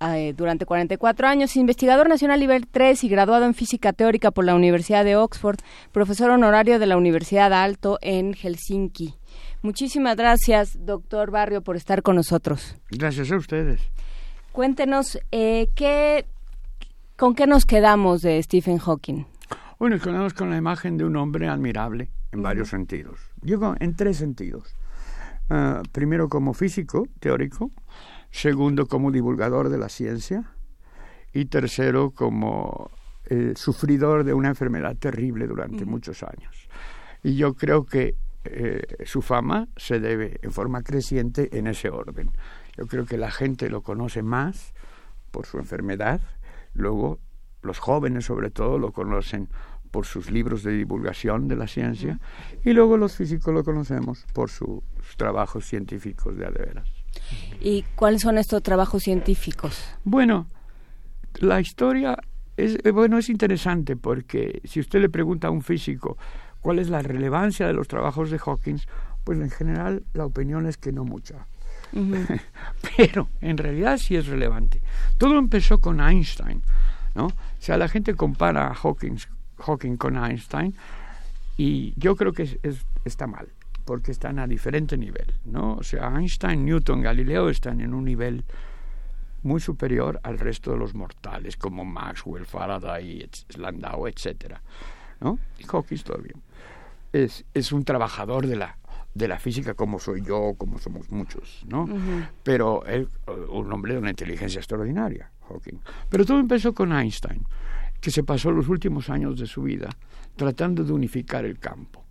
Eh, durante 44 años, investigador nacional nivel 3 y graduado en física teórica por la Universidad de Oxford, profesor honorario de la Universidad Alto en Helsinki. Muchísimas gracias, doctor Barrio, por estar con nosotros. Gracias a ustedes. Cuéntenos, eh, ¿qué, ¿con qué nos quedamos de Stephen Hawking? Hoy nos quedamos con la imagen de un hombre admirable en varios sentidos. Digo, en tres sentidos. Ah, primero como físico teórico, segundo como divulgador de la ciencia y tercero como eh, sufridor de una enfermedad terrible durante muchos años. Y yo creo que eh, su fama se debe en forma creciente en ese orden. Yo creo que la gente lo conoce más por su enfermedad, luego los jóvenes sobre todo lo conocen por sus libros de divulgación de la ciencia y luego los físicos lo conocemos por sus trabajos científicos de adeveras. ¿Y cuáles son estos trabajos científicos? Bueno, la historia es eh, bueno es interesante porque si usted le pregunta a un físico cuál es la relevancia de los trabajos de Hawkins, pues en general la opinión es que no mucha. Pero en realidad sí es relevante. Todo empezó con Einstein, ¿no? O sea, la gente compara a Hawkins, Hawking con Einstein y yo creo que es- es- está mal, porque están a diferente nivel, ¿no? O sea, Einstein, Newton, Galileo están en un nivel muy superior al resto de los mortales, como Maxwell, Faraday, etc- Landau, etcétera, ¿no? Y Hawking todavía es, es un trabajador de la de la física como soy yo, como somos muchos, ¿no? Pero él, eh, un hombre de una inteligencia extraordinaria, Hawking. Pero todo empezó con Einstein, que se pasó los últimos años de su vida tratando de unificar el campo.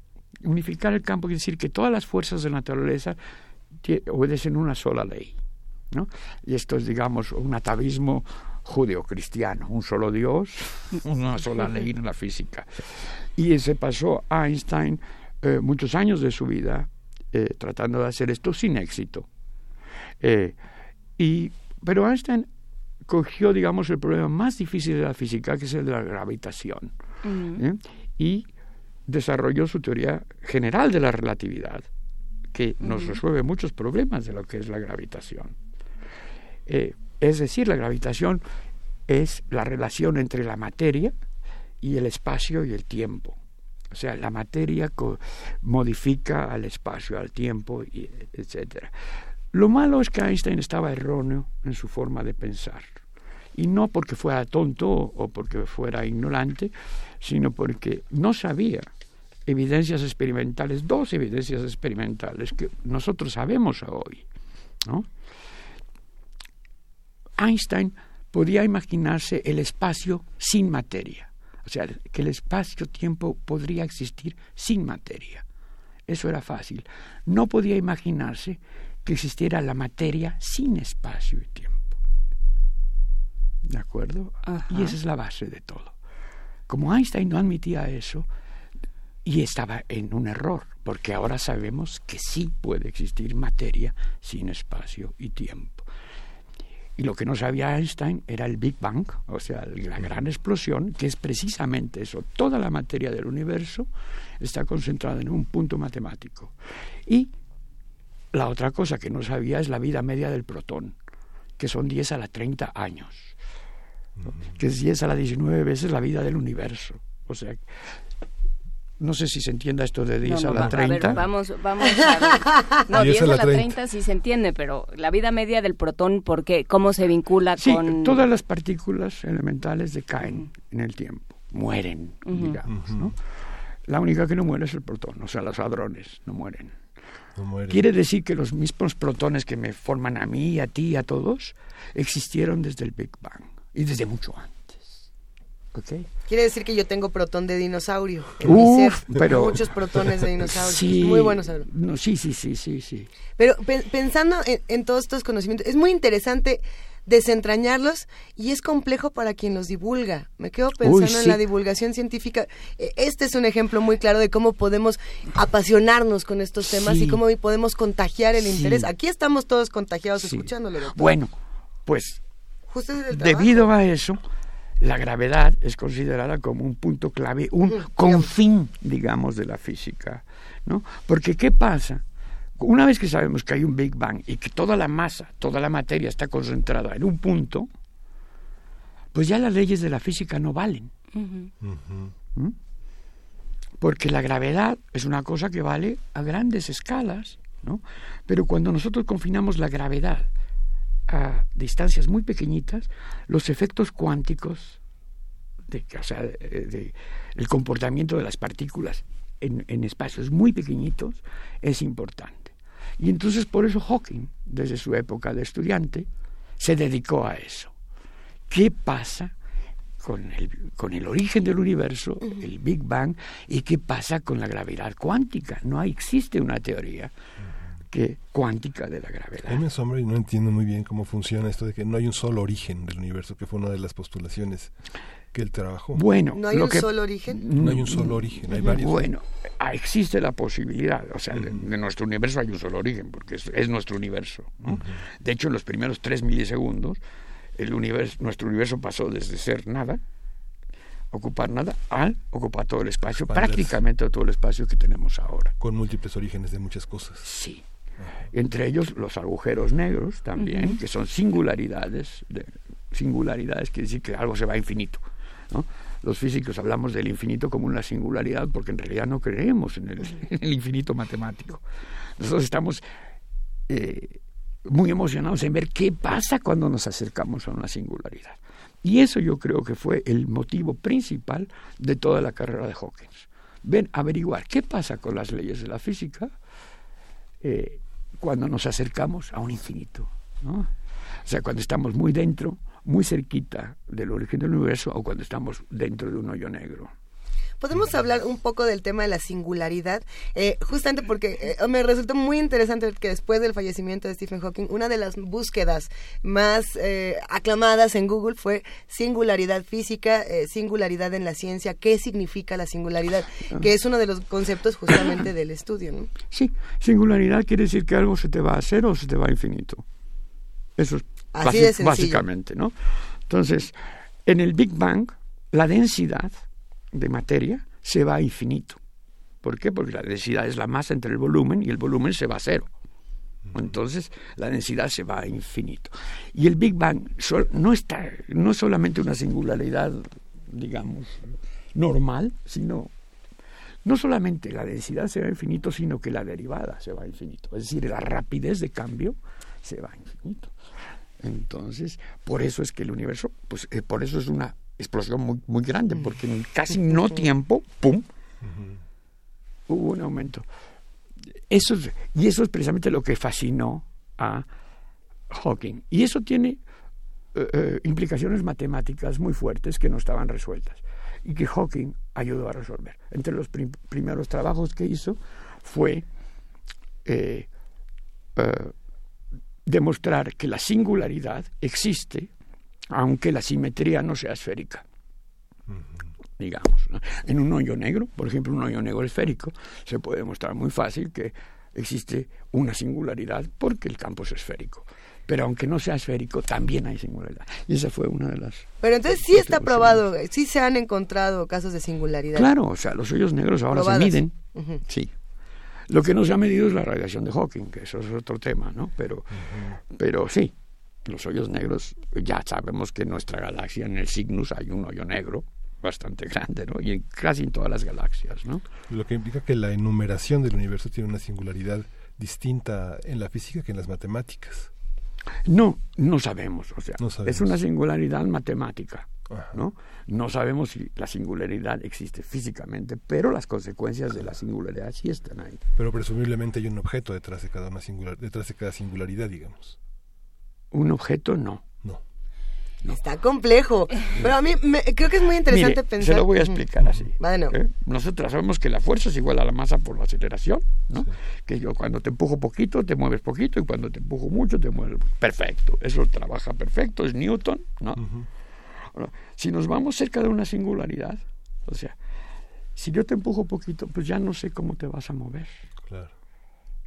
Unificar el campo quiere decir que todas las fuerzas de la naturaleza obedecen una sola ley, ¿no? Y esto es, digamos, un atavismo judeocristiano, un solo Dios, una sola ley en la física. Y se pasó Einstein eh, muchos años de su vida eh, tratando de hacer esto sin éxito. Eh, y, pero Einstein cogió, digamos, el problema más difícil de la física, que es el de la gravitación, ¿eh? y desarrolló su teoría general de la relatividad, que nos resuelve muchos problemas de lo que es la gravitación. Eh, es decir, la gravitación es la relación entre la materia y el espacio y el tiempo. O sea, la materia modifica al espacio, al tiempo, y etc. Lo malo es que Einstein estaba erróneo en su forma de pensar. Y no porque fuera tonto o porque fuera ignorante, sino porque no sabía evidencias experimentales, dos evidencias experimentales que nosotros sabemos hoy. Einstein podía imaginarse el espacio sin materia. O sea, que el espacio-tiempo podría existir sin materia. Eso era fácil. No podía imaginarse que existiera la materia sin espacio y tiempo. ¿De acuerdo? Y esa es la base de todo. Como Einstein no admitía eso, y estaba en un error, porque ahora sabemos que sí puede existir materia sin espacio y tiempo. Y lo que no sabía Einstein era el Big Bang, o sea, la gran explosión, que es precisamente eso. Toda la materia del universo está concentrada en un punto matemático. Y la otra cosa que no sabía es la vida media del protón, que son 10 a la 30 años, que es 10 a la 19 veces la vida del universo. O sea, no sé si se entienda esto de 10 a la 30. vamos, vamos a ver. No, 10, a la 30. sí se entiende, pero la vida media del protón, ¿por qué? ¿Cómo se vincula sí, con...? todas las partículas elementales decaen en el tiempo, mueren, digamos, ¿no? La única que no muere es el protón, o sea, los hadrones no mueren. No. Quiere decir que los mismos protones que me forman a mí, a ti, a todos, existieron desde el Big Bang y desde mucho antes. Quiere decir que yo tengo protón de dinosaurio. pero muchos protones de dinosaurio. muy bueno No, sí, sí, sí, sí, sí. Pero pensando en, todos estos conocimientos, es muy interesante desentrañarlos y es complejo para quien los divulga. Me quedo pensando en la divulgación científica. E, este es un ejemplo muy claro de cómo podemos apasionarnos con estos temas y cómo podemos contagiar el interés. Aquí estamos todos contagiados escuchándolo. Bueno, pues debido a eso la gravedad es considerada como un punto clave, un confín, digamos, de la física. ¿no? Porque ¿qué pasa? Una vez que sabemos que hay un Big Bang y que toda la masa, toda la materia está concentrada en un punto, pues ya las leyes de la física no valen. ¿Mm? Porque la gravedad es una cosa que vale a grandes escalas, ¿no? Pero cuando nosotros confinamos la gravedad a distancias muy pequeñitas los efectos cuánticos, de, o sea, de, el comportamiento de las partículas en, en, espacios muy pequeñitos es importante. Y entonces por eso Hawking, desde su época de estudiante, se dedicó a eso. ¿Qué pasa con el, con el origen del universo, el Big Bang, y qué pasa con la gravedad cuántica? No existe una teoría cuántica de la gravedad. A mí me asombra y no entiendo muy bien cómo funciona esto de que no hay un solo origen del universo, que fue una de las postulaciones que él trabajó. Bueno, ¿no hay un solo origen? No hay un solo origen, hay varios. Bueno, ah, existe la posibilidad, o sea, de, nuestro universo hay un solo origen, porque es, nuestro universo. De hecho, en los primeros tres milisegundos, el universo, nuestro universo pasó desde ser nada, ocupar nada, al ocupar todo el espacio, prácticamente todo el espacio que tenemos ahora. Con múltiples orígenes de muchas cosas. Sí entre ellos los agujeros negros también, que son singularidades, de, singularidades quiere decir que algo se va a infinito. Los físicos hablamos del infinito como una singularidad porque en realidad no creemos en el, infinito matemático. Nosotros estamos eh, muy emocionados en ver qué pasa cuando nos acercamos a una singularidad. Y eso yo creo que fue el motivo principal de toda la carrera de Hawkins. Ven, averiguar qué pasa con las leyes de la física eh, cuando nos acercamos a un infinito. O sea, cuando estamos muy dentro, muy cerquita del origen del universo o cuando estamos dentro de un hoyo negro. Podemos hablar un poco del tema de la singularidad, eh, justamente porque eh, me resultó muy interesante que después del fallecimiento de Stephen Hawking, una de las búsquedas más eh, aclamadas en Google fue singularidad física, singularidad en la ciencia, qué significa la singularidad, que es uno de los conceptos justamente del estudio. ¿no? Sí, singularidad quiere decir que algo se te va a hacer o se te va a infinito. Eso es básicamente, ¿no? Entonces, en el Big Bang, la densidad de materia se va a infinito. ¿Por qué? Porque la densidad es la masa entre el volumen y el volumen se va a cero. Entonces la densidad se va a infinito. Y el Big Bang no, está, no es solamente una singularidad, digamos, normal, sino no solamente la densidad se va a infinito, sino que la derivada se va a infinito. Es decir, la rapidez de cambio se va a infinito. Entonces, por eso es que el universo, pues eh, por eso es una explosión muy, muy grande, porque en casi no tiempo, ¡pum!, hubo un aumento. Eso y eso es precisamente lo que fascinó a Hawking. Y eso tiene eh, eh, implicaciones matemáticas muy fuertes que no estaban resueltas y que Hawking ayudó a resolver. Entre los primeros trabajos que hizo fue eh, demostrar que la singularidad existe aunque la simetría no sea esférica digamos. En un hoyo negro, por ejemplo, un hoyo negro esférico, se puede demostrar muy fácil que existe una singularidad porque el campo es esférico. Pero aunque no sea esférico, también hay singularidad. Y esa fue una de las... Pero entonces sí está probado, sí se han encontrado casos de singularidad. Claro, o sea, los hoyos negros ahora se miden. Sí. Lo que no se ha medido es la radiación de Hawking, que eso es otro tema, ¿no? Pero, pero sí, los hoyos negros, ya sabemos que en nuestra galaxia, en el Cygnus, hay un hoyo negro, bastante grande, ¿no? Y en casi en todas las galaxias, ¿no? Lo que implica que la enumeración del universo tiene una singularidad distinta en la física que en las matemáticas. No, no sabemos, o sea, es una singularidad matemática, ¿no? No sabemos si la singularidad existe físicamente, pero las consecuencias de la singularidad sí están ahí. Pero presumiblemente hay un objeto detrás de cada una singular, detrás de cada singularidad, digamos. Un objeto no. Está complejo. Pero a mí creo que es muy interesante pensar. Se lo voy a explicar así. Bueno. ¿Eh? Nosotros sabemos que la fuerza es igual a la masa por la aceleración, ¿no? Que yo cuando te empujo poquito, te mueves poquito, y cuando te empujo mucho, te mueves. Perfecto. Eso trabaja perfecto, es Newton, ¿no? Si nos vamos cerca de una singularidad, o sea, si yo te empujo poquito, pues ya no sé cómo te vas a mover. Claro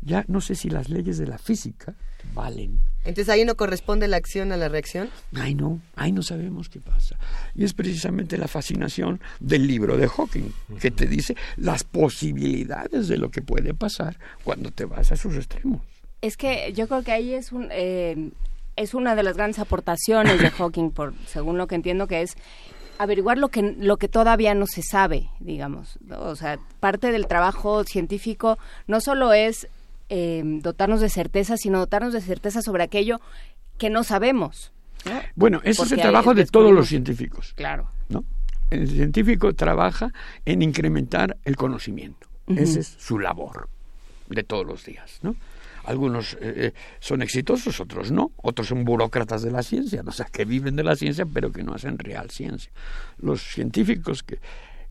ya no sé si las leyes de la física valen. Entonces ahí no corresponde la acción a la reacción. Ay no, ahí no sabemos qué pasa. Y es precisamente la fascinación del libro de Hawking, que te dice las posibilidades de lo que puede pasar cuando te vas a sus extremos. Es que yo creo que ahí es un eh, es una de las grandes aportaciones de Hawking, por según lo que entiendo que es averiguar lo que lo que todavía no se sabe, digamos. O sea, parte del trabajo científico no solo es eh, dotarnos de certeza, sino dotarnos de certeza sobre aquello que no sabemos. Bueno, ese es el trabajo de todos los científicos. Claro. ¿no? El científico trabaja en incrementar el conocimiento. Esa es su labor de todos los días. ¿no? Algunos eh, eh, son exitosos, otros no. Otros son burócratas de la ciencia, o sea, que viven de la ciencia, pero que no hacen real ciencia. Los científicos que,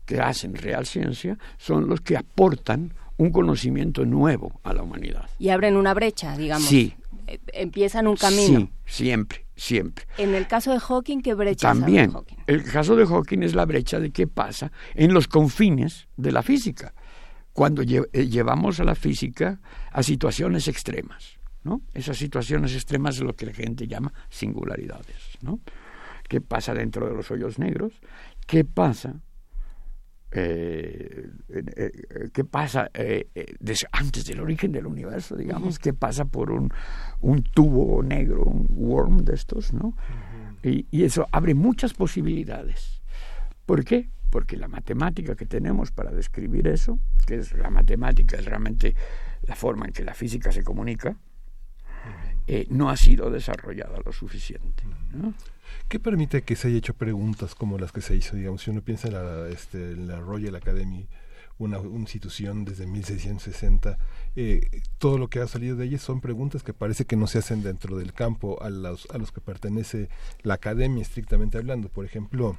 que hacen real ciencia son los que aportan un conocimiento nuevo a la humanidad. Y abren una brecha, digamos. Sí. Eh, empiezan un camino. Sí, siempre, siempre. En el caso de Hawking, ¿qué brecha También. Hawking? El caso de Hawking es la brecha de qué pasa en los confines de la física, cuando eh, llevamos a la física a situaciones extremas. ¿no? Esas situaciones extremas es lo que la gente llama singularidades. ¿no? ¿Qué pasa dentro de los hoyos negros? ¿Qué pasa eh, eh, qué pasa antes del origen del universo, digamos, qué pasa por un, un, tubo negro, un worm de estos, ¿no? y, y, eso abre muchas posibilidades. ¿Por qué? Porque la matemática que tenemos para describir eso, que es la matemática, es realmente la forma en que la física se comunica, no ha sido desarrollada lo suficiente. ¿no? ¿Qué permite que se haya hecho preguntas como las que se hizo? Digamos, si uno piensa en la, este, la Royal Academy, una, institución desde 1660, eh, todo lo que ha salido de ella son preguntas que parece que no se hacen dentro del campo a los, a los que pertenece la academia estrictamente hablando. Por ejemplo,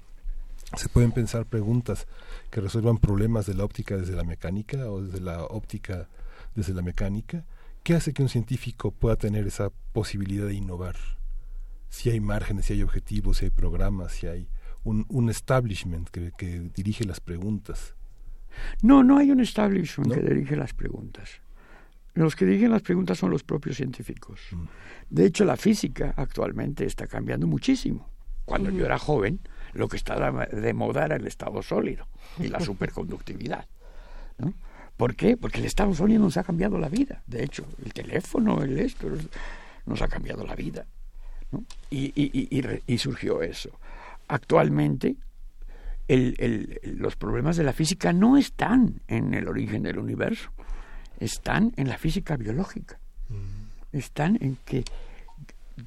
se pueden pensar preguntas que resuelvan problemas de la óptica desde la mecánica o desde la óptica desde la mecánica. ¿Qué hace que un científico pueda tener esa posibilidad de innovar? si hay márgenes, si hay objetivos, si hay programas, si hay un, un establishment que, que, dirige las preguntas. No, no hay un establishment que dirige las preguntas. Los que dirigen las preguntas son los propios científicos. Mm. De hecho, la física actualmente está cambiando muchísimo. Cuando yo era joven, lo que estaba de moda era el estado sólido y la superconductividad. ¿no? ¿Por qué? Porque el Estados Unidos nos ha cambiado la vida. De hecho, el teléfono, el esto, nos ha cambiado la vida. ¿no? Y, y, y, y, surgió eso. Actualmente, el, el, los problemas de la física no están en el origen del universo, están en la física biológica. Están en que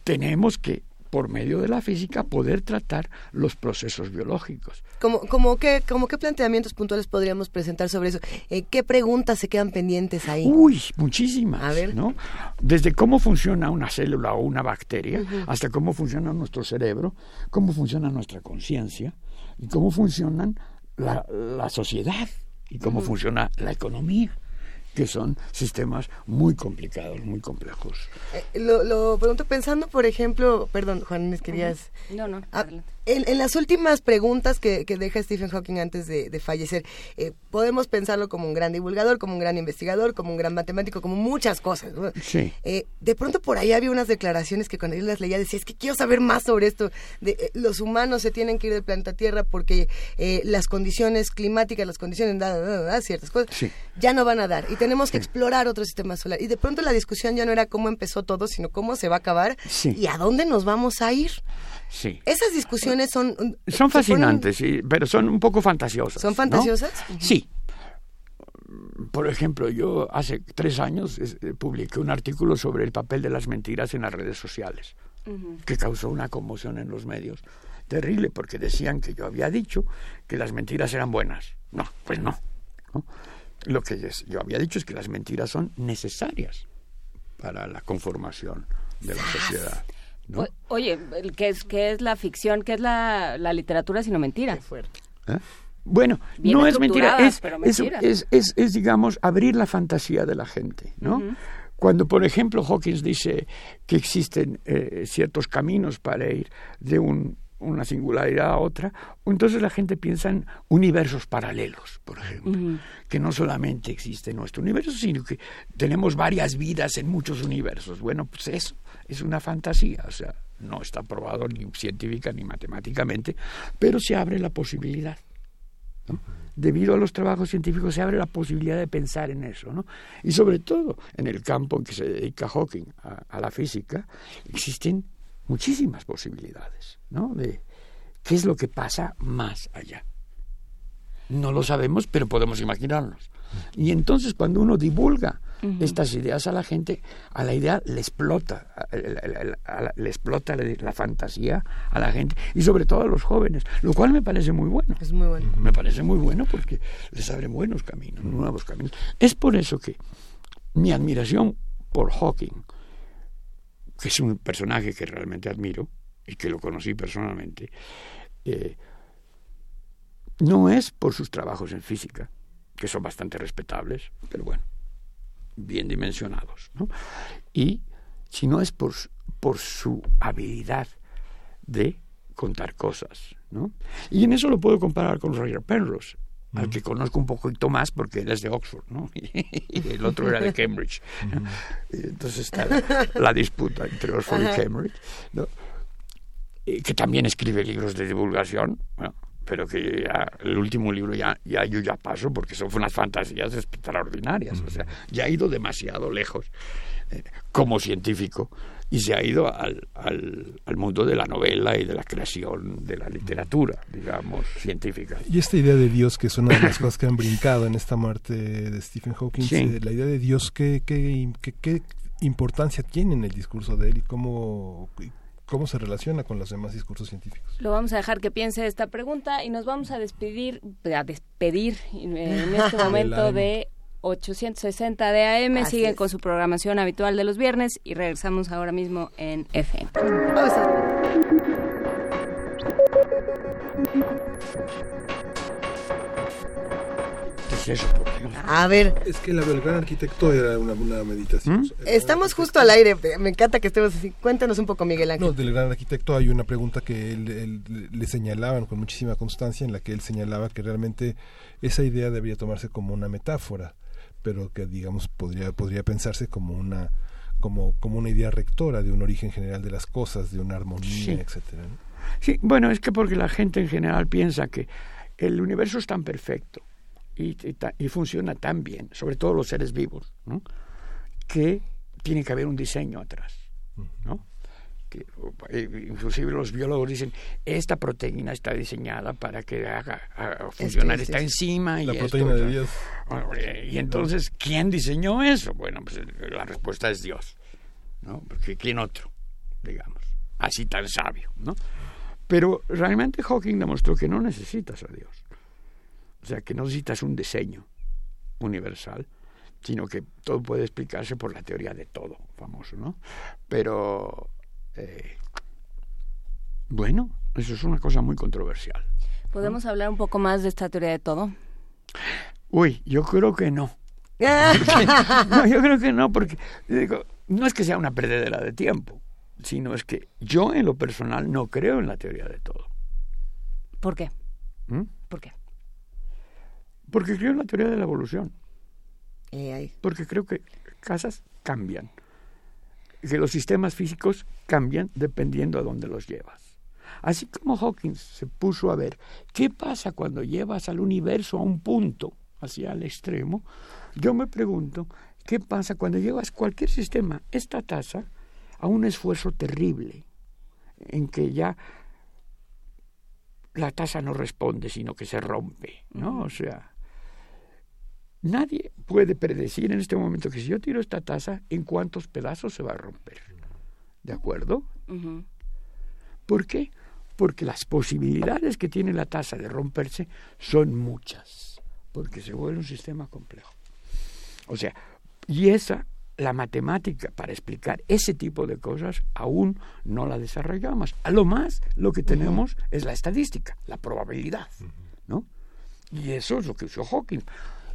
tenemos que por medio de la física poder tratar los procesos biológicos. ¿Cómo, cómo, qué, cómo qué planteamientos puntuales podríamos presentar sobre eso? Eh, ¿Qué preguntas se quedan pendientes ahí? Uy, muchísimas. A ver. ¿no? Desde cómo funciona una célula o una bacteria, hasta cómo funciona nuestro cerebro, cómo funciona nuestra conciencia y cómo funcionan la, la sociedad y cómo funciona la economía que son sistemas muy complicados, muy complejos. Eh, lo, lo, pregunto pensando, por ejemplo, perdón, Juan, querías... No, no, ah, en, las últimas preguntas que, deja Stephen Hawking antes de, fallecer, eh, podemos pensarlo como un gran divulgador, como un gran investigador, como un gran matemático, como muchas cosas. Sí. Eh, de pronto por ahí había unas declaraciones que cuando él las leía decía, es que quiero saber más sobre esto. De, eh, los humanos se tienen que ir del planeta Tierra porque las condiciones climáticas, las condiciones, da, ciertas cosas, ya no van a dar. Y tenemos que explorar otro sistema solar. Y de pronto la discusión ya no era cómo empezó todo, sino cómo se va a acabar y a dónde nos vamos a ir. Sí. Esas discusiones son... Son fascinantes, sí, pero son un poco fantasiosas. ¿Son fantasiosas? Sí. Por ejemplo, yo hace tres años eh, publiqué un artículo sobre el papel de las mentiras en las redes sociales, que causó una conmoción en los medios terrible, porque decían que yo había dicho que las mentiras eran buenas. No, pues no. Lo que yo había dicho es que las mentiras son necesarias para la conformación de la sociedad. Oye, ¿qué es, qué es la ficción? ¿Qué es la, literatura sino mentira? ¿Eh? Bueno, no es mentira, es, es, es, es, digamos, abrir la fantasía de la gente, ¿no? Cuando, por ejemplo, Hawkins dice que existen eh, ciertos caminos para ir de un, una singularidad a otra, entonces la gente piensa en universos paralelos, por ejemplo, que no solamente existe nuestro universo, sino que tenemos varias vidas en muchos universos. Bueno, pues eso es una fantasía, o sea, no está probado ni científica ni matemáticamente, pero se abre la posibilidad. Debido a los trabajos científicos se abre la posibilidad de pensar en eso, ¿no? Y sobre todo en el campo en que se dedica Hawking a, la física, existen muchísimas posibilidades, ¿no? De qué es lo que pasa más allá. No lo sabemos, pero podemos imaginarnos. Y entonces cuando uno divulga estas ideas a la gente, a la idea le explota, le explota la, fantasía a la gente y sobre todo a los jóvenes, lo cual me parece muy bueno. Es muy bueno. Me parece muy bueno porque les abre buenos caminos, nuevos caminos. Es por eso que mi admiración por Hawking, que es un personaje que realmente admiro y que lo conocí personalmente, eh, no es por sus trabajos en física, que son bastante respetables, pero bueno, bien dimensionados, ¿no? Y si no es por, por su habilidad de contar cosas, ¿no? Y en eso lo puedo comparar con Roger Penrose, al que conozco un poquito más porque él es de Oxford, ¿no? y el otro era de Cambridge. entonces está la, disputa entre Oxford y Cambridge, ¿no? que también escribe libros de divulgación, ¿no? pero que ya, el último libro ya, ya yo ya paso porque son unas fantasías extraordinarias. O sea, ya ha ido demasiado lejos como científico y se ha ido al, al, mundo de la novela y de la creación de la literatura, digamos, científica. Y esta idea de Dios, que es una de las cosas que han brincado en esta muerte de Stephen Hawking, eh, la idea de Dios, ¿qué, qué, qué, qué importancia tiene en el discurso de él y cómo, cómo se relaciona con los demás discursos científicos. Lo vamos a dejar que piense esta pregunta y nos vamos a despedir, a despedir en este momento de 860 de AM. Siguen con su programación habitual de los viernes y regresamos ahora mismo en FM. A ver. Es que la del gran arquitecto era una, meditación. ¿Mm? Estamos justo al aire. Me encanta que estemos así. Cuéntanos un poco, Miguel Ángel. No, del gran arquitecto hay una pregunta que él, le señalaban con muchísima constancia, en la que él señalaba que realmente esa idea debería tomarse como una metáfora, pero que, digamos, podría, podría pensarse como una como, como una idea rectora de un origen general de las cosas, de una armonía, etcétera. Sí, bueno, es que porque la gente en general piensa que el universo es tan perfecto y, y funciona tan bien, sobre todo los seres vivos, ¿no? que tiene que haber un diseño atrás. ¿no? Que, eh, inclusive los biólogos dicen, esta proteína está diseñada para que haga, funcionar Este, esta sí. enzima. Y La esto, proteína de Dios. Y entonces, ¿quién diseñó eso? Bueno, pues la respuesta es Dios. ¿no? Porque ¿quién otro? Digamos. Así tan sabio, ¿no? Pero realmente Hawking demostró que no necesitas a Dios. O sea, que no necesitas un diseño universal, sino que todo puede explicarse por la teoría de todo, famoso, ¿no? Pero, eh, bueno, eso es una cosa muy controversial. ¿Podemos hablar un poco más de esta teoría de todo? Uy, yo creo que no. no, yo creo que no, porque digo, no es que sea una perdedera de tiempo, sino es que yo en lo personal no creo en la teoría de todo. ¿Por qué? ¿Mm? ¿Por qué? Porque creo en la teoría de la evolución. Eh. Porque creo que casas cambian. Que los sistemas físicos cambian dependiendo a dónde los llevas. Así como Hawkins se puso a ver qué pasa cuando llevas al universo a un punto, hacia el extremo, yo me pregunto qué pasa cuando llevas cualquier sistema, esta tasa, a un esfuerzo terrible, en que ya la tasa no responde, sino que se rompe, ¿no? O sea, nadie puede predecir en este momento que si yo tiro esta taza, en cuántos pedazos se va a romper. ¿De acuerdo? Ujú. ¿Por qué? Porque las posibilidades que tiene la taza de romperse son muchas, porque se vuelve un sistema complejo. O sea, y esa, la matemática para explicar ese tipo de cosas, aún no la desarrollamos. A lo más, lo que tenemos es la estadística, la probabilidad, ¿no? Y eso es lo que usó Hawking.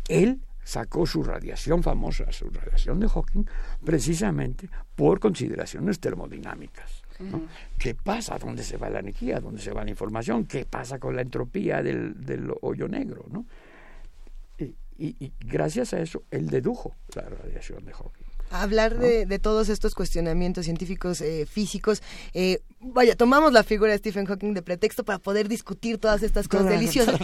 Él sacó su radiación famosa, su radiación de Hawking, precisamente por consideraciones termodinámicas. ¿no? ¿Qué pasa? ¿Dónde se va la energía? ¿Dónde se va la información? ¿Qué pasa con la entropía del, del hoyo negro? ¿no? Y, y- y gracias a eso, él dedujo la radiación de Hawking. Hablar de, de todos estos cuestionamientos científicos, eh, físicos, eh, vaya, tomamos la figura de Stephen Hawking de pretexto para poder discutir todas estas cosas deliciosas,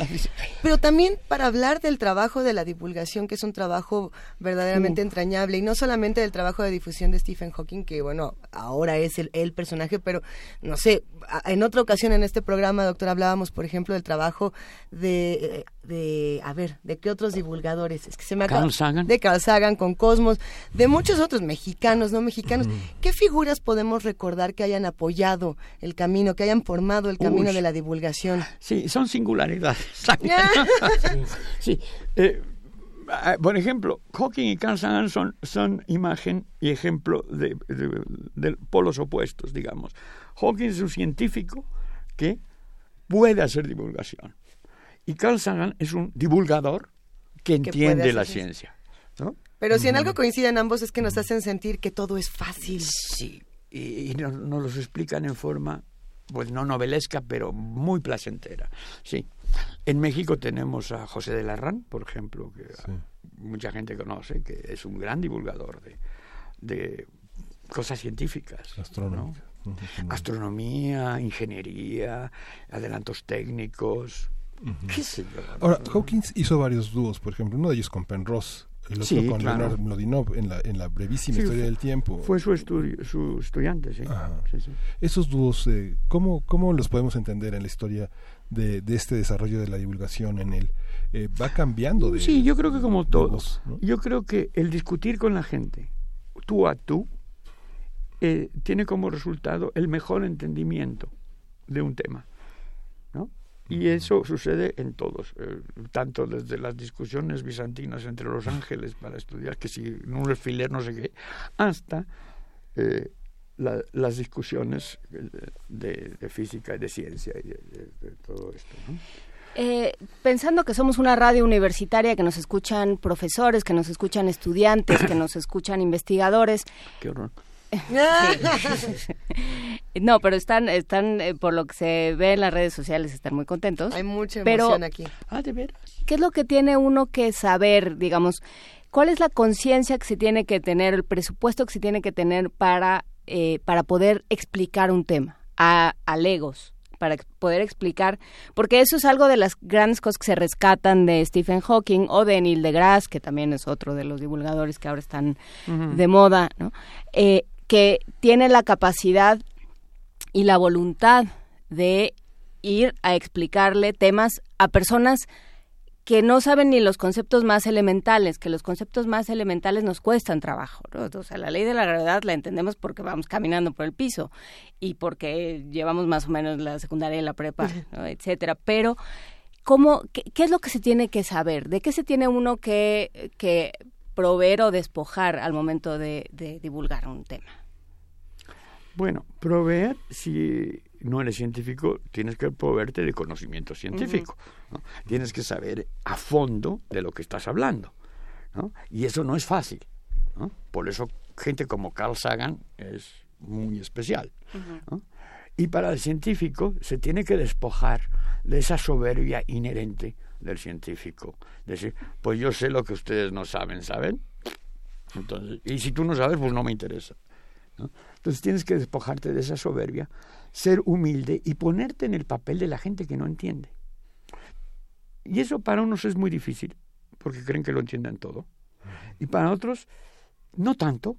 pero también para hablar del trabajo de la divulgación, que es un trabajo verdaderamente Mm. entrañable, y no solamente del trabajo de difusión de Stephen Hawking, que bueno, ahora es el, el personaje, pero no sé, en otra ocasión en este programa, doctor, hablábamos, por ejemplo, del trabajo de, de a ver, de qué otros divulgadores, es que se me acaba, Carl Sagan. de Carl Sagan con Cosmos, de muchos otros mexicanos, no mexicanos. ¿Qué figuras podemos recordar que hayan apoyado el camino, que hayan formado el camino Uy. de la divulgación? Sí, son singularidades. sí. eh, ah, por ejemplo, Hawking y Carl Sagan son, son imagen y ejemplo de, de- de polos opuestos, digamos. Hawking es un científico que puede hacer divulgación. Y Carl Sagan es un divulgador que entiende la eso. ciencia. ¿no? Pero si en algo coinciden ambos es que nos hacen sentir que todo es fácil. Sí, y, y nos, nos los explican en forma, pues no novelesca, pero muy placentera. Sí. En México tenemos a José de Larrán, por ejemplo, que mucha gente conoce, que es un gran divulgador de, de cosas científicas. Astronomía, ingeniería, adelantos técnicos, qué sé yo. Ahora, Hawkins hizo varios dúos, por ejemplo, uno de ellos con Penrose, el otro Sí, con claro. Leonard Mlodinov en la, en la brevísima Sí, historia fue- del tiempo. Fue su, estudio, su estudiante, sí. Sí, sí. Esos dúos, eh, ¿cómo, ¿cómo los podemos entender en la historia de, de este desarrollo de la divulgación en él? Eh, va cambiando de... Sí, yo creo que como todos. voz, ¿no? Yo creo que el discutir con la gente, tú a tú, eh, tiene como resultado el mejor entendimiento de un tema. ¿no? Y eso sucede en todos, eh, tanto desde las discusiones bizantinas entre los ángeles para estudiar que si un alfiler no sé qué, hasta eh, la- las discusiones eh, de, de física y de ciencia y de, de- de todo esto. ¿no? Eh, pensando que somos una radio universitaria, que nos escuchan profesores, que nos escuchan estudiantes, que nos escuchan investigadores. Qué horror. Sí. no, pero están, están eh, por lo que se ve en las redes sociales, están muy contentos. Hay mucha Pero, emoción aquí. Ah, de veras. ¿Qué es lo que tiene uno que saber, digamos? ¿Cuál es la conciencia que se tiene que tener, el presupuesto que se tiene que tener para, eh, para poder explicar un tema a, a legos? para poder explicar, porque eso es algo de las grandes cosas que se rescatan de Stephen Hawking o de Neil deGrasse, que también es otro de los divulgadores que ahora están de moda, ¿no? Eh, que tiene la capacidad y la voluntad de ir a explicarle temas a personas que no saben ni los conceptos más elementales, que los conceptos más elementales nos cuestan trabajo. O sea, la ley de la gravedad la entendemos porque vamos caminando por el piso y porque llevamos más o menos la secundaria y la prepa, etcétera. Pero, ¿cómo, qué, es lo que se tiene que saber? ¿De qué se tiene uno que, que proveer o despojar al momento de, de divulgar un tema? Bueno, proveer, si no eres científico, tienes que proveerte de conocimiento científico. Tienes que saber a fondo de lo que estás hablando. ¿no? Y eso no es fácil. ¿no? Por eso gente como Carl Sagan es muy especial. Y para el científico se tiene que despojar de esa soberbia inherente del científico. Decir, pues yo sé lo que ustedes no saben, ¿saben? Entonces, y si tú no sabes, pues no me interesa. Entonces tienes que despojarte de esa soberbia, ser humilde y ponerte en el papel de la gente que no entiende. Y eso para unos es muy difícil, porque creen que lo entienden todo. Y para otros, no tanto,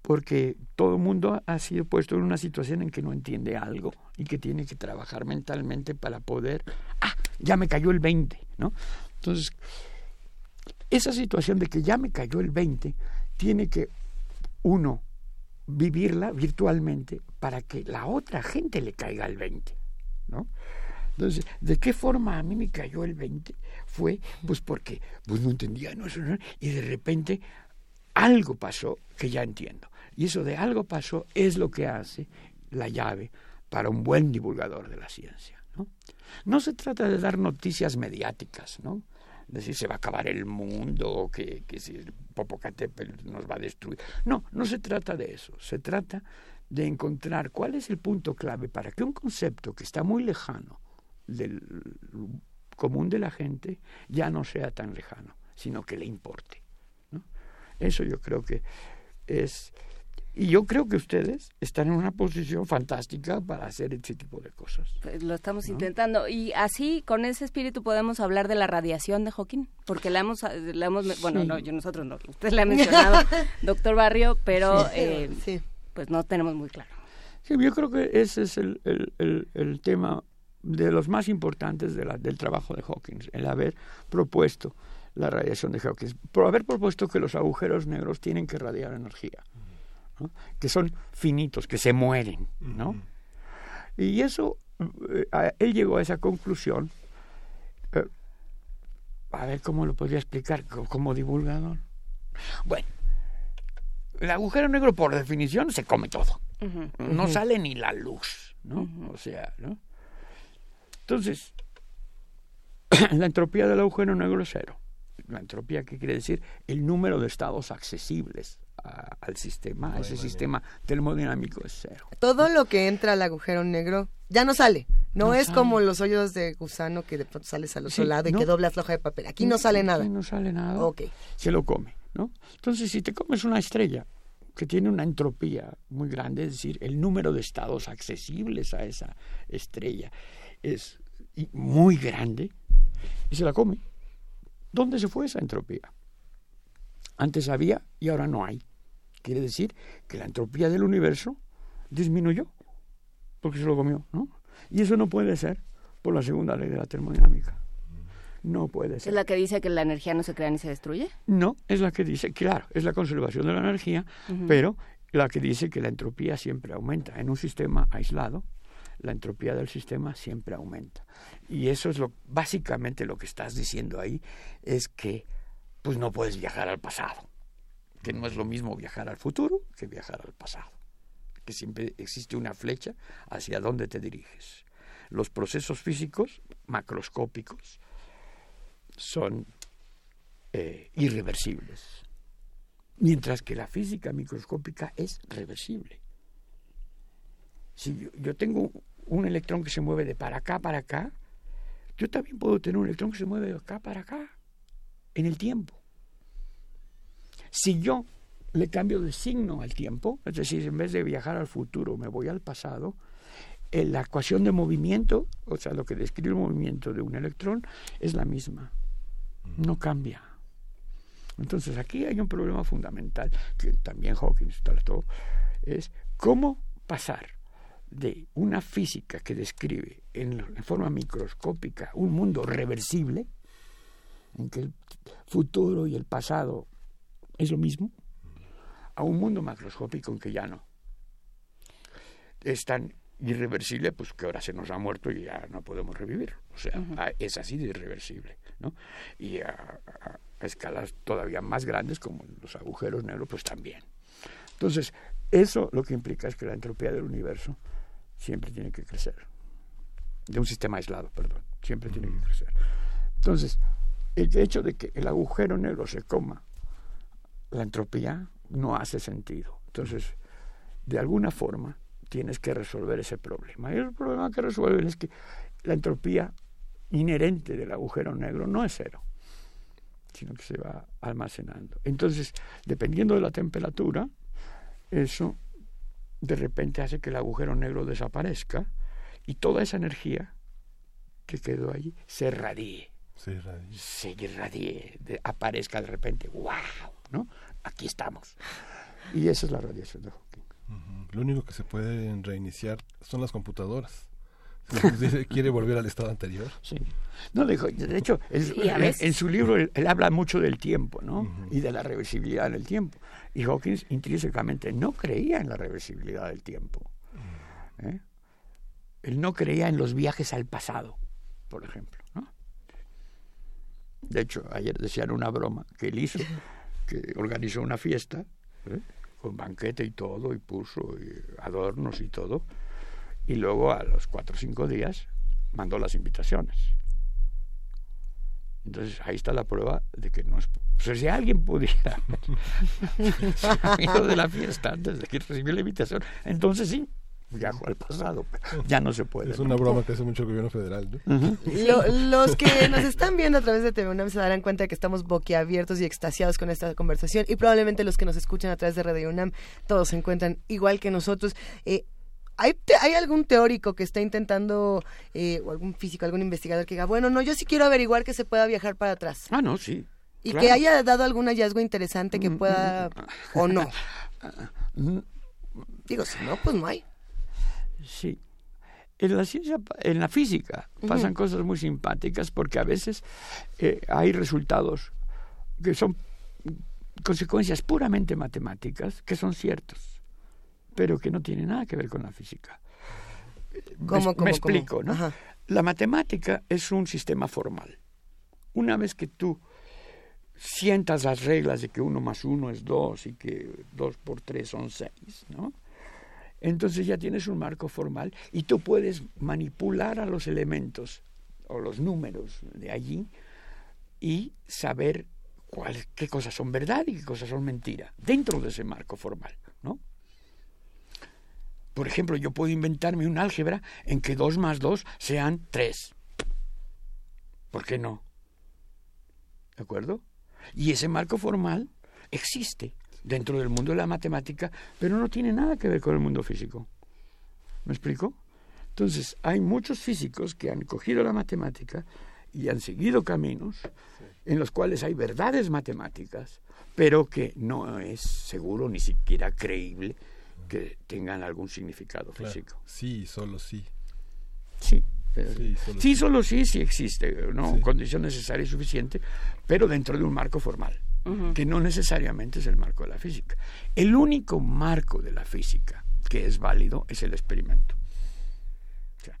porque todo el mundo ha sido puesto en una situación en que no entiende algo y que tiene que trabajar mentalmente para poder, ah, ya me cayó el 20, ¿no? Entonces, esa situación de que ya me cayó el 20, tiene que uno vivirla virtualmente para que la otra gente le caiga el 20, ¿no? Entonces, ¿de qué forma a mí me cayó el 20? Fue, pues porque pues no entendía, ¿no? y de repente algo pasó que ya entiendo. Y eso de algo pasó es lo que hace la llave para un buen divulgador de la ciencia. ¿no? no se trata de dar noticias mediáticas, ¿no? Decir se va a acabar el mundo que, que si el Popocatépetl nos va a destruir. No, no se trata de eso. Se trata de encontrar cuál es el punto clave para que un concepto que está muy lejano del común de la gente ya no sea tan lejano, sino que le importe. Eso yo creo que es y yo creo que ustedes están en una posición fantástica para hacer ese tipo de cosas. Pues lo estamos intentando. Y así, con ese espíritu, podemos hablar de la radiación de Hawking. Porque la hemos, la hemos bueno, no, yo nosotros no, usted la ha mencionado, doctor Barrio, pero eh, pues no tenemos muy claro. Sí, yo creo que ese es el, el, el, tema de los más importantes de la, del trabajo de Hawking, el haber propuesto la radiación de Hawking, por haber propuesto que los agujeros negros tienen que radiar energía que son finitos, que se mueren, ¿no? Y eso, eh, él llegó a esa conclusión, eh, a ver cómo lo podría explicar como divulgador. Bueno, el agujero negro por definición se come todo, no sale ni la luz, ¿no? O sea, ¿no? Entonces, la entropía del agujero negro es cero. La entropía, ¿qué quiere decir? El número de estados accesibles al sistema, a ese sistema termodinámico es cero. Todo lo que entra al agujero negro ya no sale. No, es como los hoyos de gusano que de pronto sales al otro lado y que doblas la hoja de papel. Aquí no, sale nada. Aquí no sale nada. Se lo come, ¿no? Entonces, si te comes una estrella que tiene una entropía muy grande, es decir, el número de estados accesibles a esa estrella es muy grande, y se la come. ¿Dónde se fue esa entropía? Antes había y ahora no hay. Quiere decir que la entropía del universo disminuyó porque se lo comió, ¿no? Y eso no puede ser por la segunda ley de la termodinámica. No puede ser. ¿Es la que dice que la energía no se crea ni se destruye? No, es la que dice, claro, es la conservación de la energía, pero la que dice que la entropía siempre aumenta. En un sistema aislado, la entropía del sistema siempre aumenta. Y eso es lo básicamente lo que estás diciendo ahí, es que pues no puedes viajar al pasado. Que no es lo mismo viajar al futuro que viajar al pasado. Que siempre existe una flecha hacia dónde te diriges. Los procesos físicos macroscópicos son eh, irreversibles, mientras que la física microscópica es reversible. Si yo, yo tengo un electrón que se mueve de para acá para acá, yo también puedo tener un electrón que se mueve de acá para acá en el tiempo. Si yo le cambio de signo al tiempo, es decir, en vez de viajar al futuro me voy al pasado, eh, la ecuación de movimiento, o sea, lo que describe el movimiento de un electrón, es la misma. No cambia. Entonces aquí hay un problema fundamental que también Hawking trató, es cómo pasar de una física que describe en, en forma microscópica un mundo reversible, en que el futuro y el pasado es lo mismo, a un mundo macroscópico en que ya no. Es tan irreversible, pues que ahora se nos ha muerto y ya no podemos revivir. O sea, ah, es así de irreversible. ¿no? Y a, a- a escalas todavía más grandes, como los agujeros negros, pues también. Entonces, eso lo que implica es que la entropía del universo siempre tiene que crecer. De un sistema aislado, perdón. Siempre tiene que crecer. Entonces, el hecho de que el agujero negro se coma la entropía no hace sentido. Entonces, de alguna forma, tienes que resolver ese problema. Y el problema que resuelven es que la entropía inherente del agujero negro no es cero, sino que se va almacenando. Entonces, dependiendo de la temperatura, eso de repente hace que el agujero negro desaparezca y toda esa energía que quedó ahí se radie Se irradia. se irradie, de- aparezca de repente, wow, ¿no? Aquí estamos. Y esa es la radiación de Hawking. Lo único que se puede reiniciar son las computadoras. Quiere volver al estado anterior. Sí. No, de hecho, Sí, en, su libro él, él habla mucho del tiempo, ¿no? Y de la reversibilidad del tiempo. Y Hawkins intrínsecamente no creía en la reversibilidad del tiempo. ¿eh? Él no creía en los viajes al pasado, por ejemplo, ¿no? De hecho, ayer decían una broma que él hizo, que organizó una fiesta, ¿eh? con banquete y todo, y puso y adornos y todo, y luego a los cuatro o cinco días mandó las invitaciones. Entonces ahí está la prueba de que no es... O sea, si alguien pudiera haber de la fiesta antes de que recibió la invitación, entonces sí, viajó al pasado, pero ya no se puede. Es una ¿no? broma que hace mucho el gobierno federal. ¿no? Lo- los que nos están viendo a través de TV UNAM se darán cuenta de que estamos boquiabiertos y extasiados con esta conversación y probablemente los que nos escuchan a través de Radio UNAM todos se encuentran igual que nosotros. Eh, ¿hay, te- ¿Hay algún teórico que está intentando, eh, o algún físico, algún investigador que diga, bueno, no, yo sí quiero averiguar que se pueda viajar para atrás? Ah, no, sí. Y claro. que haya dado algún hallazgo interesante que pueda, o no. Digo, si no, pues no hay. Sí. En la ciencia, en la física, pasan cosas muy simpáticas porque a veces eh, hay resultados que son consecuencias puramente matemáticas que son ciertos, pero que no tienen nada que ver con la física. Me- ¿Cómo, me, explico, cómo? ¿no? Ajá. La matemática es un sistema formal. Una vez que tú sientas las reglas de que uno más uno es dos y que dos por tres son seis, ¿no? Entonces ya tienes un marco formal y tú puedes manipular a los elementos o los números de allí y saber cuál, qué cosas son verdad y qué cosas son mentira dentro de ese marco formal, ¿no? Por ejemplo, yo puedo inventarme un álgebra en que 2 más 2 sean 3. ¿Por qué no? ¿De acuerdo? Y ese marco formal existe dentro del mundo de la matemática, pero no tiene nada que ver con el mundo físico. ¿Me explico? Entonces, hay muchos físicos que han cogido la matemática y han seguido caminos en los cuales hay verdades matemáticas, pero que no es seguro ni siquiera creíble que tengan algún significado Claro. físico. Sí, solo sí. Sí. pero- Sí, solo sí, solo sí, sí existe, ¿no? Condición necesaria y suficiente, pero dentro de un marco formal, que no necesariamente es el marco de la física. El único marco de la física que es válido es el experimento. O sea,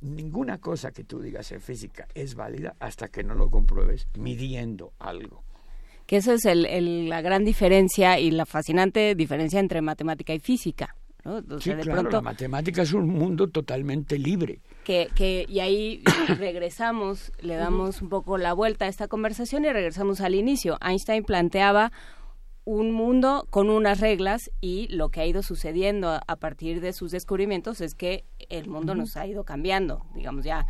ninguna cosa que tú digas en física es válida hasta que no lo compruebes midiendo algo. Que eso es el, el- la gran diferencia y la fascinante diferencia entre matemática y física. ¿no? O Sí, de claro, pronto la matemática es un mundo totalmente libre. Que, que y ahí regresamos, le damos un poco la vuelta a esta conversación y regresamos al inicio. Einstein planteaba un mundo con unas reglas y lo que ha ido sucediendo a, partir de sus descubrimientos es que el mundo nos ha ido cambiando, digamos ya.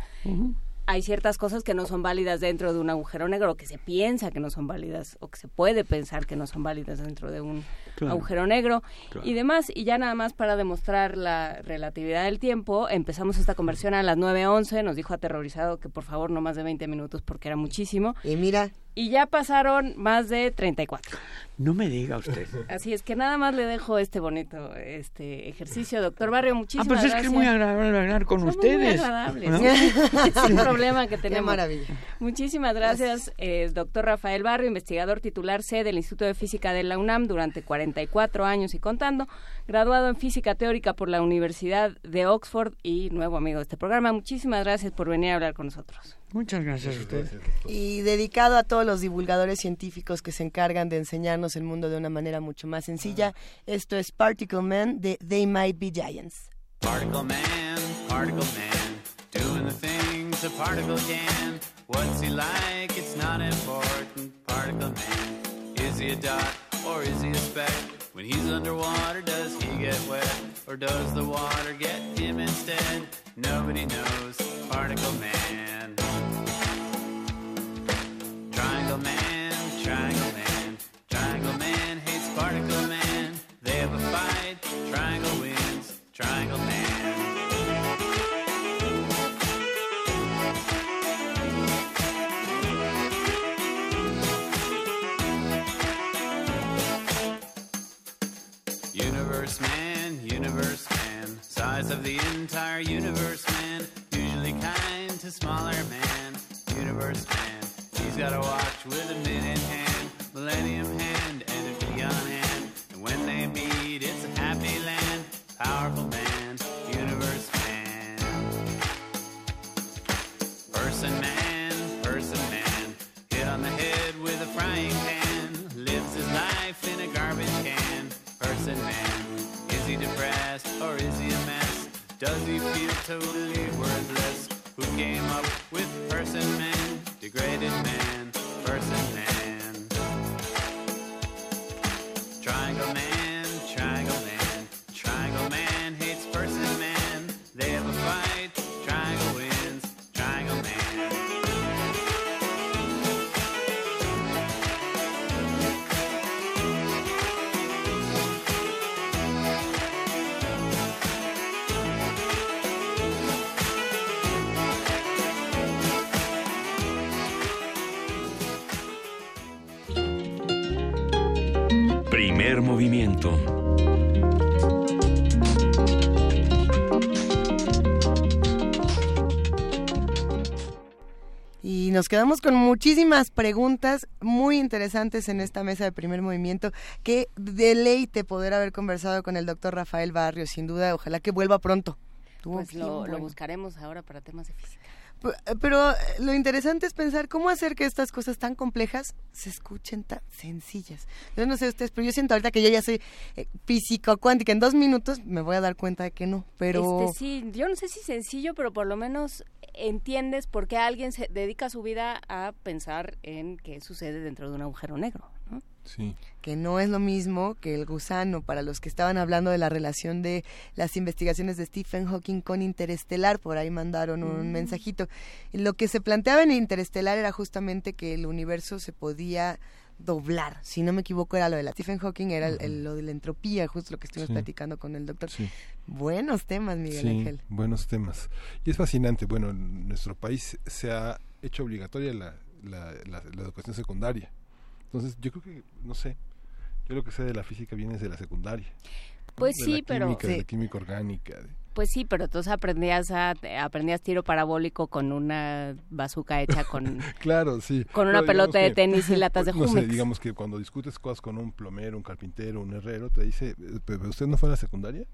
Hay ciertas cosas que no son válidas dentro de un agujero negro, que se piensa que no son válidas, o que se puede pensar que no son válidas dentro de un Claro. agujero negro Claro. y demás. Y ya nada más para demostrar la relatividad del tiempo, empezamos esta conversión a las 9.11, nos dijo aterrorizado que por favor no más de 20 minutos porque era muchísimo. Y mira. Y ya pasaron más de 34. No me diga usted. Así es que nada más le dejo este bonito este ejercicio, doctor Barrio. Ah, Muchísimas pues es gracias. que es muy agradable hablar con Somos ustedes. Muy agradables. ¿no? es un problema que tenemos. maravilla. Muchísimas gracias, eh, doctor Rafael Barrio, investigador titular C del Instituto de Física de la UNAM durante 44 años y contando, graduado en Física Teórica por la Universidad de Oxford y nuevo amigo de este programa. Muchísimas gracias por venir a hablar con nosotros. Muchas gracias a usted. Y dedicado a todos los divulgadores científicos que se encargan de enseñarnos el mundo de una manera mucho más sencilla, esto es Particle Man de They Might Be Giants. Particle man, particle man, doing the things a particle can. What's he like? It's not important. Particle man, is he a dot or is he a speck? When he's underwater, does he get wet or does the water get him instead? Nobody knows. Particle man. Triangle man. Universe man, universe man, size of the entire universe man, usually kind to smaller man, universe man. He's got a watch with a minute hand, millennium Does he feel totally worthless? Who came up with person man, degraded man, Y nos quedamos con muchísimas preguntas muy interesantes en esta mesa de primer movimiento. Qué deleite poder haber conversado con el doctor Rafael Barrio, sin duda. Ojalá que vuelva pronto. Pues lo, lo buscaremos ahora para temas de física. P- Pero eh, lo interesante es pensar cómo hacer que estas cosas tan complejas se escuchen tan sencillas. Yo no sé ustedes, pero yo siento ahorita que yo ya soy eh, físico-cuántica. En dos minutos me voy a dar cuenta de que no, pero... Este, sí, yo no sé si sencillo, pero por lo menos entiendes por qué alguien se dedica su vida a pensar en qué sucede dentro de un agujero negro. Sí. que no es lo mismo que el gusano para los que estaban hablando de la relación de las investigaciones de Stephen Hawking con Interestelar, por ahí mandaron un Mm. mensajito. Lo que se planteaba en Interestelar era justamente que el universo se podía doblar, si no me equivoco era lo de la Stephen Hawking, era el- el- lo de la entropía, justo lo que estuvimos Sí. platicando con el doctor. Sí. Buenos temas, Miguel Sí, Ángel. buenos temas. Y es fascinante. Bueno, en nuestro país se ha hecho obligatoria la, la, la- la educación secundaria. Entonces, yo creo que, no sé, yo lo que sé de la física viene desde la secundaria. ¿no? Pues De sí, la pero- química, de Sí. la química orgánica. de- Pues sí, pero entonces aprendías a aprendías tiro parabólico con una bazuca hecha con Claro, sí. Con una Pero pelota de que- tenis y latas de no sé, Jumex. digamos que cuando discutes cosas con un plomero, un carpintero, un herrero, te dice, ¿pero usted no fue a la secundaria?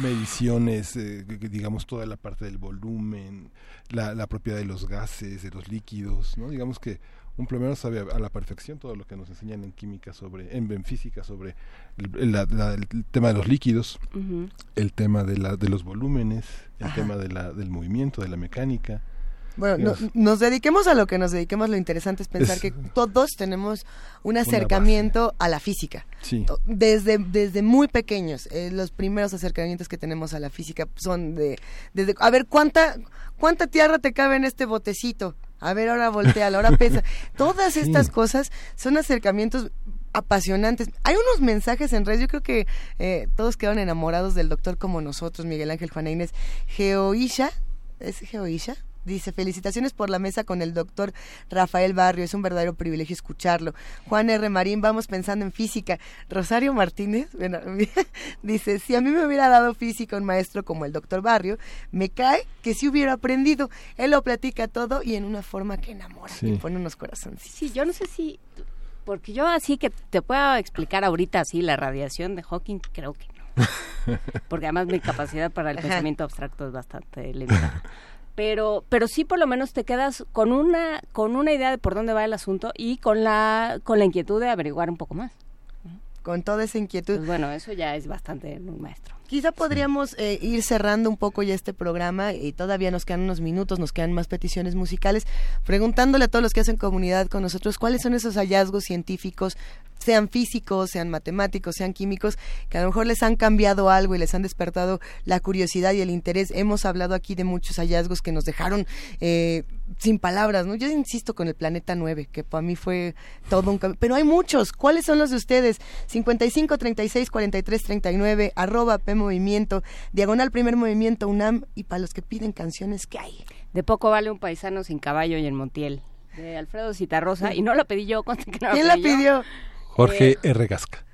Mediciones, eh, digamos toda la parte del volumen, la, la propiedad de los gases, de los líquidos, ¿no? Digamos que un plomero sabe a, a la perfección todo lo que nos enseñan en química sobre, en, en física sobre el, la- la- el tema de los líquidos, el tema de, la, de los volúmenes, el Ajá. tema de la, del movimiento, de la mecánica. Bueno, no- nos dediquemos a lo que nos dediquemos, lo interesante es pensar Es- que todos tenemos un acercamiento a la física. Sí. Desde, desde muy pequeños, eh, los primeros acercamientos que tenemos a la física son de, desde, a ver, ¿cuánta, ¿cuánta tierra te cabe en este botecito? A ver, ahora voltea, ahora pesa. Todas Sí. estas cosas son acercamientos apasionantes. Hay unos mensajes en redes, yo creo que eh, todos quedaron enamorados del doctor como nosotros, Miguel Ángel Juana Inés. Geoisha, ¿es Geoisha? Dice, felicitaciones por la mesa con el doctor Rafael Barrio, es un verdadero privilegio escucharlo. Juan R. Marín, vamos pensando en física. Rosario Martínez, bueno, dice, si a mí me hubiera dado física un maestro como el doctor Barrio, me cae que si hubiera aprendido. Él lo platica todo y en una forma que enamora, Sí. y pone unos corazones. Sí, yo no sé si... Porque yo así que te puedo explicar ahorita así la radiación de Hawking, creo que no. Porque además mi capacidad para el pensamiento abstracto es bastante limitada. Pero, pero sí por lo menos te quedas con una, con una idea de por dónde va el asunto y con la, con la inquietud de averiguar un poco más. Con toda esa inquietud. Pues bueno, eso ya es bastante maestro. Quizá podríamos eh, ir cerrando un poco ya este programa y todavía nos quedan unos minutos, nos quedan más peticiones musicales, preguntándole a todos los que hacen comunidad con nosotros cuáles son esos hallazgos científicos, sean físicos, sean matemáticos, sean químicos, que a lo mejor les han cambiado algo y les han despertado la curiosidad y el interés. Hemos hablado aquí de muchos hallazgos que nos dejaron eh, sin palabras, ¿no? Yo insisto con el planeta 9, que para mí fue todo un cambio. Pero hay muchos. ¿Cuáles son los de ustedes? 55 36 43 39, arroba P Movimiento, diagonal primer movimiento UNAM y para los que piden canciones, ¿qué hay? De poco vale un paisano sin caballo y en Montiel. De Alfredo Citarrosa. Y no lo pedí yo, que no lo ¿Quién la yo. Jorge Eh, R. Gasca.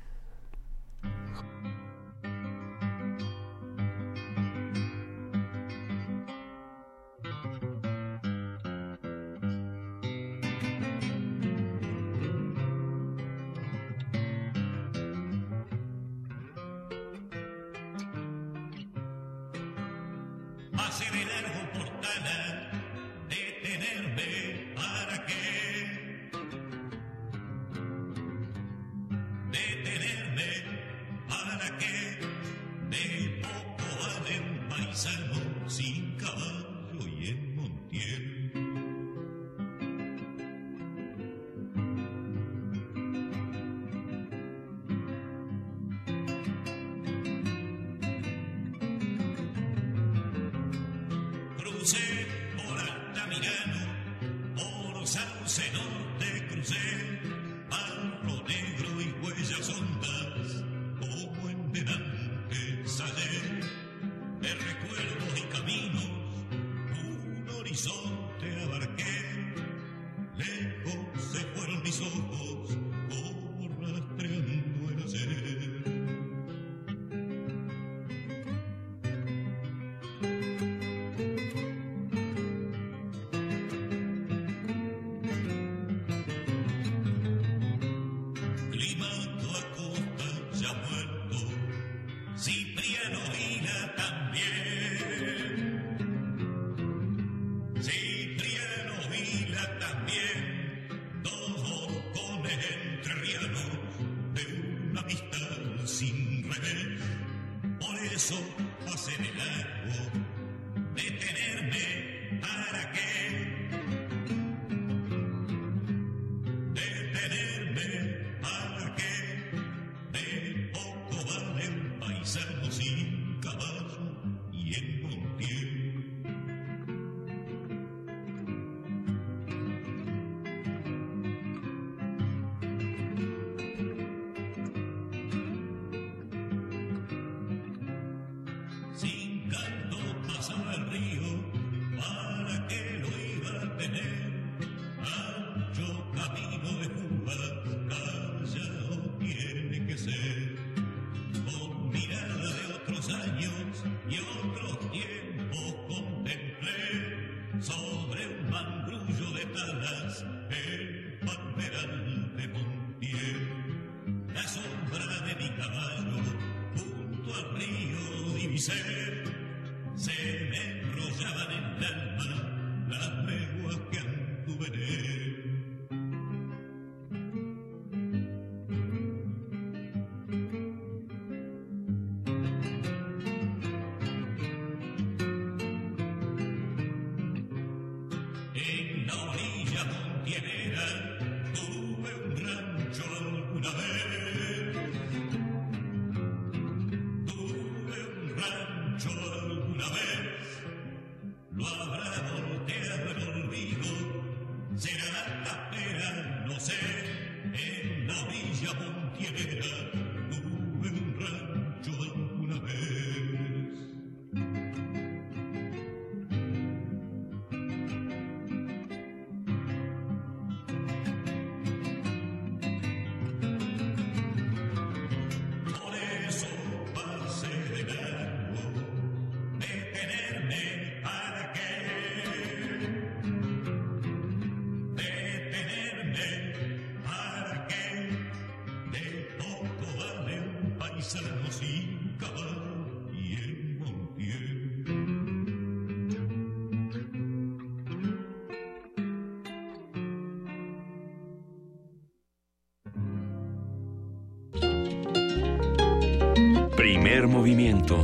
Movimiento.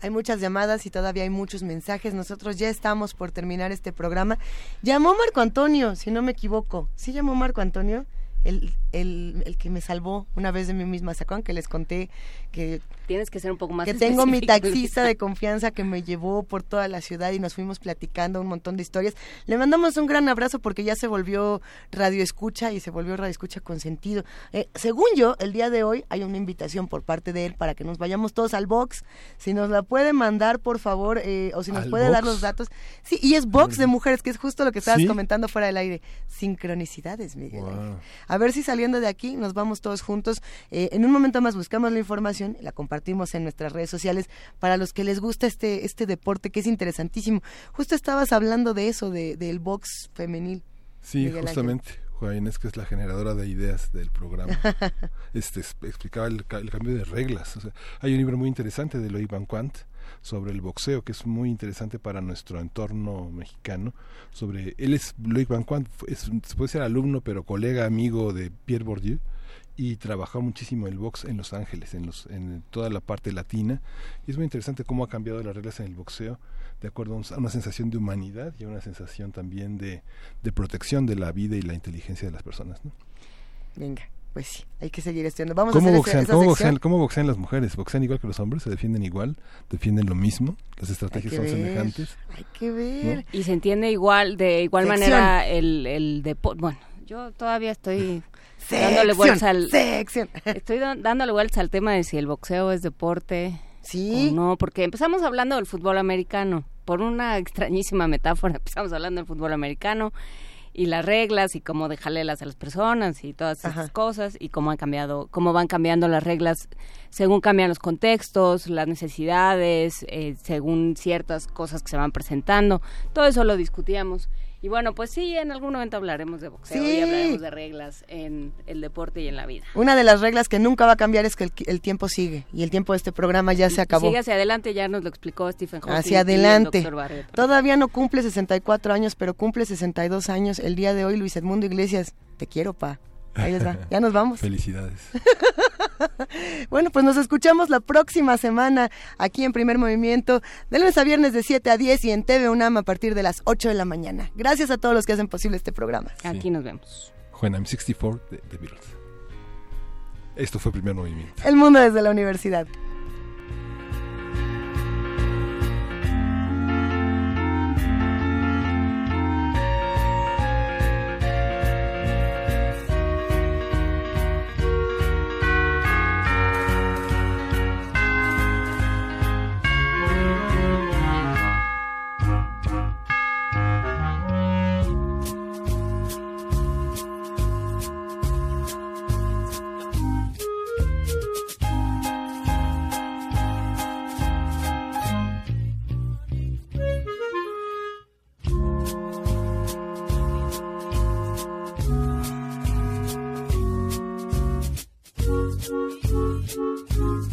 Hay muchas llamadas y todavía hay muchos mensajes. Nosotros ya estamos por terminar este programa. Llamó Marco Antonio, si no me equivoco. ¿Sí llamó Marco Antonio? El, el, el que me salvó una vez de mí misma. ¿Se acuerdan que les conté que Tienes que ser un poco más que tengo mi taxista de confianza que me llevó por toda la ciudad y nos fuimos platicando un montón de historias. Le mandamos un gran abrazo porque ya se volvió radio escucha y se volvió radio escucha con sentido. Eh, según yo, el día de hoy hay una invitación por parte de él para que nos vayamos todos al box. Si nos la puede mandar, por favor, eh, o si nos ¿Al puede dar los datos. Sí, y es box de mujeres, que es justo lo que estabas ¿Sí? comentando fuera del aire. Sincronicidades, Miguel. Wow. A ver si saliendo de aquí nos vamos todos juntos. Eh, en un momento más buscamos la información, la compartimos en nuestras redes sociales para los que les gusta este, este deporte que es interesantísimo. Justo estabas hablando de eso, de, del box femenil. Sí, Miguel Ángel. justamente. Juana Inés, que es la generadora de ideas del programa, este, es- explicaba el, ca- el cambio de reglas. O sea, hay un libro muy interesante de Loïc Van Quant sobre el boxeo, que es muy interesante para nuestro entorno mexicano. Sobre Él es, Loïc Van Quant, fue- es, puede ser alumno, pero colega, amigo de Pierre Bourdieu, y trabajó muchísimo el box en Los Ángeles, en, los, en toda la parte latina. Y es muy interesante cómo ha cambiado las reglas en el boxeo de acuerdo a una sensación de humanidad y a una sensación también de, de protección de la vida y la inteligencia de las personas. ¿no? Venga, pues sí, hay que seguir estudiando. Vamos a ¿Cómo, hacer esa- boxean, esa cómo, boxean, cómo boxean las mujeres? ¿Boxean igual que los hombres? ¿Se defienden igual? ¿Defienden lo mismo? ¿Las estrategias son ver. semejantes? Hay que ver. Y se entiende igual, de igual Sección. manera el, el deporte. Bueno, yo todavía estoy Sección, dándole vueltas al sección. estoy dándole vueltas al tema de si el boxeo es deporte sí o no, porque empezamos hablando del fútbol americano por una extrañísima metáfora, empezamos hablando del fútbol americano y las reglas y cómo dejarlelas a las personas y todas estas cosas y cómo han cambiado, cómo van cambiando las reglas según cambian los contextos, las necesidades, eh, según ciertas cosas que se van presentando. Todo eso lo discutíamos. Y bueno, pues sí, en algún momento hablaremos de boxeo Sí. y hablaremos de reglas en el deporte y en la vida. Una de las reglas que nunca va a cambiar es que el, el tiempo sigue y el tiempo de este programa ya se acabó. Sigue hacia adelante, ya nos lo explicó Stephen Hawking. Hacia y el adelante. Todavía no cumple 64 años, pero cumple 62 años. El día de hoy, Luis Edmundo Iglesias, te quiero, pa. Ahí les va. Ya nos vamos. Felicidades. Bueno, pues nos escuchamos la próxima semana aquí en Primer Movimiento, de lunes a viernes de 7 a 10 y en TV UNAM a partir de las 8 de la mañana. Gracias a todos los que hacen posible este programa. Aquí nos vemos. When I'm 64 de The Beatles. Esto fue Primer Movimiento. El mundo desde la universidad. Música